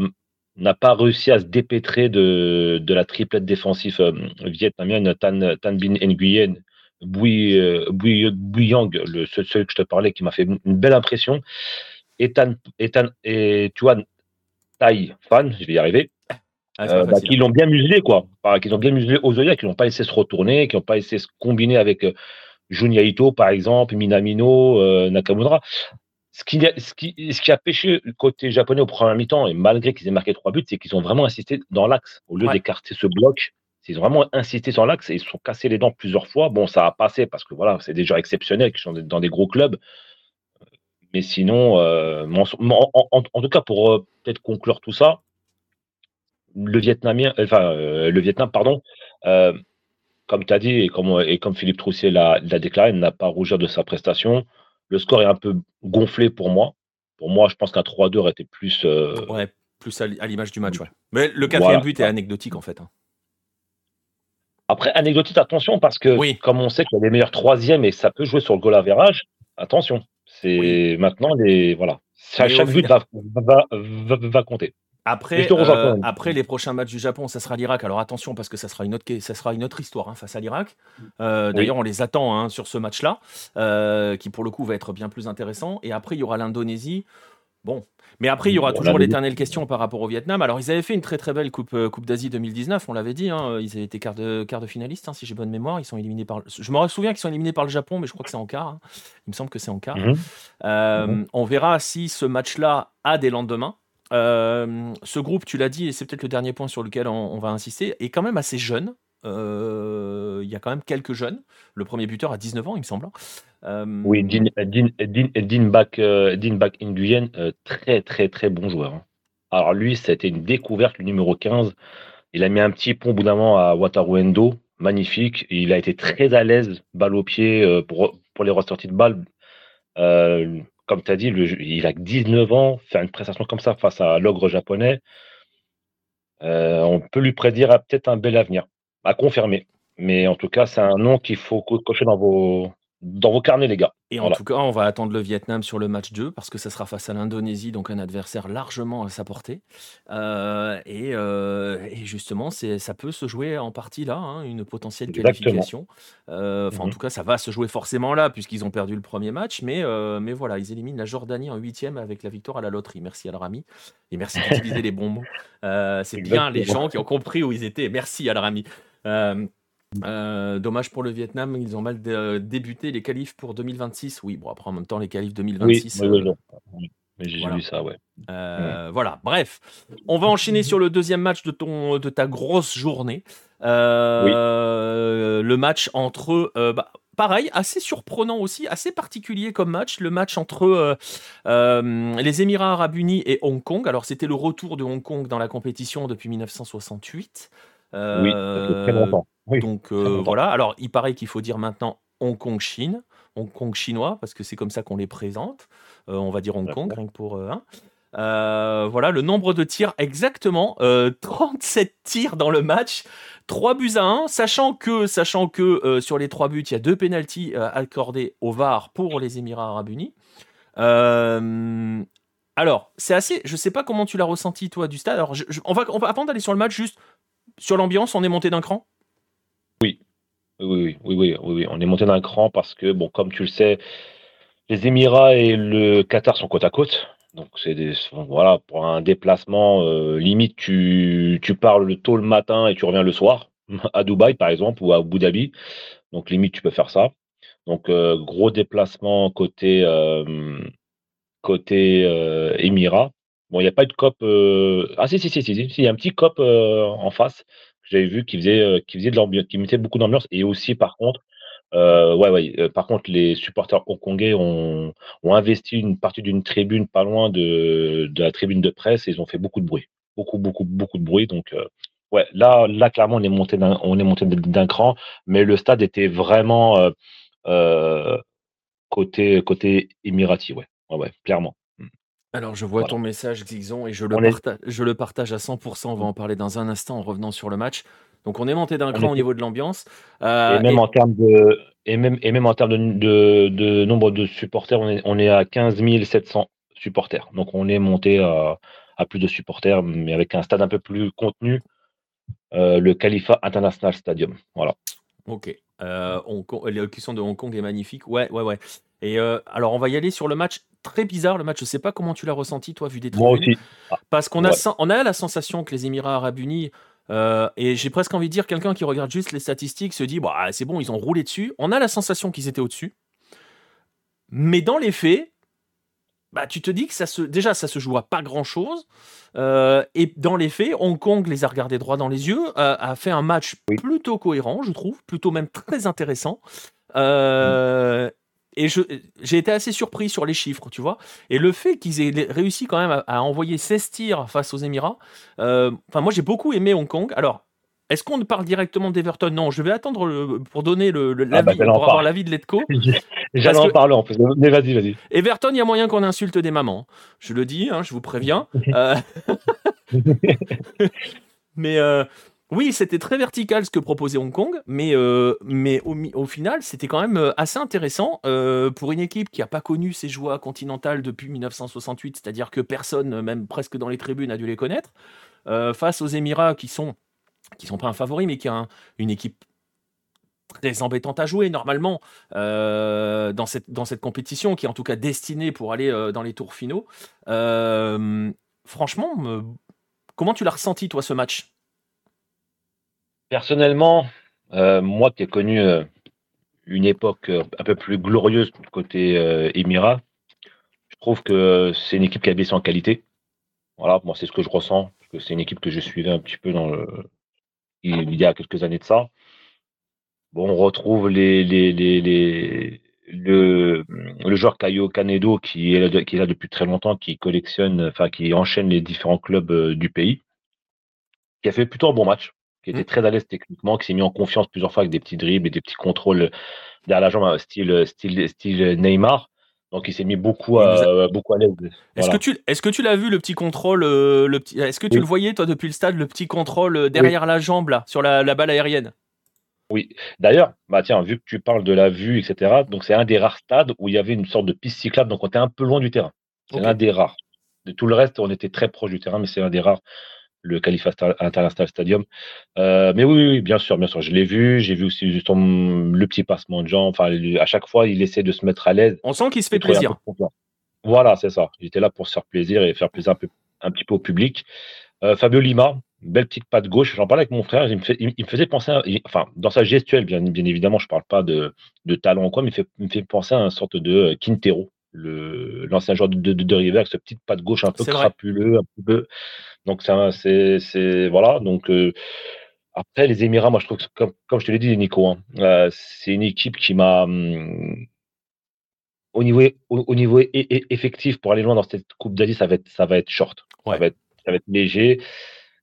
n'a pas réussi à se dépêtrer de, de la triplette défensive vietnamienne Tan, Tan Bin Nguyen, Bui, Bui, Buyang, le, celui que je te parlais, qui m'a fait une belle impression. Et, Tan, et, Tan, et tu vois, taille fan, je vais y arriver, ah, euh, bah, qui l'ont bien muselé, quoi. Qu'ils ont bien muselé Ozoya, qui n'ont pas laissé se retourner, qui n'ont pas laissé se combiner avec euh, Junya Ito, par exemple, Minamino, euh, Nakamura. Ce qui, ce, qui, ce qui a pêché le côté japonais au premier mi-temps, et malgré qu'ils aient marqué trois buts, c'est qu'ils ont vraiment insisté dans l'axe. Au lieu d'écarter ce bloc, Ils ont vraiment insisté sur l'axe et ils se sont cassés les dents plusieurs fois. Bon, ça a passé parce que voilà, c'est des joueurs exceptionnels qui sont dans des gros clubs. Mais sinon, euh, en, tout cas, pour euh, peut-être conclure tout ça, le Vietnamien, enfin, euh, le Vietnam, pardon, comme tu as dit et comme, et comme Philippe Troussier l'a déclaré, il n'a pas à rougir de sa prestation. Le score est un peu gonflé pour moi. Pour moi, je pense qu'un 3-2 aurait été plus. Ouais, plus à l'image du match, ouais. Mais le quatrième but est anecdotique en fait. Hein. Après, anecdotique, attention, parce que comme on sait qu'il y a des meilleurs troisièmes et ça peut jouer sur le goal average, attention. C'est maintenant les. Voilà. chaque but va, va, compter. Après, euh, après les prochains matchs du Japon, ça sera l'Irak. Alors attention parce que ça sera une autre, ça sera une autre histoire hein, face à l'Irak. Euh, d'ailleurs, on les attend hein, sur ce match-là, euh, qui pour le coup va être bien plus intéressant. Et après, il y aura l'Indonésie. Bon, mais après, il y aura toujours l'éternelle question par rapport au Vietnam. Alors, ils avaient fait une très très belle Coupe, euh, coupe d'Asie 2019, on l'avait dit. Hein. Ils avaient été quart de, quart de finaliste, hein, si j'ai bonne mémoire. Ils sont éliminés par. Je me souviens qu'ils sont éliminés par le Japon, mais je crois que c'est en quart. Hein. Il me semble que c'est en quart. Mhm. Euh, mhm. On verra si ce match-là a des lendemains. Euh, ce groupe, tu l'as dit, et c'est peut-être le dernier point sur lequel on, va insister, est quand même assez jeune. Il y a quand même quelques jeunes. Le premier buteur a 19 ans, il me semble. Euh, oui, Dean, Dean, Dean, Dean euh, euh, très très très bon joueur. Hein. Alors lui, c'était une découverte, le numéro 15. Il a mis un petit pont au bout d'un moment à Wataruendo, magnifique. Il a été très à l'aise, balle au pied, pour, les ressorties de balles. comme tu as dit, il a 19 ans, faire une prestation comme ça face à l'ogre japonais, on peut lui prédire peut-être un bel avenir, à confirmer. Mais en tout cas, c'est un nom qu'il faut cocher dans vos, dans vos carnets, les gars. Et en tout cas, on va attendre le Vietnam sur le match 2 parce que ça sera face à l'Indonésie, donc un adversaire largement à sa portée. Euh, euh, et, justement, ça peut se jouer en partie là, hein, une potentielle qualification. Euh, enfin, en mhm. tout cas, ça va se jouer forcément là puisqu'ils ont perdu le premier match. Mais, mais voilà, ils éliminent la Jordanie en huitième avec la victoire à la loterie. Merci Al-Rami. Et merci d'utiliser les bons mots. C'est bien les gens qui ont compris où ils étaient. Merci Al-Rami. Euh, dommage pour le Vietnam, ils ont mal euh, débuté les qualifs pour 2026. Oui, bon, après en même temps, les qualifs 2026. Oui, oui, oui, j'ai voilà. vu ça, ouais. Euh, voilà, bref. On va enchaîner sur le deuxième match de, ton, de ta grosse journée. Le match entre. Bah, pareil, assez surprenant aussi, assez particulier comme match. Le match entre les Émirats Arabes Unis et Hong Kong. Alors, c'était le retour de Hong Kong dans la compétition depuis 1968. Oui, ça fait très longtemps. Donc euh, voilà, alors il paraît qu'il faut dire maintenant Hong Kong-Chine, Hong Kong chinois, parce que c'est comme ça qu'on les présente. Euh, on va dire Hong Kong, rien que pour euh, un. voilà, le nombre de tirs, exactement, 37 tirs dans le match, 3 buts à 1, sachant que, sachant que sur les 3 buts, il y a deux pénalties accordés au VAR pour les Émirats Arabes Unis. alors, c'est assez. Je sais pas comment tu l'as ressenti, toi, du stade. Alors, on, va, on va, avant d'aller sur le match, juste sur l'ambiance, on est monté d'un cran? Oui. Oui, oui, oui, oui, on est monté d'un cran parce que, bon, comme tu le sais, les Émirats et le Qatar sont côte à côte. Donc, c'est des, voilà, pour un déplacement, euh, limite, tu, tu pars le tôt le matin et tu reviens le soir, à Dubaï, par exemple, ou à Abu Dhabi. Donc, limite, tu peux faire ça. Donc, euh, gros déplacement côté, euh, côté Émirats. Bon, il n'y a pas eu de COP. Ah, si, si, si, si, si, il y a un petit COP en face j'avais vu qu'ils faisaient, euh, faisait de l'ambiance, qui mettait beaucoup d'ambiance. Et aussi, par contre, euh, ouais, ouais, euh, par contre, les supporters hongkongais ont, investi une partie d'une tribune pas loin de, de, la tribune de presse et ils ont fait beaucoup de bruit. Beaucoup, beaucoup, beaucoup de bruit. Donc, ouais, là, là, clairement, on est monté d'un, on est monté d'un cran, mais le stade était vraiment côté, côté émirati, ouais, ouais, ouais clairement. Alors, je vois ton message, Xixon, et je le, je le partage à 100%. On va en parler dans un instant en revenant sur le match. Donc, on est monté d'un cran au niveau de l'ambiance. Euh, et même en termes de, et même, et même en termes de, de, nombre de supporters, on est, on est à 15 700 supporters. Donc, on est monté à, à, plus de supporters, mais avec un stade un peu plus contenu, euh, le Khalifa International Stadium. Voilà. Ok. Euh, la question de Hong Kong est magnifique. Ouais, ouais, ouais. Et euh, alors, on va y aller sur le match très bizarre. Le match, je sais pas comment tu l'as ressenti, toi, vu des tribunes. Moi aussi. Parce qu'on a, on a la sensation que les Émirats Arabes Unis, euh, et j'ai presque envie de dire, quelqu'un qui regarde juste les statistiques se dit, bah, c'est bon, ils ont roulé dessus. On a la sensation qu'ils étaient au-dessus. Mais dans les faits, bah, tu te dis que ça se, déjà, ça se joue à pas grand-chose. Euh, et dans les faits, Hong Kong les a regardés droit dans les yeux, a fait un match plutôt cohérent, je trouve, plutôt même très intéressant. Euh, et j'ai été assez surpris sur les chiffres, tu vois. Et le fait qu'ils aient réussi quand même à, envoyer 16 tirs face aux Émirats, euh, enfin, moi j'ai beaucoup aimé Hong Kong. Alors, est-ce qu'on parle directement d'Everton? Non, je vais attendre pour donner le, ah, bah, l'avis, pour avoir l'avis de Letco. J'allais en parler en plus, mais vas-y, vas-y. Everton, il y a moyen qu'on insulte des mamans. Je le dis, hein, je vous préviens. Euh, mais euh, oui, c'était très vertical ce que proposait Hong Kong, mais, euh, mais au, final, c'était quand même assez intéressant pour une équipe qui n'a pas connu ces joies continentales depuis 1968, c'est-à-dire que personne, même presque dans les tribunes, a dû les connaître, face aux Émirats qui sont qui sont pas un favori, mais qui a une équipe très embêtante à jouer normalement euh, dans, cette, compétition, qui est en tout cas destinée pour aller euh, dans les tours finaux. Euh, franchement, comment tu l'as ressenti toi ce match? Personnellement, moi qui ai connu une époque un peu plus glorieuse côté Émirat, je trouve que c'est une équipe qui a baissé en qualité. Voilà, moi c'est ce que je ressens, que c'est une équipe que je suivais un petit peu dans le, il y a quelques années de ça. Bon, on retrouve les, les, les, le, le, joueur Caio Canedo qui est, là, qui est là depuis très longtemps, qui collectionne, enfin qui enchaîne les différents clubs euh, du pays, qui a fait plutôt un bon match, qui était mmh. très à l'aise techniquement, qui s'est mis en confiance plusieurs fois avec des petits dribbles et des petits contrôles derrière la jambe, style, style, style Neymar. Donc il s'est mis beaucoup à, beaucoup à l'aise. Est-ce que tu est-ce que tu l'as vu le petit contrôle euh, le petit est-ce que tu le voyais toi depuis le stade le petit contrôle euh, derrière la jambe là sur la, balle aérienne? Oui. D'ailleurs, bah tiens, vu que tu parles de la vue, etc. Donc c'est un des rares stades où il y avait une sorte de piste cyclable, donc on était un peu loin du terrain. C'est un des rares. De tout le reste, on était très proche du terrain, mais c'est un des rares le Khalifa International Stadium. Euh, mais oui, oui, bien sûr, bien sûr. Je l'ai vu. J'ai vu aussi le petit passement de jambes. Enfin, à chaque fois, il essaie de se mettre à l'aise. On sent qu'il se fait plaisir. Voilà, c'est ça. J'étais là pour se faire plaisir et faire plaisir un, peu, un petit peu au public. Euh, Fabio Lima, belle petite patte gauche. J'en parlais avec mon frère. Il me, faisait penser, enfin, dans sa gestuelle, bien, bien évidemment, je ne parle pas de, talent ou quoi, mais il me fait, penser à une sorte de euh, Quintero, l'ancien joueur de, de, de, River, avec ce petite patte gauche un peu crapuleux, un peu donc c'est voilà. Donc euh, après les Émirats, moi je trouve que comme, comme je te l'ai dit, Nico, hein, euh, c'est une équipe qui m'a hum, au niveau au, niveau effectif pour aller loin dans cette Coupe d'Asie, ça va être ça va être short, ça, va être, ça va être léger.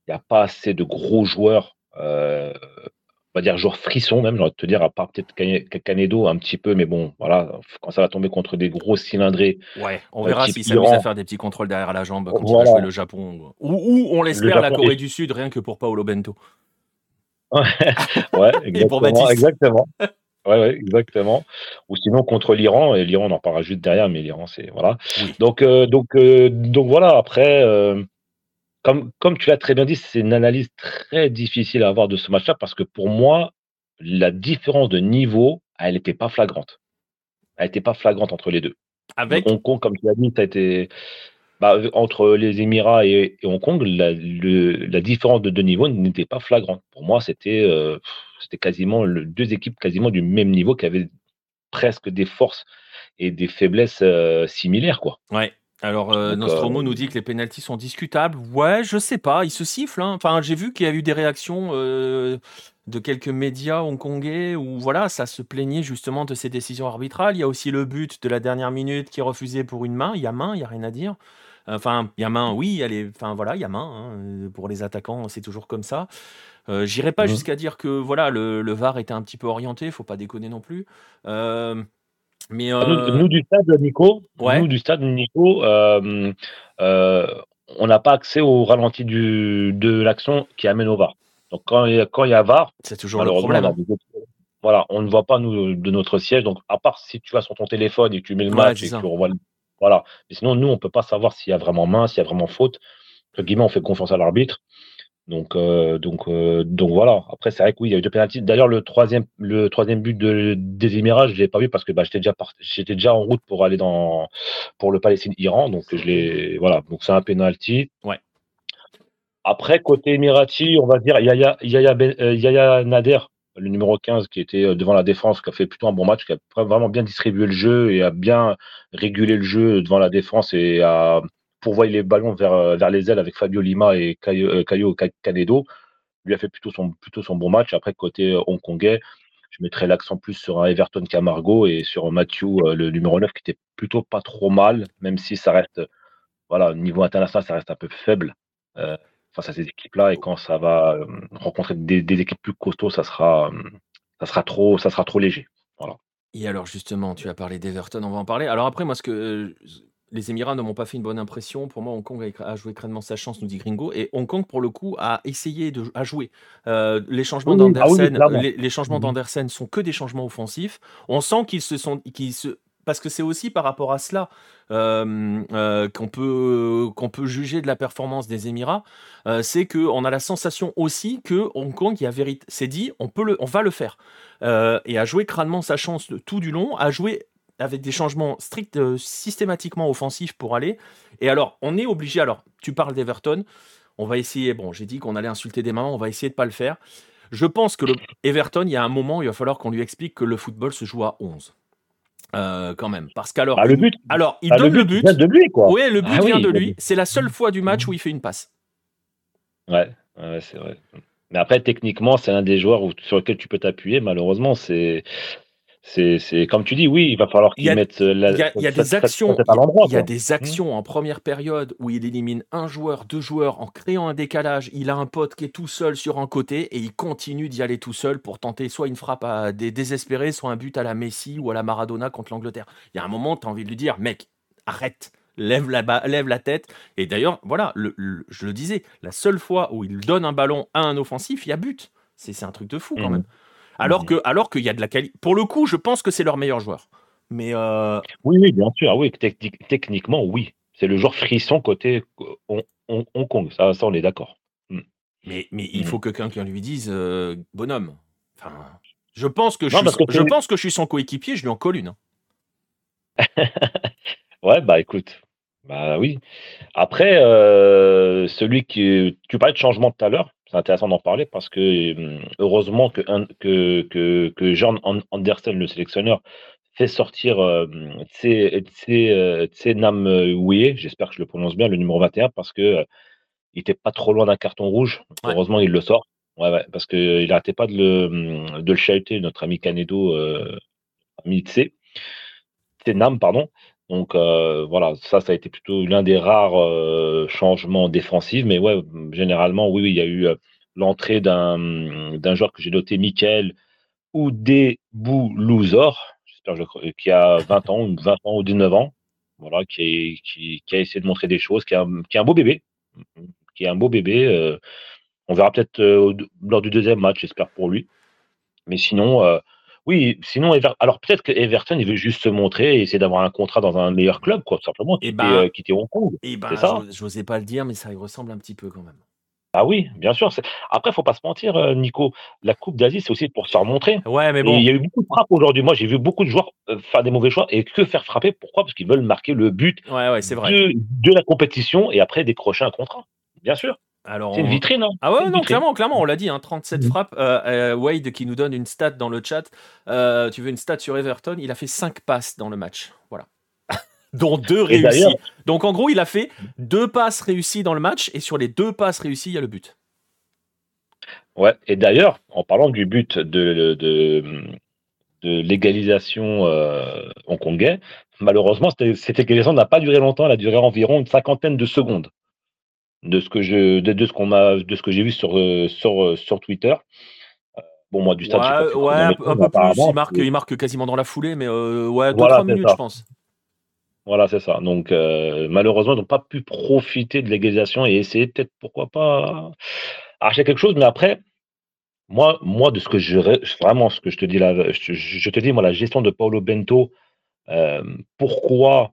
Il n'y a pas assez de gros joueurs. Euh, on va dire joueur frisson même, j'aurais te dire, à part peut-être Canedo un petit peu, mais bon, voilà, quand ça va tomber contre des gros cylindrés. Ouais, on euh, verra s'il s'amuse à faire des petits contrôles derrière la jambe quand il va jouer le Japon. Ou, on l'espère la Corée du Sud, rien que pour Paolo Bento. ouais, exactement. exactement. Ouais, ouais, exactement. Ou sinon contre l'Iran, et l'Iran on en parlera juste derrière, mais l'Iran c'est voilà. Donc euh, donc euh, donc voilà. Après, comme, comme tu l'as très bien dit, c'est une analyse très difficile à avoir de ce match-là parce que pour moi, la différence de niveau, elle n'était pas flagrante. Elle n'était pas flagrante entre les deux. Avec Hong Kong, comme tu l'as dit, ça a été bah, entre les Émirats et, Hong Kong, la, la, différence de deux niveaux n'était pas flagrante. Pour moi, c'était euh, c'était quasiment le, deux équipes quasiment du même niveau qui avaient presque des forces et des faiblesses euh, similaires, quoi. Ouais. Alors, euh, Nostromo nous dit que les pénalties sont discutables. Ouais, je sais pas, ils se sifflent. Hein. Enfin, j'ai vu qu'il y a eu des réactions euh, de quelques médias hongkongais où voilà, ça se plaignait justement de ces décisions arbitrales. Il y a aussi le but de la dernière minute qui est refusé pour une main. Il y a main, il y a rien à dire. Enfin, il y a main, oui, elle enfin voilà, il y a main. Hein. Pour les attaquants, c'est toujours comme ça. Euh, J'irai pas mmh. jusqu'à dire que voilà, le, le, VAR était un petit peu orienté, faut pas déconner non plus. Euh, mais nous, du stade, Nico, nous du stade, Nico, euh, euh, on n'a pas accès au ralenti du, de l'action qui amène au VAR. Donc quand il y a, quand il y a VAR, c'est toujours le problème. voilà, on ne voit pas nous de notre siège. Donc à part si tu vas sur ton téléphone et que tu mets le match et que tu revois voilà. Mais sinon nous on peut pas savoir s'il y a vraiment main, s'il y a vraiment faute. Entre guillemets, on fait confiance à l'arbitre. Donc, euh, donc, euh, donc voilà. Après, c'est vrai que oui, il y a eu deux pénalties. D'ailleurs, le troisième, le troisième but de, des Émirats, je l'ai pas vu parce que bah, j'étais déjà j'étais déjà en route pour aller dans pour le Palestine-Iran. Donc je l'ai, voilà. Donc c'est un penalty. Ouais. Après, côté Émirati, on va dire Yaya, Yaya, ben, euh, Yaya Nader le numéro 15 qui était devant la défense, qui a fait plutôt un bon match, qui a vraiment bien distribué le jeu et a bien régulé le jeu devant la défense et a pourvoyé les ballons vers, euh, vers les ailes avec Fabio Lima et Caio Canedo. Lui a fait plutôt son, bon match. Après, côté hongkongais, je mettrais l'accent plus sur un Everton Camargo et sur Matthew, le numéro 9, qui était plutôt pas trop mal, même si ça reste, voilà, au niveau international, ça reste un peu faible face à ces équipes-là. Et quand ça va euh, rencontrer des, équipes plus costauds, ça sera, euh, trop, ça sera trop léger. Et alors justement, tu as parlé d'Everton, on va en parler. Alors après, moi, ce que euh, les Émirats ne m'ont pas fait une bonne impression. Pour moi, Hong Kong a, joué crânement sa chance, nous dit Gringo. Et Hong Kong, pour le coup, a essayé de à jouer. les changements ah d'Andersen, les, changements d'Andersen sont que des changements offensifs. On sent qu'ils se sont, qu'ils se, parce que c'est aussi par rapport à cela euh, euh, qu'on peut, qu'on peut juger de la performance des Émirats, euh, c'est qu'on a la sensation aussi que Hong Kong, il a vérité, c'est dit, on, peut le, on va le faire. et a joué crânement sa chance tout du long, a joué avec des changements stricts, systématiquement offensifs pour aller. Et alors, on est obligé, alors, tu parles d'Everton, on va essayer, bon, j'ai dit qu'on allait insulter des mamans, on va essayer de pas le faire. Je pense que le Everton, il y a un moment, il va falloir qu'on lui explique que le football se joue à 11. Euh, quand même. Parce qu'alors. Ah, le but. Alors, il ah, donne le but. Vient de lui, quoi. Oui, le but ah vient de lui. C'est la seule fois du match où il fait une passe. Ouais, ouais c'est vrai. Mais après, techniquement, c'est un des joueurs sur lequel tu peux t'appuyer. Malheureusement, c'est c'est comme tu dis, oui, il va falloir qu'il mette la. Il y a, des actions. Il y a des actions en première période où il élimine un joueur, deux joueurs en créant un décalage. Il a un pote qui est tout seul sur un côté et il continue d'y aller tout seul pour tenter soit une frappe à des désespérés, soit un but à la Messi ou à la Maradona contre l'Angleterre. Il y a un moment, tu as envie de lui dire, mec, arrête. Lève la, lève la tête. Et d'ailleurs, voilà, je le disais, la seule fois où il donne un ballon à un offensif, il y a but. C'est un truc de fou quand mmh. même. Alors que, alors qu'il y a de la qualité. Pour le coup, je pense que c'est leur meilleur joueur. Mais euh, oui, oui, bien sûr. Oui, techniquement, oui. C'est le joueur frisson côté Hong Kong. Ça, ça, on est d'accord. Hmm. Mais, mais il hmm. faut que quelqu'un lui dise euh, bonhomme. Enfin, je pense que je, suis, je pense que je suis son coéquipier. Je lui en colle une. Hein. ouais, bah écoute. Bah oui. Après, euh, celui qui. Tu parlais de changement tout à l'heure c'est intéressant d'en parler parce que hum, heureusement que, que, que, que John Anderson, le sélectionneur, fait sortir euh, Tsenam Ouye, j'espère que je le prononce bien, le numéro 21, parce que euh, il n'était pas trop loin d'un carton rouge. Heureusement, il le sort. Ouais, ouais, parce qu'il n'arrêtait pas de le, hum, de le chahuter, notre ami Canedo, euh, ami Tse. Tsenam, pardon. Donc euh, voilà, ça, ça a été plutôt l'un des rares euh, changements défensifs. Mais ouais, généralement, oui, il y a eu euh, l'entrée d'un, joueur que j'ai noté, Michael Oudeboulouzor, j'espère qui a 20 ans, 20 ans ou 19 ans, voilà, qui, a essayé de montrer des choses, qui a, qui a un beau bébé, qui est un beau bébé. on verra peut-être lors du deuxième match, j'espère pour lui. Mais sinon, oui, sinon, alors peut-être que Everton, il veut juste se montrer et essayer d'avoir un contrat dans un meilleur club, quoi, tout simplement, Et quitter, ben, euh, Hong Kong. Et ben, ça? j'osais pas le dire, mais ça y ressemble un petit peu quand même. Ah oui, bien sûr. Après, faut pas se mentir, euh, Nico. La Coupe d'Asie, c'est aussi pour se faire montrer. Ouais, mais bon. il y a eu beaucoup de frappes aujourd'hui. Moi, j'ai vu beaucoup de joueurs euh, faire des mauvais choix et que faire frapper. Pourquoi? Parce qu'ils veulent marquer le but ouais, ouais, vrai. De, de, la compétition et après décrocher un contrat. Bien sûr. C'est une vitrine. Hein. Ah ouais, non, clairement, clairement, on l'a dit, hein, 37 mmh. frappes. Euh, euh, Wade qui nous donne une stat dans le chat. Euh, tu veux une stat sur Everton? Il a fait 5 passes dans le match. Voilà. dont deux réussies. Donc en gros, il a fait deux passes réussies dans le match et sur les deux passes réussies, il y a le but. Ouais, et d'ailleurs, en parlant du but de, de, de l'égalisation hongkongais, malheureusement, cette égalisation n'a pas duré longtemps, elle a duré environ une cinquantaine de secondes de ce que je de, ce qu'on m'a de ce que j'ai vu sur euh, sur euh, sur Twitter. Euh, bon moi du stade ouais, un, peu plus. Il marque il marque quasiment dans la foulée, mais ouais 2-3 minutes je pense. Voilà, c'est ça. Donc, malheureusement, ils n'ont pas pu profiter de l'égalisation et essayer peut-être, pourquoi pas, arracher quelque chose. Mais après, moi, moi, de ce que je vraiment, ce que je te dis là, je, te dis, moi, la gestion de Paulo Bento, pourquoi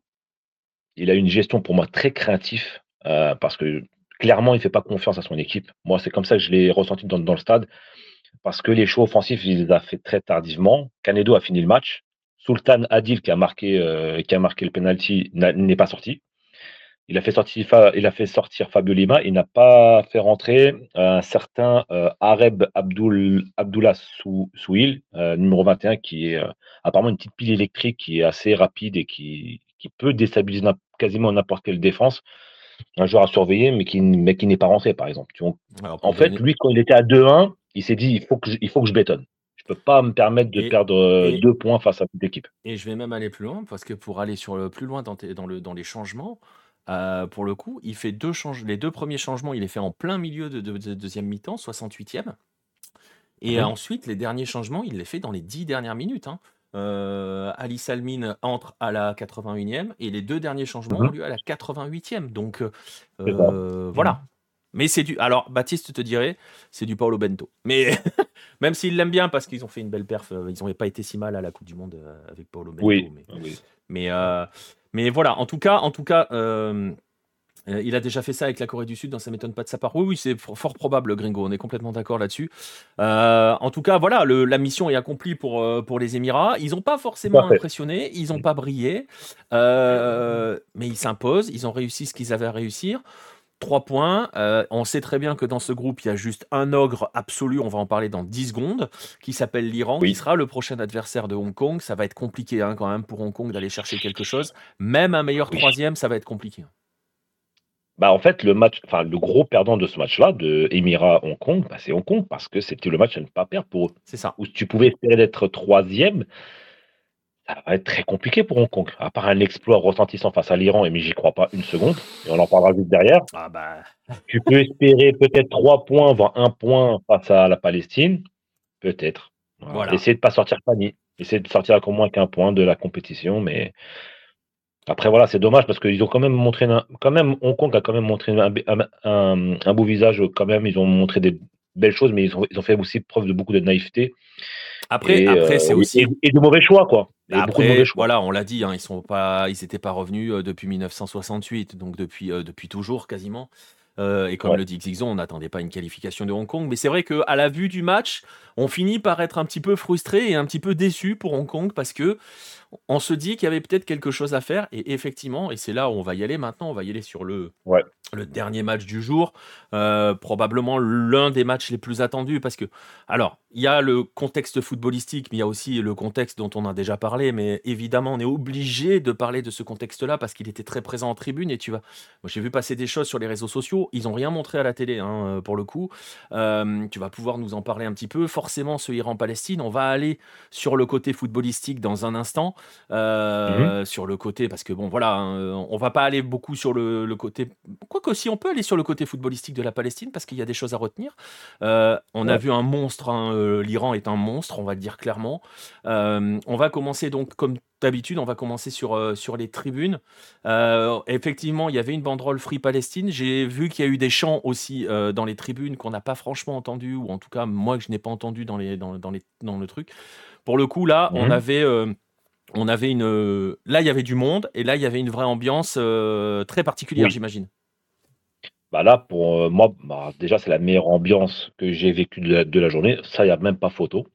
il a une gestion pour moi très craintif, parce que clairement, il ne fait pas confiance à son équipe. Moi, c'est comme ça que je l'ai ressenti dans, le stade. Parce que les choix offensifs, il les a fait très tardivement. Canedo a fini le match. Sultan Adil, qui a marqué, euh, le penalty, n'est pas sorti. il a fait sortir, Fabio Lima. Il n'a pas fait rentrer un certain Areb Abdul, Abdullah Souil, numéro 21, qui est apparemment une petite pile électrique qui est assez rapide et qui peut déstabiliser quasiment n'importe quelle défense. Un joueur à surveiller, mais qui, mais qui n'est pas rentré, par exemple. en fait, lui, quand il était à 2-1, il s'est dit il faut, que je, il faut que je bétonne. Je ne peux pas me permettre de perdre deux points face à toute l'équipe. Et je vais même aller plus loin, parce que pour aller sur le, plus loin dans, dans, le, dans les changements, euh, pour le coup, il fait deux change les deux premiers changements, il les fait en plein milieu de, deuxième mi-temps, 68e. Et ensuite, les derniers changements, il les fait dans les dix dernières minutes. Hein. Euh, Ali Salmine entre à la 81e et les deux derniers changements ont lieu à la 88e. Donc voilà. Mais c'est du. Alors, Baptiste te dirait, c'est du Paolo Bento. Mais même s'il l'aime bien parce qu'ils ont fait une belle perf, euh, ils n'ont pas été si mal à la Coupe du Monde euh, avec Paolo Bento. Oui. Mais, euh, mais, voilà, en tout cas, en tout cas il a déjà fait ça avec la Corée du Sud, donc ça m'étonne pas de sa part. Oui, oui, c'est fort probable, Gringo, on est complètement d'accord là-dessus. en tout cas, voilà, la mission est accomplie pour, pour les Émirats. Ils n'ont pas forcément impressionné, ils n'ont pas brillé, mais ils s'imposent, ils ont réussi ce qu'ils avaient à réussir. Trois points. Euh, on sait très bien que dans ce groupe, il y a juste un ogre absolu, on va en parler dans 10 secondes, qui s'appelle l'Iran, qui sera le prochain adversaire de Hong Kong. Ça va être compliqué hein, quand même pour Hong Kong d'aller chercher quelque chose. Même un meilleur troisième, ça va être compliqué. Bah en fait, le match, enfin le gros perdant de ce match-là, de Émirat-Hong Kong, bah, c'est Hong Kong parce que c'était le match à ne pas perdre pour eux. C'est ça. Où tu pouvais espérer d'être troisième, ça va être très compliqué pour Hong Kong. À part un exploit retentissant face à l'Iran, mais j'y crois pas une seconde, et on en parlera vite derrière. Ah bah. Tu peux espérer peut-être trois points, voire un point face à la Palestine. Peut-être. Voilà. Essayer de pas sortir panier. Essayer de sortir à moins qu'un point de la compétition, mais après voilà, c'est dommage parce qu'ils ont quand même montré, quand même Hong Kong a quand même montré un, beau visage quand même. Ils ont montré des belles choses, mais ils ont, ils ont fait aussi preuve de beaucoup de naïveté. Après, après c'est euh, aussi et, de mauvais choix quoi. Après, voilà, on l'a dit, hein, ils sont pas, ils n'étaient pas revenus euh, depuis 1968, donc depuis, euh, depuis toujours quasiment. et comme le dit Xixon, on n'attendait pas une qualification de Hong Kong. Mais c'est vrai qu'à la vue du match, on finit par être un petit peu frustré et un petit peu déçu pour Hong Kong parce que on se dit qu'il y avait peut-être quelque chose à faire. Et effectivement, et c'est là où on va y aller maintenant, on va y aller sur le, le dernier match du jour, euh, probablement l'un des matchs les plus attendus parce que, alors, il y a le contexte footballistique, mais il y a aussi le contexte dont on a déjà parlé. Mais évidemment, on est obligé de parler de ce contexte-là parce qu'il était très présent en tribune. Et tu vois, moi j'ai vu passer des choses sur les réseaux sociaux. Ils n'ont rien montré à la télé hein, pour le coup. Euh, tu vas pouvoir nous en parler un petit peu. Forcément, ce Iran-Palestine, on va aller sur le côté footballistique dans un instant. Euh, mmh sur le côté, parce que bon, voilà, hein, on va pas aller beaucoup sur le, le côté. Quoique, si on peut aller sur le côté footballistique de la Palestine, parce qu'il y a des choses à retenir. Euh, on a vu un monstre, hein, euh, l'Iran est un monstre, on va le dire clairement. on va commencer donc, comme d'habitude, on va commencer sur, sur les tribunes. effectivement, il y avait une banderole Free Palestine. J'ai vu qu'il y a eu des chants aussi dans les tribunes qu'on n'a pas franchement entendu, ou en tout cas, moi, que je n'ai pas entendu dans, les, dans, dans, les, dans le truc. Pour le coup, là, on mmh avait on avait une. Là, il y avait du monde et là, il y avait une vraie ambiance euh, très particulière, j'imagine. Bah là, pour euh, moi, bah, déjà, c'est la meilleure ambiance que j'ai vécue de la, journée. Ça, il n'y a même pas photo.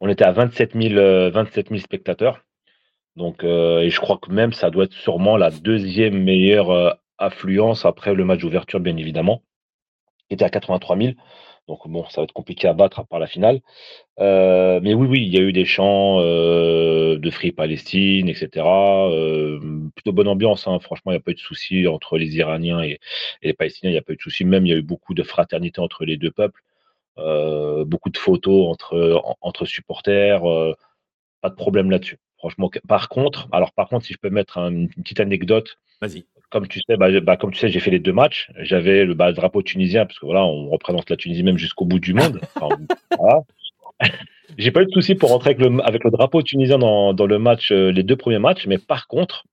On était à 27 000, euh, spectateurs. Donc, et je crois que même ça doit être sûrement la deuxième meilleure affluence après le match d'ouverture, bien évidemment, qui était à 83 000. Donc bon, ça va être compliqué à battre à part la finale. Euh, mais oui, oui, il y a eu des chants euh, de Free Palestine, etc. Euh, plutôt bonne ambiance, hein. franchement, il n'y a pas eu de souci entre les Iraniens et, les Palestiniens, il n'y a pas eu de souci. Même, il y a eu beaucoup de fraternité entre les deux peuples, beaucoup de photos entre, entre supporters, pas de problème là-dessus. Franchement, par contre, alors par contre, si je peux mettre une petite anecdote, Vas-y comme tu sais, bah, bah, comme tu sais, j'ai fait les deux matchs. J'avais le, bah, drapeau tunisien parce que voilà, on représente la Tunisie même jusqu'au bout du monde. j'ai pas eu de souci pour rentrer avec le, drapeau tunisien dans, le match, euh, les deux premiers matchs. Mais par contre,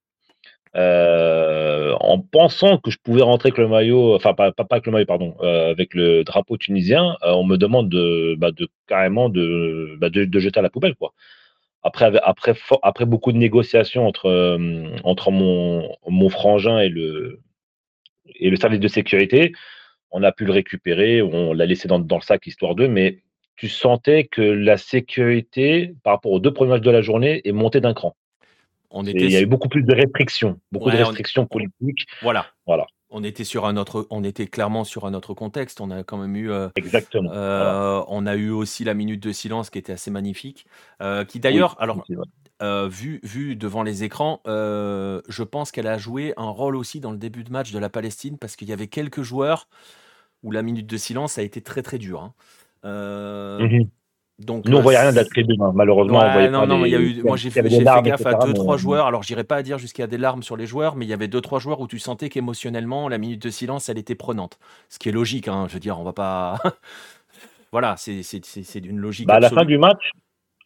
euh, en pensant que je pouvais rentrer avec le maillot, enfin pas, avec le maillot, pardon, euh, avec le drapeau tunisien, on me demande de, de carrément de, de, jeter à la poubelle, quoi. Après, après, beaucoup de négociations entre, mon, frangin et le, et le service de sécurité, on a pu le récupérer, on l'a laissé dans, dans, le sac histoire d'eux, mais tu sentais que la sécurité, par rapport aux deux premiers matchs de la journée, est montée d'un cran. On était il y a eu beaucoup plus de restrictions, beaucoup de restrictions politiques. Voilà. Voilà. On était sur un autre, on était clairement sur un autre contexte. On a quand même eu, euh, exactement. Euh, on a eu aussi la minute de silence qui était assez magnifique, euh, qui d'ailleurs, alors vu, vu devant les écrans, je pense qu'elle a joué un rôle aussi dans le début de match de la Palestine parce qu'il y avait quelques joueurs où la minute de silence a été très très dure. Hein. Mmh donc, Nous, on voyait rien tribune, hein. malheureusement. non, non, il y a eu, moi, j'ai fait, gaffe à deux, trois joueurs. Alors, j'irai pas à dire jusqu'à des larmes sur les joueurs, mais il y avait deux, trois joueurs où tu sentais qu'émotionnellement, la minute de silence, elle était prenante. Ce qui est logique, hein. je veux dire, on va pas. voilà, c'est d'une logique. Bah, à la fin du match,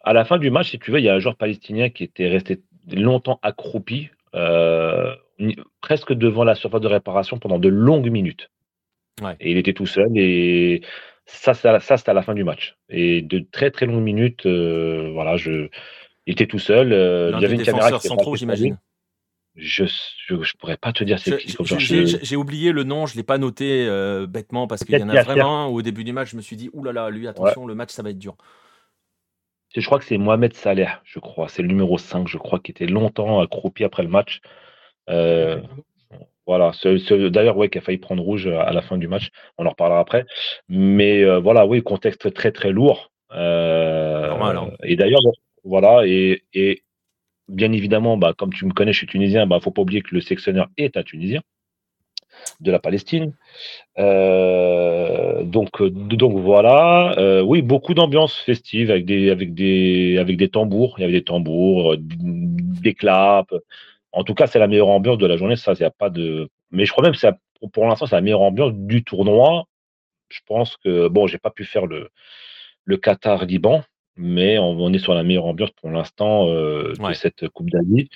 à la fin du match, si tu veux, il y a un joueur palestinien qui était resté longtemps accroupi, euh, presque devant la surface de réparation pendant de longues minutes. Ouais. Et il était tout seul et ça, ça, c'était à la fin du match. Et de très très longues minutes, euh, voilà, je, il était tout seul. Euh, il y avait une caméra qui centraux, j'imagine. Je, je, pourrais pas te dire c'est qui. J'ai oublié le nom, je l'ai pas noté euh, bêtement parce qu'il y en a vraiment un au début du match, je me suis dit, oulala, lui, attention, le match, ça va être dur. Je crois que c'est Mohamed Saleh, je crois. C'est le numéro 5, je crois, qui était longtemps accroupi après le match. Voilà, d'ailleurs, ouais, qui a failli prendre rouge à la fin du match. On en reparlera après. Mais euh, voilà, oui, contexte très très lourd. Euh, hein. Et d'ailleurs, voilà, et, bien évidemment, bah, comme tu me connais, je suis tunisien, bah, faut pas oublier que le sectionneur est un Tunisien de la Palestine. Euh, donc, donc voilà, oui, beaucoup d'ambiance festive avec des, avec, des, avec des tambours. Il y avait des tambours, des claps. En tout cas, c'est la meilleure ambiance de la journée. Ça, il a pas de. Mais je crois même que pour, pour l'instant, c'est la meilleure ambiance du tournoi. Je pense que bon, j'ai pas pu faire le, le Qatar-Liban, mais on, est sur la meilleure ambiance pour l'instant euh, de cette Coupe d'Asie.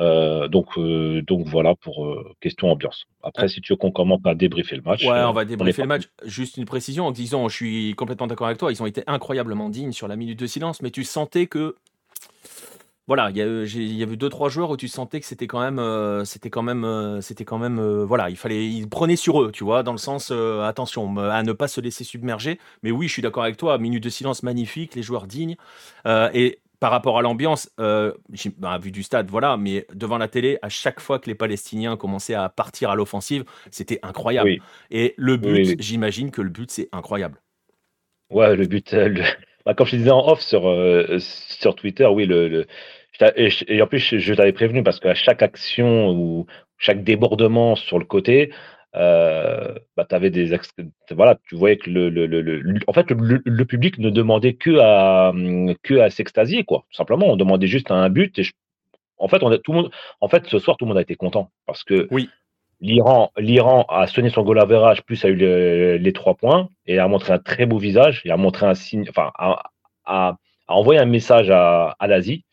Euh, donc, euh, donc voilà pour question ambiance. Après, si tu veux qu'on commence à débriefer le match. Ouais, on va débriefer le match. Juste une précision en disant, je suis complètement d'accord avec toi, ils ont été incroyablement dignes sur la minute de silence, mais tu sentais que voilà, il y, a, y avait deux trois joueurs où tu sentais que c'était quand même, euh, c'était quand même, euh, c'était quand même, euh, voilà, il fallait, ils prenaient sur eux, tu vois, dans le sens attention à ne pas se laisser submerger. Mais oui, je suis d'accord avec toi, minute de silence magnifique, les joueurs dignes et par rapport à l'ambiance, bah, vu du stade, voilà, mais devant la télé, à chaque fois que les Palestiniens commençaient à partir à l'offensive, c'était incroyable. Et le but, j'imagine que le but, c'est incroyable. Ouais, le but, bah, comme je disais en off sur, sur Twitter, oui, le, et, en plus, je, t'avais prévenu parce qu'à chaque action ou chaque débordement sur le côté, euh, bah, avais des voilà, tu voyais que le, le, le, en fait le, public ne demandait que à que à s'extasier quoi. Tout simplement, on demandait juste un but et en fait on a tout le monde en fait ce soir tout le monde a été content parce que oui. L'Iran, l'Iran a sonné son goal average, plus a eu les trois points et a montré un très beau visage et a montré un signe, enfin, a, a, envoyé un message à, à l'Asie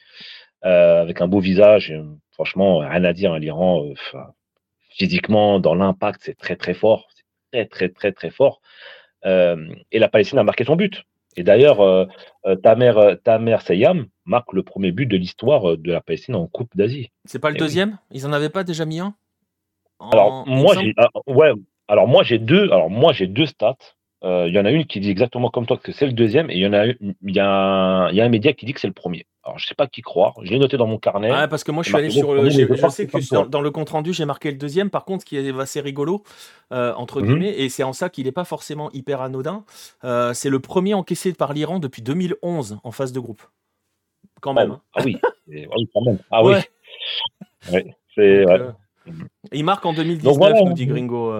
avec un beau visage. franchement, rien à dire. Hein, L'Iran, euh, physiquement, dans l'impact, c'est très très fort. C'est très très très très fort. Euh, et la Palestine a marqué son but. Et d'ailleurs, Tamer, Tamer Seyam marque le premier but de l'histoire de la Palestine en Coupe d'Asie. C'est pas le deuxième? Ils en avaient pas déjà mis un? Alors moi, j'ai, ah, ouais. Alors moi j'ai deux. Alors moi j'ai deux stats. Il y en a une qui dit exactement comme toi que c'est le deuxième, et il y en a, il y a, un, y a un média qui dit que c'est le premier. Alors, je sais pas qui croire. Je l'ai noté dans mon carnet. Ah, parce que moi, je suis allé sur le. Je sais que dans, le compte rendu, j'ai marqué le deuxième. Par contre, ce qui est assez rigolo, euh, entre mhm. guillemets, et c'est en ça qu'il n'est pas forcément hyper anodin, euh, c'est le premier encaissé par l'Iran depuis 2011 en phase de groupe. Quand même. Hein. Ah, oui. oui, quand même. Ah oui. c'est, euh, il marque en 2019, nous dit Gringo.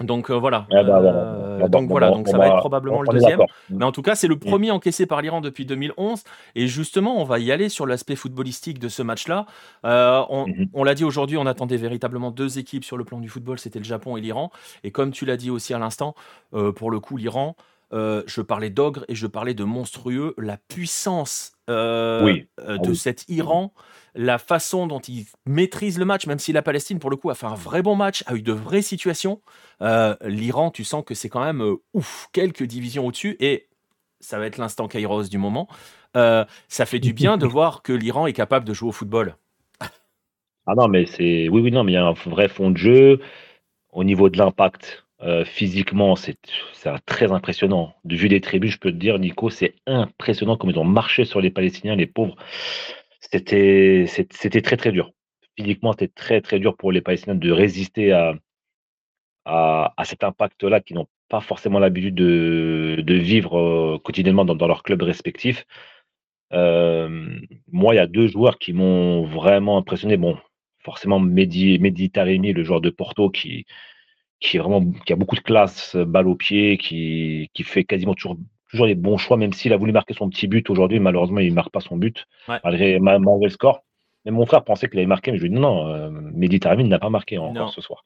Donc euh, voilà. Ah bah, euh, donc voilà, donc ça va être probablement le deuxième. Mais en tout cas, c'est le mm. premier encaissé par l'Iran depuis 2011. Et justement, on va y aller sur l'aspect footballistique de ce match-là. Euh, mm-hmm. on, l'a dit aujourd'hui, on attendait véritablement deux équipes sur le plan du football, c'était le Japon et l'Iran. Et comme tu l'as dit aussi à l'instant, pour le coup, l'Iran, je parlais d'ogre et je parlais de monstrueux. La puissance de ah cet Iran la façon dont il maîtrise le match, même si la Palestine, pour le coup, a fait un vrai bon match, a eu de vraies situations. Euh, L'Iran, tu sens que c'est quand même euh, ouf, quelques divisions au-dessus, et ça va être l'instant Kairos du moment. Euh, ça fait du bien de voir que l'Iran est capable de jouer au football. Ah non, mais c'est. Oui, oui, non, mais il y a un vrai fond de jeu. Au niveau de l'impact, physiquement, c'est très impressionnant. Du vue des tribunes, je peux te dire, Nico, c'est impressionnant comme ils ont marché sur les Palestiniens, les pauvres c'était très très dur. Physiquement, c'était très très dur pour les Palestiniens de résister à, à, cet impact-là qui n'ont pas forcément l'habitude de, de, vivre euh, quotidiennement dans, dans leur club respectif. Euh, moi, il y a deux joueurs qui m'ont vraiment impressionné. Bon, forcément, Mehdi, Mehdi le joueur de Porto, qui, qui, est vraiment, qui a beaucoup de classe, balle au pied, qui, qui fait quasiment toujours, toujours les bons choix, même s'il a voulu marquer son petit but aujourd'hui. Malheureusement, il ne marque pas son but, malgré, malgré, le score. Mais mon frère pensait qu'il avait marqué, mais je lui ai dit non, non, euh, Taremi n'a pas marqué encore ce soir.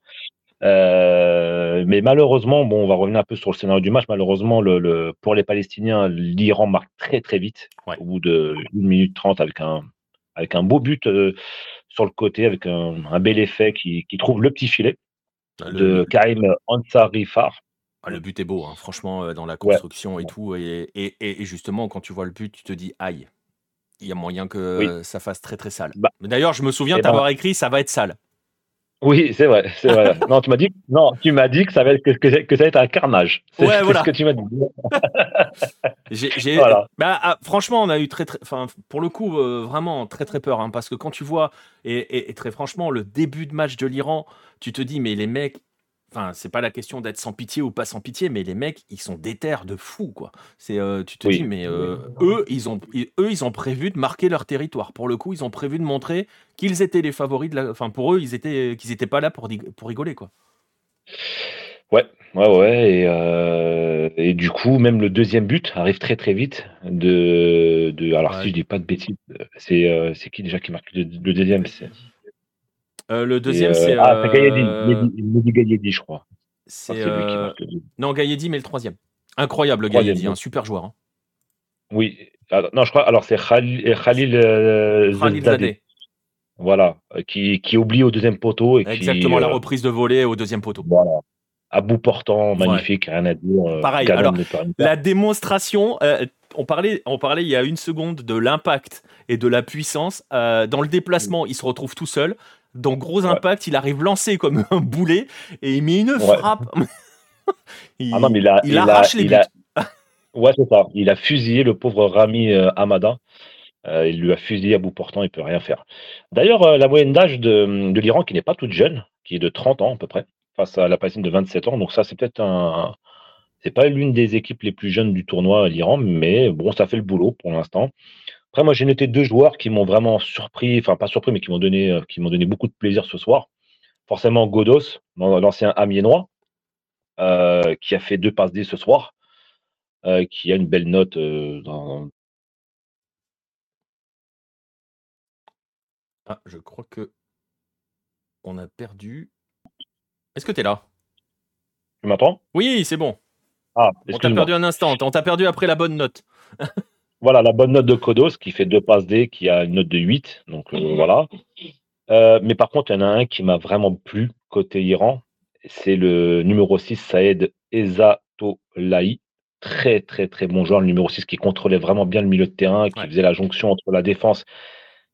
Euh, mais malheureusement, bon, on va revenir un peu sur le scénario du match. Malheureusement, le, pour les Palestiniens, l'Iran marque très très vite, au bout de 1 minute 30 avec un, avec un beau but euh, sur le côté, avec un, bel effet qui, qui, trouve le petit filet ah, de Karim Ansari Far. Ah, le but est beau, hein, franchement, euh, dans la construction et tout. Et, et, et, justement, quand tu vois le but, tu te dis aïe, il y a moyen que ça fasse très très sale. Bah, D'ailleurs, je me souviens eh ben t'avoir écrit ça va être sale. Oui, c'est vrai, c'est vrai. non, tu m'as dit, non, tu m'as dit que ça va être que, que, ça va être un carnage. C'est ouais, voilà. ce que tu m'as dit. j'ai, voilà. bah, ah, franchement, on a eu très, très, enfin, pour le coup, euh, vraiment très, très peur, hein, parce que quand tu vois et, et, très franchement, le début de match de l'Iran, tu te dis, mais les mecs, Enfin, c'est pas la question d'être sans pitié ou pas sans pitié, mais les mecs, ils sont déter de fou, quoi. C'est, euh, tu te dis, mais euh, eux, ils ont, eux, ils ont prévu de marquer leur territoire. Pour le coup, ils ont prévu de montrer qu'ils étaient les favoris de la. Enfin, pour eux, ils étaient, qu'ils étaient pas là pour, pour rigoler, quoi. Ouais, ouais, ouais. Et, euh, et, du coup, même le deuxième but arrive très très vite. De, de alors si je dis pas de bêtises, c'est, c'est qui déjà qui marque le, deuxième? Euh, le deuxième, c'est. Euh, ah, c'est Gaïedi. Mehdi Gaïedi, je crois. C'est lui qui euh, marque Non, Gaïedi, mais le troisième. Incroyable, Gaïedi, un super joueur. Hein. Oui. non, je crois. Alors, c'est Khalil, Khalil Zadeh. Voilà, qui, qui oublie au deuxième poteau. Et Exactement, la reprise de volée au deuxième poteau. Voilà. À bout portant, magnifique, rien à dire. Pareil, alors, la démonstration, on, parlait, on parlait il y a une seconde de l'impact et de la puissance. dans le déplacement, il se retrouve tout seul. Donc gros impact, il arrive lancé comme un boulet et il met une frappe. il, ah non, mais il, a, il, arrache les buts. ouais, c'est ça. Il a fusillé le pauvre Rami euh, Amada. Euh, il lui a fusillé à bout portant, il peut rien faire. D'ailleurs, euh, la moyenne d'âge de, de l'Iran, qui n'est pas toute jeune, qui est de 30 ans à peu près, face à la Palestine de 27 ans. Donc ça, c'est peut-être un, c'est pas l'une des équipes les plus jeunes du tournoi, l'Iran, mais bon, ça fait le boulot pour l'instant. Après, moi, j'ai noté deux joueurs qui m'ont vraiment surpris, enfin pas surpris, mais qui m'ont donné, euh, qui m'ont donné beaucoup de plaisir ce soir. Forcément, Godos, l'ancien Amiénois, euh, qui a fait deux passes D ce soir, euh, qui a une belle note dans. Ah, je crois que on a perdu. Est-ce que tu es là? Tu m'entends? Oui, c'est bon. Ah, on t'a perdu un instant. On t'a perdu après la bonne note. Voilà, la bonne note de Kodos qui fait deux passes D, qui a une note de 8. Donc euh, voilà. Euh, mais par contre, il y en a un qui m'a vraiment plu côté Iran. C'est le numéro 6, Saed Ezatolahi. Très, très, très bon joueur. Le numéro 6 qui contrôlait vraiment bien le milieu de terrain, qui faisait la jonction entre la défense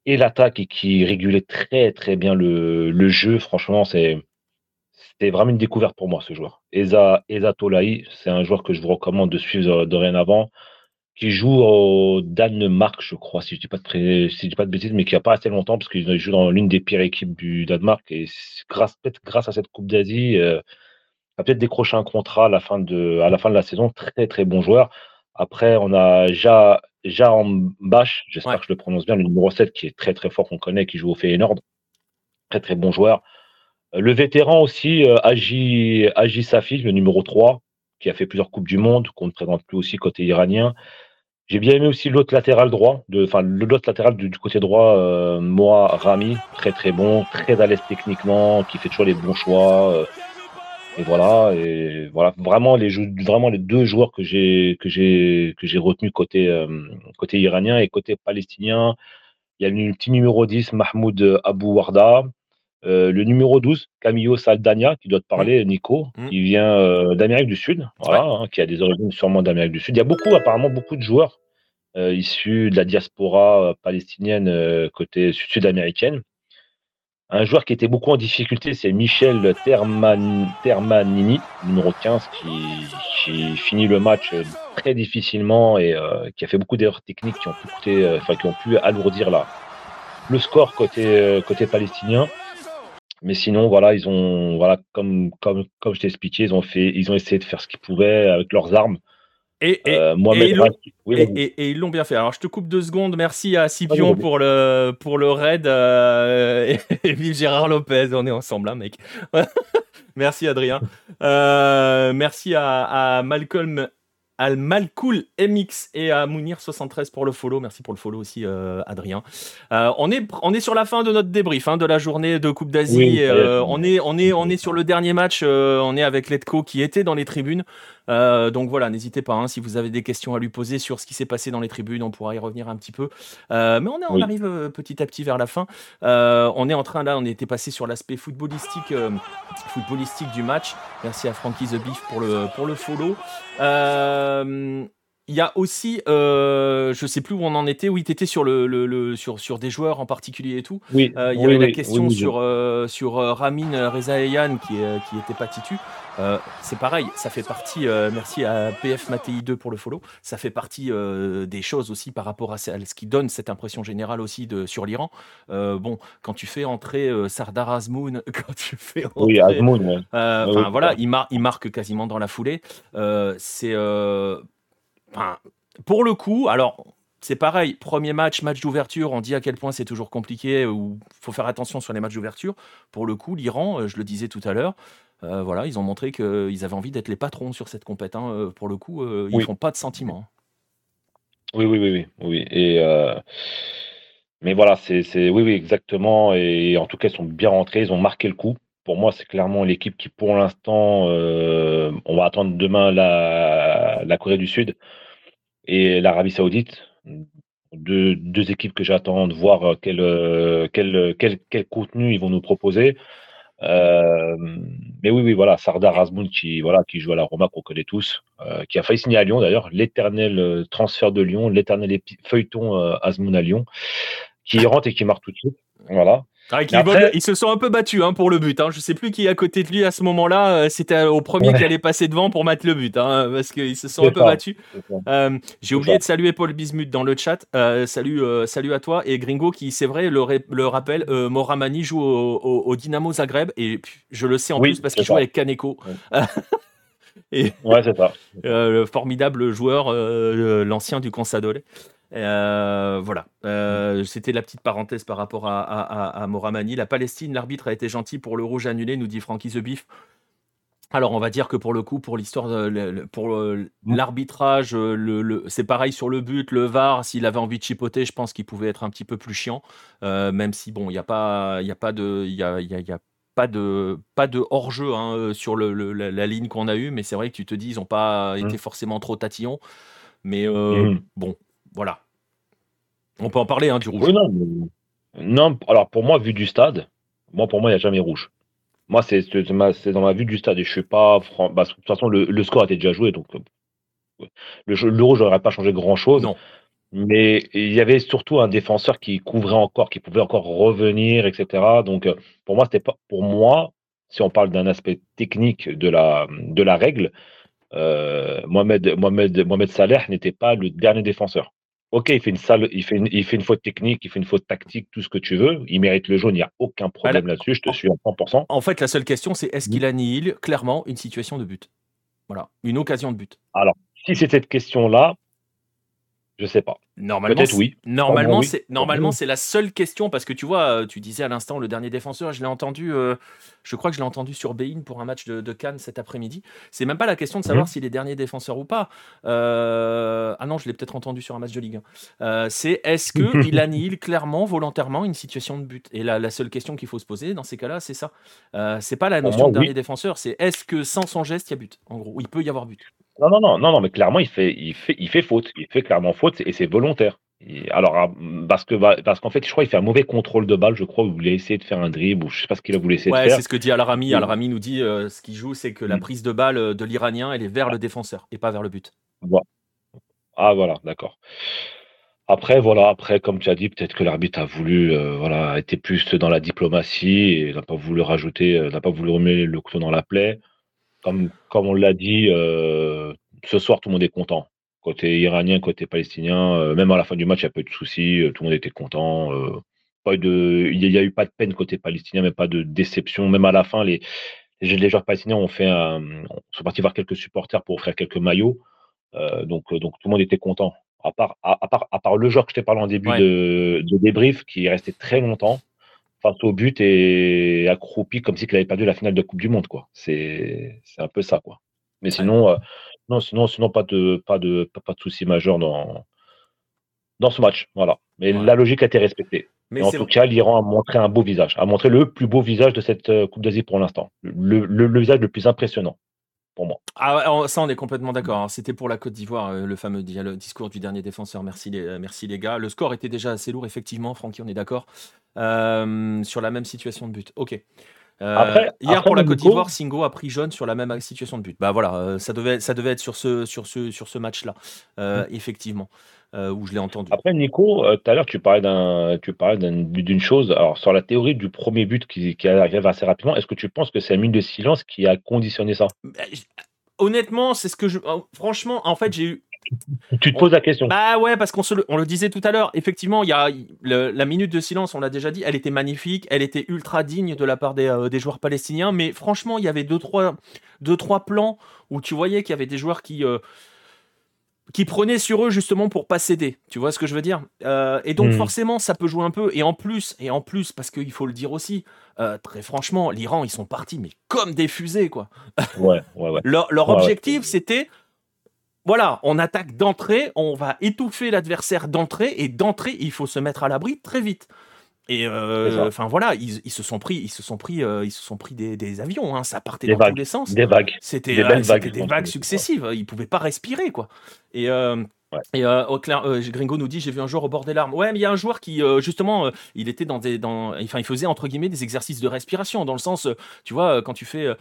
et l'attaque et qui régulait très, très bien le, jeu. Franchement, c'est. C'était vraiment une découverte pour moi, ce joueur. Eza, Ezatolahi, c'est un joueur que je vous recommande de suivre dorénavant qui joue au Danemark, je crois, si je dis pas de, si je dis pas de bêtises, mais qui a pas assez longtemps parce qu'il joue dans l'une des pires équipes du Danemark et grâce peut-être grâce à cette Coupe d'Asie, euh, a peut-être décroché un contrat à la fin de à la fin de la saison. Très très bon joueur. Après, on a Ja en Bach, j'espère que je le prononce bien, le numéro 7 qui est très très fort qu'on connaît, qui joue au Feyenoord. Très très bon joueur. Le vétéran aussi, euh, Agi, Agi Safi, le numéro 3, qui a fait plusieurs Coupes du Monde, qu'on ne présente plus aussi côté iranien. J'ai bien aimé aussi l'autre latéral droit, enfin l'autre latéral du, côté droit, euh, moi Rami, très très bon, très à l'aise techniquement, qui fait toujours les bons choix. Euh, et voilà, et voilà, vraiment les vraiment les deux joueurs que j'ai que j'ai que j'ai retenu côté euh, côté iranien et côté palestinien. Il y a le petit numéro 10, Mahmoud Abou Warda, euh, le numéro 12, Camillo Saldania, qui doit te parler, mm. Nico, mm. qui vient euh, d'Amérique du Sud, voilà, hein, qui a des origines sûrement d'Amérique du Sud. Il y a beaucoup, apparemment, beaucoup de joueurs euh, issus de la diaspora palestinienne côté sud-américaine. Un joueur qui était beaucoup en difficulté, c'est Michel Termanini, numéro 15, qui, finit le match très difficilement et qui a fait beaucoup d'erreurs techniques qui ont pu, qui ont pu alourdir la, le score côté, côté palestinien. Mais sinon, voilà, ils ont, voilà, comme, comme, comme je t'ai expliqué, ils ont, fait, ils ont essayé de faire ce qu'ils pouvaient avec leurs armes. Et, et, euh, et, ils l'ont bien fait. Alors, je te coupe deux secondes. Merci à Scipion pour, le, pour le raid. Euh, et vive Gérard Lopez. On est ensemble, hein, mec. merci, Adrien. Euh, merci à, à Malcolm Al Malcool MX et à Mounir73 pour le follow. Merci pour le follow aussi, euh, Adrien. Euh, on, est, on est sur la fin de notre débrief hein, de la journée de Coupe d'Asie. Euh, on, est, on, est, on est sur le dernier match. on est avec Letko qui était dans les tribunes. Euh, donc voilà, n'hésitez pas, hein, si vous avez des questions à lui poser sur ce qui s'est passé dans les tribunes, on pourra y revenir un petit peu. Euh, mais on, on arrive euh, petit à petit vers la fin. on est en train, là, on était passé sur l'aspect footballistique, footballistique du match. Merci à Frankie The Beef pour le, pour le follow. Il y a aussi, euh, je sais plus où on en était. Oui, tu étais sur, le, le, sur, sur des joueurs en particulier et tout. Oui, il y avait la question sur, sur Ramin Rezaeian qui, qui était pas titu. Euh, c'est pareil, ça fait partie, euh, merci à PF Mattei 2 pour le follow, ça fait partie euh, des choses aussi par rapport à ce qui donne cette impression générale aussi de, sur l'Iran. bon, quand tu fais entrer Sardar Azmoun, quand tu fais entrer, oui, Azmoun, voilà, il, il, marque quasiment dans la foulée. c'est, pour le coup, alors c'est pareil, premier match, match d'ouverture, on dit à quel point c'est toujours compliqué, ou faut faire attention sur les matchs d'ouverture. Pour le coup, l'Iran, je le disais tout à l'heure, euh, voilà, ils ont montré qu'ils avaient envie d'être les patrons sur cette compète. Hein. Euh, pour le coup, euh, ils ne font pas de sentiments. Oui, oui, oui, oui. oui. Et, mais voilà, c'est, oui, oui, exactement. Et en tout cas, ils sont bien rentrés, ils ont marqué le coup. Pour moi, c'est clairement l'équipe qui, pour l'instant, on va attendre demain la, la Corée du Sud et l'Arabie Saoudite. Deux, équipes que j'attends de voir quel, quel, quel, quel contenu ils vont nous proposer. Euh, mais oui, oui, voilà, Sardar Azmoun qui, voilà, qui joue à la Roma, qu'on connaît tous, euh, qui a failli signer à Lyon d'ailleurs, l'éternel euh, transfert de Lyon, l'éternel feuilleton Azmoun à Lyon, qui rentre et qui marque tout de suite. Voilà. Ah, ils se sont un peu battus hein, pour le but. Hein. Je sais plus qui est à côté de lui à ce moment-là. Euh, c'était au premier qui allait passer devant pour mettre le but, hein, parce qu'ils se sont un peu battus. Euh, j'ai oublié de saluer Paul Bismuth dans le chat. Euh, salut, salut à toi et Gringo qui, c'est vrai, le, le rappelle. Moramani joue au, Dynamo Zagreb et je le sais en plus parce qu'il joue avec Kaneko. et ouais, c'est ça. le formidable joueur, l'ancien du Consadole. Euh, voilà, euh, c'était la petite parenthèse par rapport à, Moramani. La Palestine, l'arbitre a été gentil pour le rouge annulé, nous dit Frankie The Beef. Alors, on va dire que pour le coup, pour l'histoire, pour mm. l'arbitrage, c'est pareil sur le but, le VAR. S'il avait envie de chipoter, je pense qu'il pouvait être un petit peu plus chiant, euh, même si bon, il n'y a pas, il a pas de, il y a, pas de, pas de hors-jeu hein, sur la, ligne qu'on a eue, mais c'est vrai que tu te dis, ils n'ont pas mm. été forcément trop tatillons. Mais mm. bon, voilà. On peut en parler hein, du rouge. non, alors pour moi, vu du stade, moi pour moi, il n'y a jamais rouge. Moi, c'est dans ma vue du stade et je suis pas. Bah, de toute façon, le, score était déjà joué, donc euh, le, le rouge n'aurait pas changé grand chose. Non. Mais il y avait surtout un défenseur qui couvrait encore, qui pouvait encore revenir, etc. Donc euh, pour moi, c'était pas. Pour moi, si on parle d'un aspect technique de la, de la règle, euh, Mohamed, Mohamed, Mohamed Saleh n'était pas le dernier défenseur. Ok, il fait une salle, il fait une, il fait une faute technique, il fait une faute tactique, tout ce que tu veux. Il mérite le jaune, il n'y a aucun problème là-dessus. Je te suis à 100%. En fait, la seule question, c'est est-ce qu'il annihile clairement une situation de but? Voilà, une occasion de but. Alors, si c'est cette question-là, je sais pas. Normalement, Peut-être oui. Normalement, c'est normalement c'est la seule question parce que tu vois, euh, tu disais à l'instant le dernier défenseur, je l'ai entendu, euh, je crois que je l'ai entendu sur Bein pour un match de, Cannes cet après-midi. C'est même pas la question de savoir mhm. s'il est dernier défenseur ou pas. Euh, ah non, je l'ai peut-être entendu sur un match de Ligue 1. c'est est-ce que il annihile clairement, volontairement, une situation de but? Et la, la seule question qu'il faut se poser dans ces cas-là, c'est ça. c'est pas la notion de dernier défenseur, c'est est-ce que sans son geste, il y a but En gros, il peut y avoir but? Non, non, non, non, non, mais clairement, il fait, il fait, il fait faute. Il fait clairement faute et c'est volontaire. alors, ah, parce que parce qu'en fait, je crois qu'il fait un mauvais contrôle de balle. Je crois qu'il voulait essayer de faire un dribble ou je sais pas ce qu'il a voulu essayer de faire. c'est ce que dit Al-Rami. Al-Rami nous dit euh, ce qu'il joue, c'est que la mm. prise de balle euh, de l'Iranien, elle est vers le défenseur et pas vers le but. Ah voilà, d'accord. Après, voilà, après, comme tu as dit, peut-être que l'arbitre a voulu, euh, voilà, était plus dans la diplomatie et n'a pas voulu rajouter, n'a pas voulu remettre le couteau dans la plaie comme, comme on l'a dit, euh, ce soir, tout le monde est content. Côté iranien, côté palestinien, euh, même à la fin du match, il n'y a pas eu de soucis, euh, tout le monde était content. pas de, il n'y a eu pas de peine côté palestinien, mais pas de déception. Même à la fin, les, les joueurs palestiniens ont fait un, sont partis voir quelques supporters pour offrir quelques maillots. Euh, donc, donc tout le monde était content. À part, à, part, à part le joueur que je t'ai parlé en début de, de, débrief, qui est resté très longtemps face au but et accroupi comme si il avait perdu la finale de Coupe du Monde. quoi. C'est un peu ça. quoi. Mais sinon, euh, non, sinon, sinon pas de, pas de, pas de soucis majeurs dans, dans ce match. Voilà. Mais la logique a été respectée. Mais en tout cas, l'Iran a montré un beau visage, a montré le plus beau visage de cette euh, Coupe d'Asie pour l'instant. Le, le, visage le plus impressionnant moi. Ah, ça, on est complètement d'accord. Hein. C'était pour la Côte d'Ivoire, euh, le fameux discours du dernier défenseur. Euh, merci les gars. Le score était déjà assez lourd, effectivement. Francky, on est d'accord. sur la même situation de but. Ok. Hier pour la Côte d'Ivoire, Singo a pris jaune sur la même situation de but. Bah voilà, ça devait, ça devait être sur ce, sur ce, sur ce match-là, mmh. effectivement. Euh, où je l'ai entendu. Après, Nico, euh, tout à l'heure, tu parlais d'une chose. Alors, sur la théorie du premier but qui, qui arrive assez rapidement, est-ce que tu penses que c'est la minute de silence qui a conditionné ça? Bah, Honnêtement, c'est ce que je. Franchement, en fait, j'ai eu. Tu te poses la question. Bah ouais, parce qu'on le, on le disait tout à l'heure. Effectivement, il y a la minute de silence, on l'a déjà dit, elle était magnifique, elle était ultra digne de la part des, euh, des joueurs palestiniens. Mais franchement, il y avait deux trois, deux, trois plans où tu voyais qu'il y avait des joueurs qui qui prenaient sur eux justement pour pas céder. Tu vois ce que je veux dire? Euh, Et donc hmm. forcément, ça peut jouer un peu. Et en plus, et en plus, parce qu'il faut le dire aussi, euh, très franchement, l'Iran, ils sont partis, mais comme des fusées, quoi. Ouais, ouais, ouais. leur, objectif, c'était, voilà, on attaque d'entrée, on va étouffer l'adversaire d'entrée, et d'entrée, il faut se mettre à l'abri très vite. Et euh, enfin voilà, ils, se sont pris, ils se sont pris, ils se sont pris des, avions. Hein, ça partait dans tous les sens. Des vagues. C'était des, vagues, des vagues successives. Ils pouvaient pas respirer quoi. Et Et au clair, Gringo nous dit j'ai vu un joueur au bord des larmes. Ouais, mais il y a un joueur qui justement, il était dans des, dans, enfin, il faisait entre guillemets des exercices de respiration dans le sens, tu vois, quand tu fais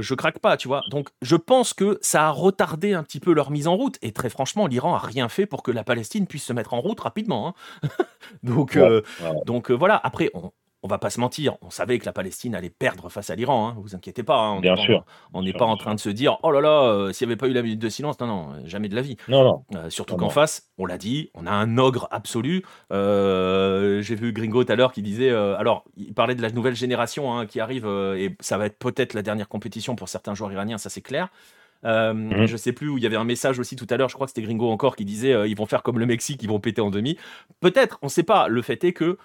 je craque pas, tu vois. Donc, je pense que ça a retardé un petit peu leur mise en route. Et très franchement, l'Iran a rien fait pour que la Palestine puisse se mettre en route rapidement. Hein. donc, euh, donc euh, voilà. Après, on, on va pas se mentir, on savait que la Palestine allait perdre face à l'Iran, hein, vous inquiétez pas. Hein, on bien sûr. on n'est pas en train de se dire, oh là là, euh, s'il n'y avait pas eu la minute de silence, non, non, jamais de la vie. Non, non. Euh, surtout qu'en face, on l'a dit, on a un ogre absolu. Euh, j'ai vu Gringo tout à l'heure qui disait, alors, il parlait de la nouvelle génération hein, qui arrive, et ça va être peut-être la dernière compétition pour certains joueurs iraniens, ça c'est clair. Euh, mhm. Je sais plus où il y avait un message aussi tout à l'heure, je crois que c'était Gringo encore qui disait ils vont faire comme le Mexique, ils vont péter en demi. Peut-être, on ne sait pas. Le fait est que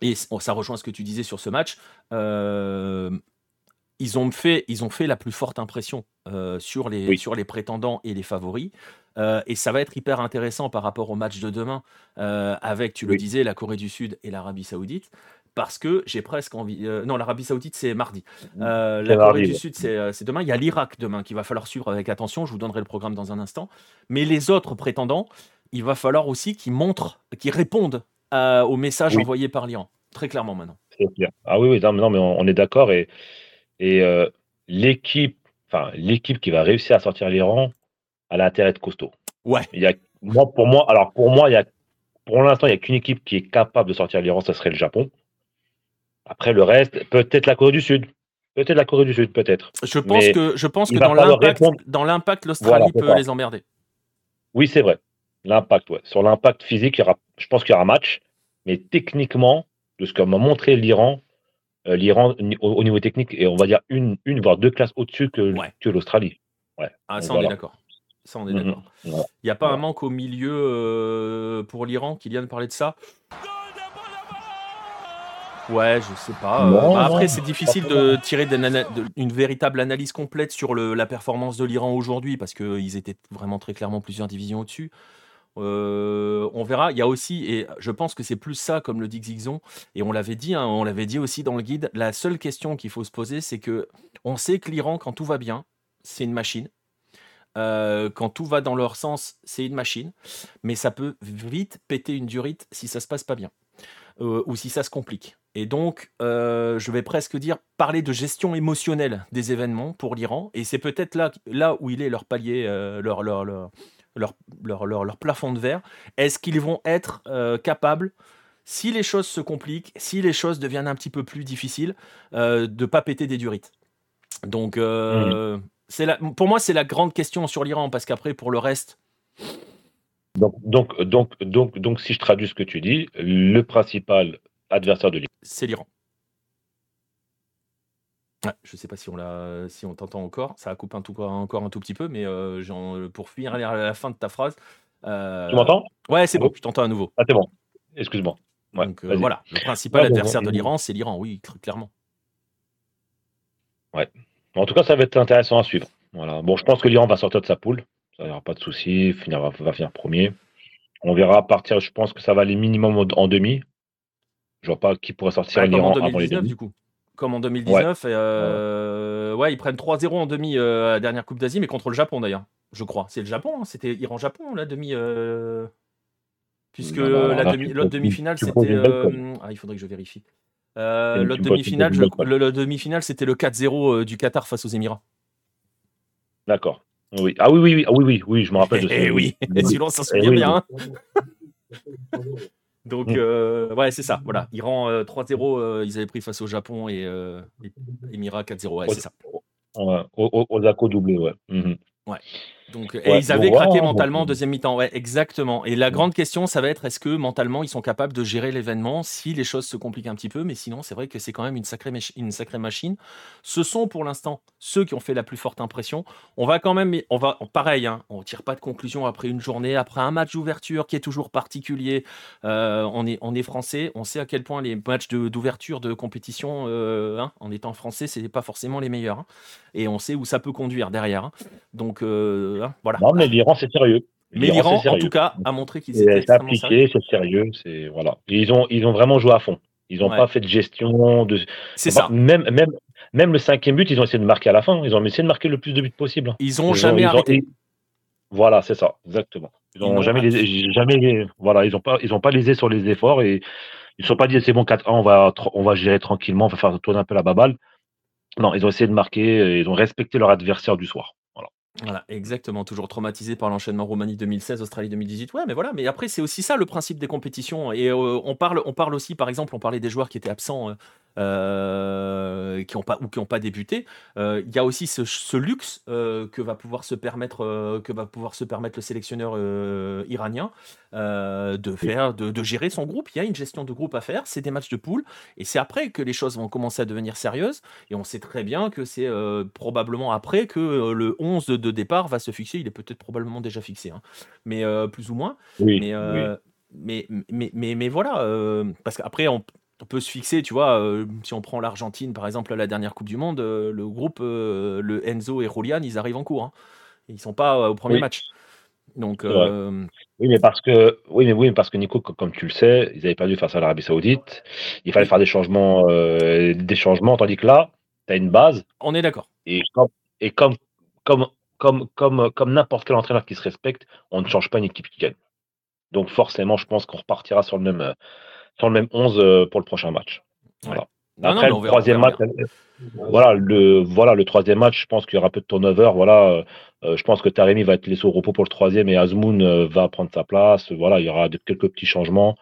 et ça rejoint ce que tu disais sur ce match. Euh, ils, ont fait, ils ont fait la plus forte impression euh, sur, les, sur les prétendants et les favoris. Euh, et ça va être hyper intéressant par rapport au match de demain avec, tu le disais, la Corée du Sud et l'Arabie Saoudite. Parce que j'ai presque envie. non, l'Arabie Saoudite, c'est mardi. la Corée du Sud, c'est demain. Il y a l'Irak demain qu'il va falloir suivre avec attention. Je vous donnerai le programme dans un instant. Mais les autres prétendants, il va falloir aussi qu'ils montrent, qu'ils répondent au message envoyé par l'Iran. Très clairement maintenant. Ah oui, oui non, mais on, est d'accord. Et, et euh, l'équipe, enfin, l'équipe qui va réussir à sortir l'Iran, elle a intérêt de costaud. Ouais. Il y a, moi, pour moi, alors pour moi, il y a, pour l'instant, il n'y a qu'une équipe qui est capable de sortir l'Iran, ce serait le Japon. Après, le reste, peut-être la Corée du Sud. Peut-être la Corée du Sud, peut-être. Je pense que, je pense que dans l'impact, dans l'impact, l'Australie peut les emmerder. Oui, c'est vrai. L'impact, ouais. Sur l'impact physique, il y aura, je pense qu'il y aura match. Mais techniquement, de ce qu'a montré l'Iran, euh, l'Iran au, niveau technique et on va dire une, une voire deux classes au-dessus que, que l'Australie. Ouais. Ah, ça, on est d'accord. Ça, on est d'accord. Il n'y a pas un manque au milieu euh, pour l'Iran qui vient de parler de ça? Ouais, je sais pas. Bah, après, c'est difficile de tirer une véritable analyse complète sur le, la performance de l'Iran aujourd'hui parce qu'ils étaient vraiment très clairement plusieurs divisions au-dessus. Euh, on verra. Il y a aussi, et je pense que c'est plus ça, comme le dit Xixon, et on l'avait dit, hein, on l'avait dit aussi dans le guide. La seule question qu'il faut se poser, c'est que on sait que l'Iran, quand tout va bien, c'est une machine. Euh, quand tout va dans leur sens, c'est une machine, mais ça peut vite péter une durite si ça se passe pas bien euh, ou si ça se complique. Et donc, je vais presque dire parler de gestion émotionnelle des événements pour l'Iran, et c'est peut-être là, où il est leur palier, leur, leur, leur, leur, plafond de verre, est-ce qu'ils vont être euh, capables, si les choses se compliquent, si les choses deviennent un petit peu plus difficiles, euh, de pas péter des durites? Donc, euh, mmh. c'est pour moi, c'est la grande question sur l'Iran, parce qu'après, pour le reste, Donc, donc, donc, donc, donc, si je traduis ce que tu dis, le principal adversaire de l'Iran, c'est l'Iran. Je je sais pas si on l'a, si on t'entend encore. Ça coupe un tout, encore un tout petit peu, mais euh, pour finir à la fin de ta phrase. Euh, tu m'entends? Ouais, c'est bon, je t'entends à nouveau. Ah, c'est bon. Excuse-moi. Donc euh, voilà, le principal adversaire de l'Iran, c'est l'Iran, oui, clairement. Ouais. En tout cas, ça va être intéressant à suivre. Voilà. Bon, je pense que l'Iran va sortir de sa poule. Ça n'y aura pas de souci. Finir, va finir premier. On verra à partir, je pense que ça va aller minimum en demi. Je vois pas qui pourrait sortir l'Iran avant les demi. du coup. Comme en 2019. Ouais, euh, ouais ils prennent 3-0 en demi euh, à la dernière Coupe d'Asie, mais contre le Japon d'ailleurs, je crois. C'est le Japon, hein. c'était Iran-Japon, la demi. Euh, puisque l'autre demi-finale, c'était. Ah, il faudrait que je vérifie. l'autre demi-finale, le, demi-finale, c'était le 4-0 du Qatar face aux Émirats. D'accord. Oui. Ah oui, oui, oui, ah oui, oui, oui, je me rappelle de ça. Eh oui, sinon ça se souvient bien. Donc, mm. euh, ouais, c'est ça. Voilà. Iran 3-0, euh, euh, ils avaient pris face au Japon et, Émirats 4-0. Ouais, c'est ça. Ouais, au, au, doublé, ouais. Mm-hmm. Ouais. Donc, et ils avaient craqué mentalement en deuxième mi-temps. Ouais, exactement. Et la grande question, ça va être est-ce que mentalement, ils sont capables de gérer l'événement si les choses se compliquent un petit peu? Mais sinon, c'est vrai que c'est quand même une sacrée, une sacrée machine. Ce sont pour l'instant ceux qui ont fait la plus forte impression. On va quand même, on va, pareil, hein, on ne tire pas de conclusion après une journée, après un match d'ouverture qui est toujours particulier. Euh, on, est, on est français, on sait à quel point les matchs d'ouverture de, compétition, euh, hein, en étant français, ce n'est pas forcément les meilleurs. Hein. Et on sait où ça peut conduire derrière. Donc, euh, Hein, voilà. Non, mais l'Iran, c'est sérieux. Mais l'Iran, en tout cas, a montré qu'ils étaient c'est appliqué, c'est sérieux, c'est voilà. ils ont ils ont vraiment joué à fond. Ils n'ont pas fait de gestion de. C'est ça. Même même même le cinquième but, ils ont essayé de marquer à la fin. Ils ont essayé de marquer le plus de buts possible. Ils ont jamais arrêté. Voilà, c'est ça, exactement. Ils ont jamais, jamais, voilà, ils ont pas, ils ont pas lisé sur les efforts et ils ne sont pas dit c'est bon 4-1, on va, on va gérer tranquillement, on va faire tourner un peu la baballe. Non, ils ont essayé de marquer, ils ont respecté leur adversaire du soir. Voilà, exactement. Toujours traumatisé par l'enchaînement Roumanie 2016, Australie 2018. Ouais, mais voilà. Mais après, c'est aussi ça le principe des compétitions. Et euh, on parle, on parle aussi, par exemple, on parlait des joueurs qui étaient absents. Euh, euh, qui ont pas ou qui n'ont pas débuté. Euh, il y a aussi ce, luxe euh, que va pouvoir se permettre que va pouvoir se permettre le sélectionneur iranien de faire, de, gérer son groupe. Il y a une gestion de groupe à faire. C'est des matchs de poule et c'est après que les choses vont commencer à devenir sérieuses. Et on sait très bien que c'est probablement après que le 11 de, départ va se fixer. Il est peut-être probablement déjà fixé, hein. mais plus ou moins. mais, mais, mais, mais, mais, voilà, parce qu'après, on, on peut se fixer, tu vois, euh, si on prend l'Argentine, par exemple, la dernière Coupe du Monde, euh, le groupe, euh, le Enzo et Julian, ils arrivent en cours. Hein. Ils sont pas au premier match. Donc, oui, mais parce que, oui, mais oui, parce que Nico, comme tu le sais, ils avaient perdu face à l'Arabie Saoudite. Il fallait faire des changements, des changements, tandis que là, tu as une base. On est d'accord. Et, comme, et comme, comme, comme, comme, comme n'importe quel entraîneur qui se respecte, on ne change pas une équipe qui gagne. Donc forcément, je pense qu'on repartira sur le même, sur le même 11 euh, pour le prochain match. Voilà. Après, le troisième match, voilà, le, voilà, le troisième match, je pense qu'il y aura peu de turnover. Voilà, euh, je pense que Taremi va être laissé au repos pour le troisième et Azmoun euh, va prendre sa place. Voilà, il y aura quelques petits changements.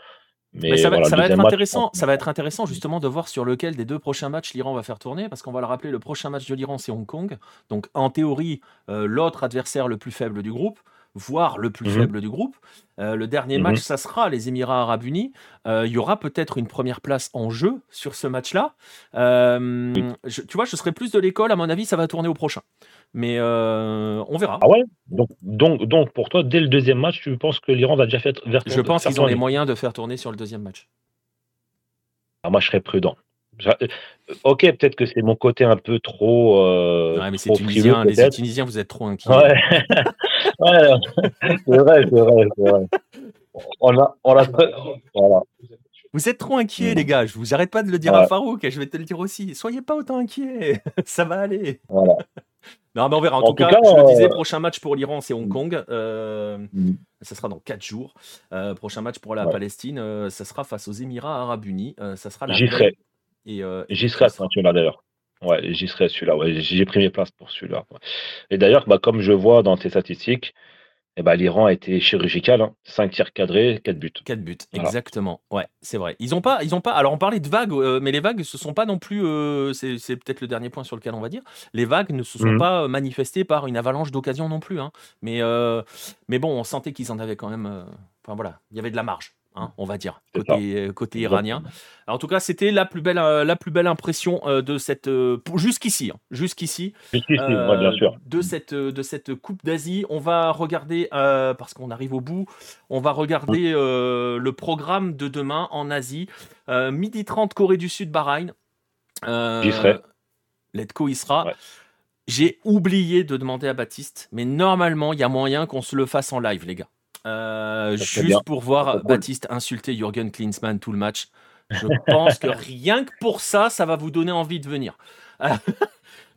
Mais, ça, va, être intéressant, ça va être intéressant justement de voir sur lequel des deux prochains matchs l'Iran va faire tourner, parce qu'on va le rappeler, le prochain match de l'Iran c'est Hong Kong, donc en théorie l'autre adversaire le plus faible du groupe voire le plus mmh faible du groupe. Euh, le dernier mmh match, ça sera les Émirats arabes unis. Euh, il y aura peut-être une première place en jeu sur ce match-là. Euh, tu vois, je serai plus de l'école. À mon avis, ça va tourner au prochain. Mais on verra. Ah ouais? Donc, donc, donc, pour toi, dès le deuxième match, tu penses que l'Iran va déjà faire, Je pense qu'ils ont les moyens de faire tourner sur le deuxième match. Ah, moi, je serais prudent. Ok, peut-être que c'est mon côté un peu trop. Euh, ouais, mais c'est Tunisien, les Tunisiens, vous êtes trop inquiets. Ouais, c'est vrai, c'est vrai, c'est vrai. On a, on a... Voilà. Vous êtes trop inquiets, les gars. Je vous arrête pas de le dire à Farouk et je vais te le dire aussi. Soyez pas autant inquiets. Ça va aller. Voilà. Non, mais on verra. En, tout, cas, je le disais, euh, prochain match pour l'Iran, c'est Hong Kong. Euh, mm. Ça sera dans 4 jours. Euh, prochain match pour la Palestine, ça sera face aux Émirats Arabes Unis. ça sera J'y serai. Euh, j'y serai à ce là d'ailleurs. Ouais, j'y serai celui-là. Ouais, j'ai pris mes places pour celui-là. Et d'ailleurs, bah, comme je vois dans tes statistiques, eh ben, l'Iran a été chirurgical. 5 hein. tirs cadrés, 4 buts. 4 buts, exactement. Ouais, c'est vrai. Ils ont pas, ils ont pas. Alors on parlait de vagues, euh, mais les vagues ce sont pas non plus. Euh, c'est peut-être le dernier point sur lequel on va dire. Les vagues ne se sont mhm. pas manifestées par une avalanche d'occasions non plus. Hein. Mais, euh, mais bon, on sentait qu'ils en avaient quand même. Enfin voilà, il y avait de la marge. Hein, on va dire, côté, côté iranien. en tout cas, c'était la plus belle, euh, la plus belle impression euh, de cette, euh, jusqu'ici, hein, jusqu'ici, bien sûr. de cette, de cette Coupe d'Asie. On va regarder, parce qu'on arrive au bout, on va regarder le programme de demain en Asie. midi 30, Corée du Sud, Bahreïn. J'y serai. Y sera. J'ai oublié de demander à Baptiste, mais normalement, il y a moyen qu'on se le fasse en live, les gars. Euh, juste pour voir Baptiste insulter Jürgen Klinsmann tout le match. Je pense que rien que pour ça, ça va vous donner envie de venir.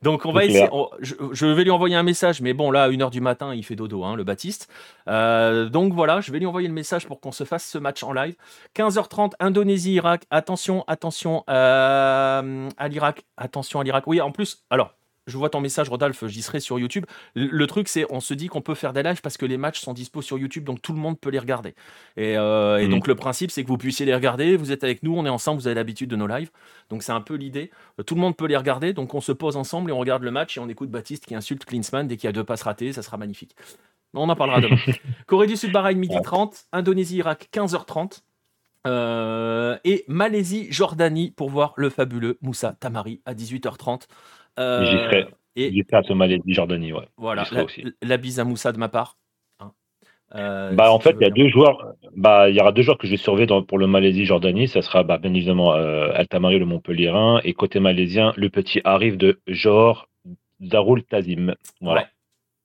Donc on va essayer. je, vais lui envoyer un message, mais bon là à 1h du matin il fait dodo, hein, le Baptiste. Euh, donc voilà, je vais lui envoyer le message pour qu'on se fasse ce match en live. 15h30 Indonésie Irak. Attention, attention euh, à l'Irak. Attention à l'Irak. Oui, en plus, alors je vois ton message, Rodolphe, j'y serai sur YouTube. Le, truc, c'est on se dit qu'on peut faire des lives parce que les matchs sont dispo sur YouTube, donc tout le monde peut les regarder. Et, euh, mhm. donc le principe, c'est que vous puissiez les regarder. Vous êtes avec nous, on est ensemble, vous avez l'habitude de nos lives. Donc c'est un peu l'idée. Tout le monde peut les regarder, donc on se pose ensemble et on regarde le match et on écoute Baptiste qui insulte Klinsmann dès qu'il y a deux passes ratées, ça sera magnifique. On en parlera demain. Corée du Sud, Bahreïn, midi 30. Indonésie, Irak, 15h30. Euh, et Malaisie, Jordanie pour voir le fabuleux Moussa Tamari à 18h30. Euh, J'y serai. Et... J'y serai à Somalie, Jordanie, ouais. Voilà, la, la, bise à Moussa de ma part. Hein. Euh, bah, en fait, il y a deux joueurs. Bah, il y aura deux joueurs que je vais surveiller pour le Malaisie-Jordanie. Ça sera bah, bien évidemment euh, Altamari, le Montpellierin, et côté malaisien, le petit arrive de Johor Darul Tazim. Voilà.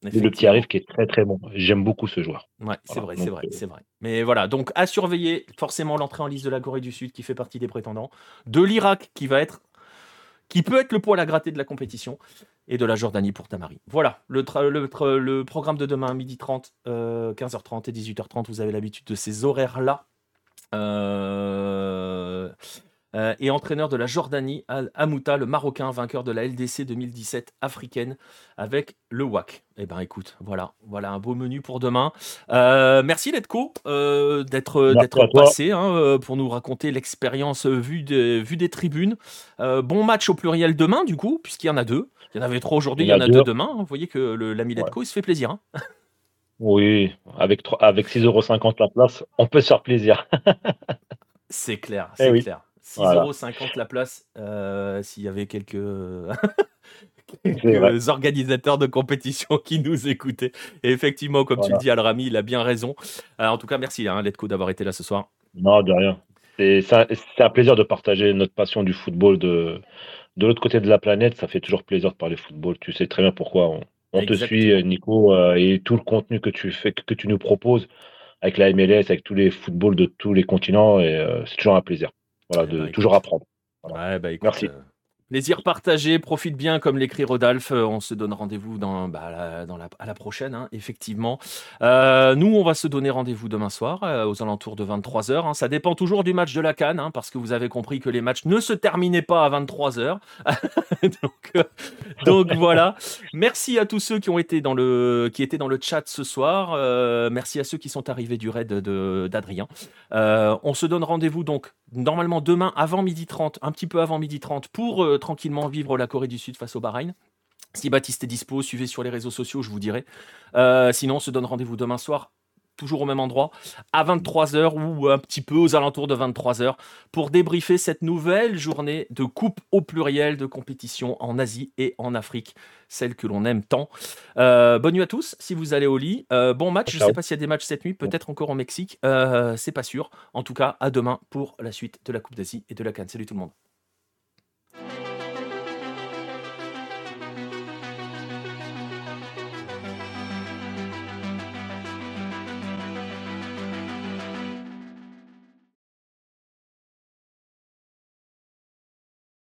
le petit arrive qui est très très bon. J'aime beaucoup ce joueur. Ouais, c'est vrai, c'est vrai, c'est vrai. Mais voilà, donc à surveiller forcément l'entrée en liste de la Corée du Sud qui fait partie des prétendants, de l'Irak qui va être qui peut être le poil à gratter de la compétition, et de la Jordanie pour Tamari. Voilà, le, programme de demain, midi 30, 15h30 et 18h30, vous avez l'habitude de ces horaires-là. Euh, euh, et entraîneur de la Jordanie, Amouta, le Marocain, vainqueur de la LDC 2017 africaine avec le WAC. Eh ben écoute, voilà, voilà un beau menu pour demain. Euh, merci Letco euh, d'être d'être passé hein, pour nous raconter l'expérience vue, vue des tribunes. bon match au pluriel demain du coup, puisqu'il y en a deux. Il y en avait trois aujourd'hui, il y en a deux, demain. Vous voyez que l'ami Letco, il se fait plaisir. Hein. oui, avec, avec 6,50€ la place, on peut se faire plaisir. c'est clair, eh c'est clair. 6,50€ la place euh, s'il y avait quelques, organisateurs de compétition qui nous écoutaient. Et effectivement, comme tu le dis, Al-Rami, il a bien raison. Euh, en tout cas, merci hein, Letco d'avoir été là ce soir. Non, de rien. C'est un plaisir de partager notre passion du football de, de l'autre côté de la planète. Ça fait toujours plaisir de parler football. Tu sais très bien pourquoi on, te suit, Nico, euh, et tout le contenu que tu fais, que tu nous proposes avec la MLS, avec tous les footballs de tous les continents. Et c'est toujours un plaisir. Voilà, de bah, toujours apprendre. Ouais, bah, Merci. Euh, plaisir partagé, profite bien comme l'écrit Rodolphe. Euh, on se donne rendez-vous dans, bah, dans la, à la prochaine, hein, effectivement. Euh, nous, on va se donner rendez-vous demain soir aux alentours de 23h. Hein. Ça dépend toujours du match de la Cannes, hein, parce que vous avez compris que les matchs ne se terminaient pas à 23h. donc, donc voilà. Merci à tous ceux qui ont été dans le, qui étaient dans le chat ce soir. merci à ceux qui sont arrivés du raid d'Adrien. on se donne rendez-vous donc normalement demain avant midi 30, un petit peu avant midi 30, pour euh, tranquillement vivre la Corée du Sud face au Bahreïn. Si Baptiste est dispo, suivez sur les réseaux sociaux, je vous dirai. Euh, sinon, on se donne rendez-vous demain soir toujours au même endroit, à 23h ou un petit peu aux alentours de 23h, pour débriefer cette nouvelle journée de coupe au pluriel de compétition en Asie et en Afrique, celle que l'on aime tant. Euh, bonne nuit à tous, si vous allez au lit. Euh, bon match, je ne sais pas s'il y a des matchs cette nuit, peut-être encore au Mexique, euh, c'est pas sûr. En tout cas, à demain pour la suite de la Coupe d'Asie et de la Cannes. Salut tout le monde.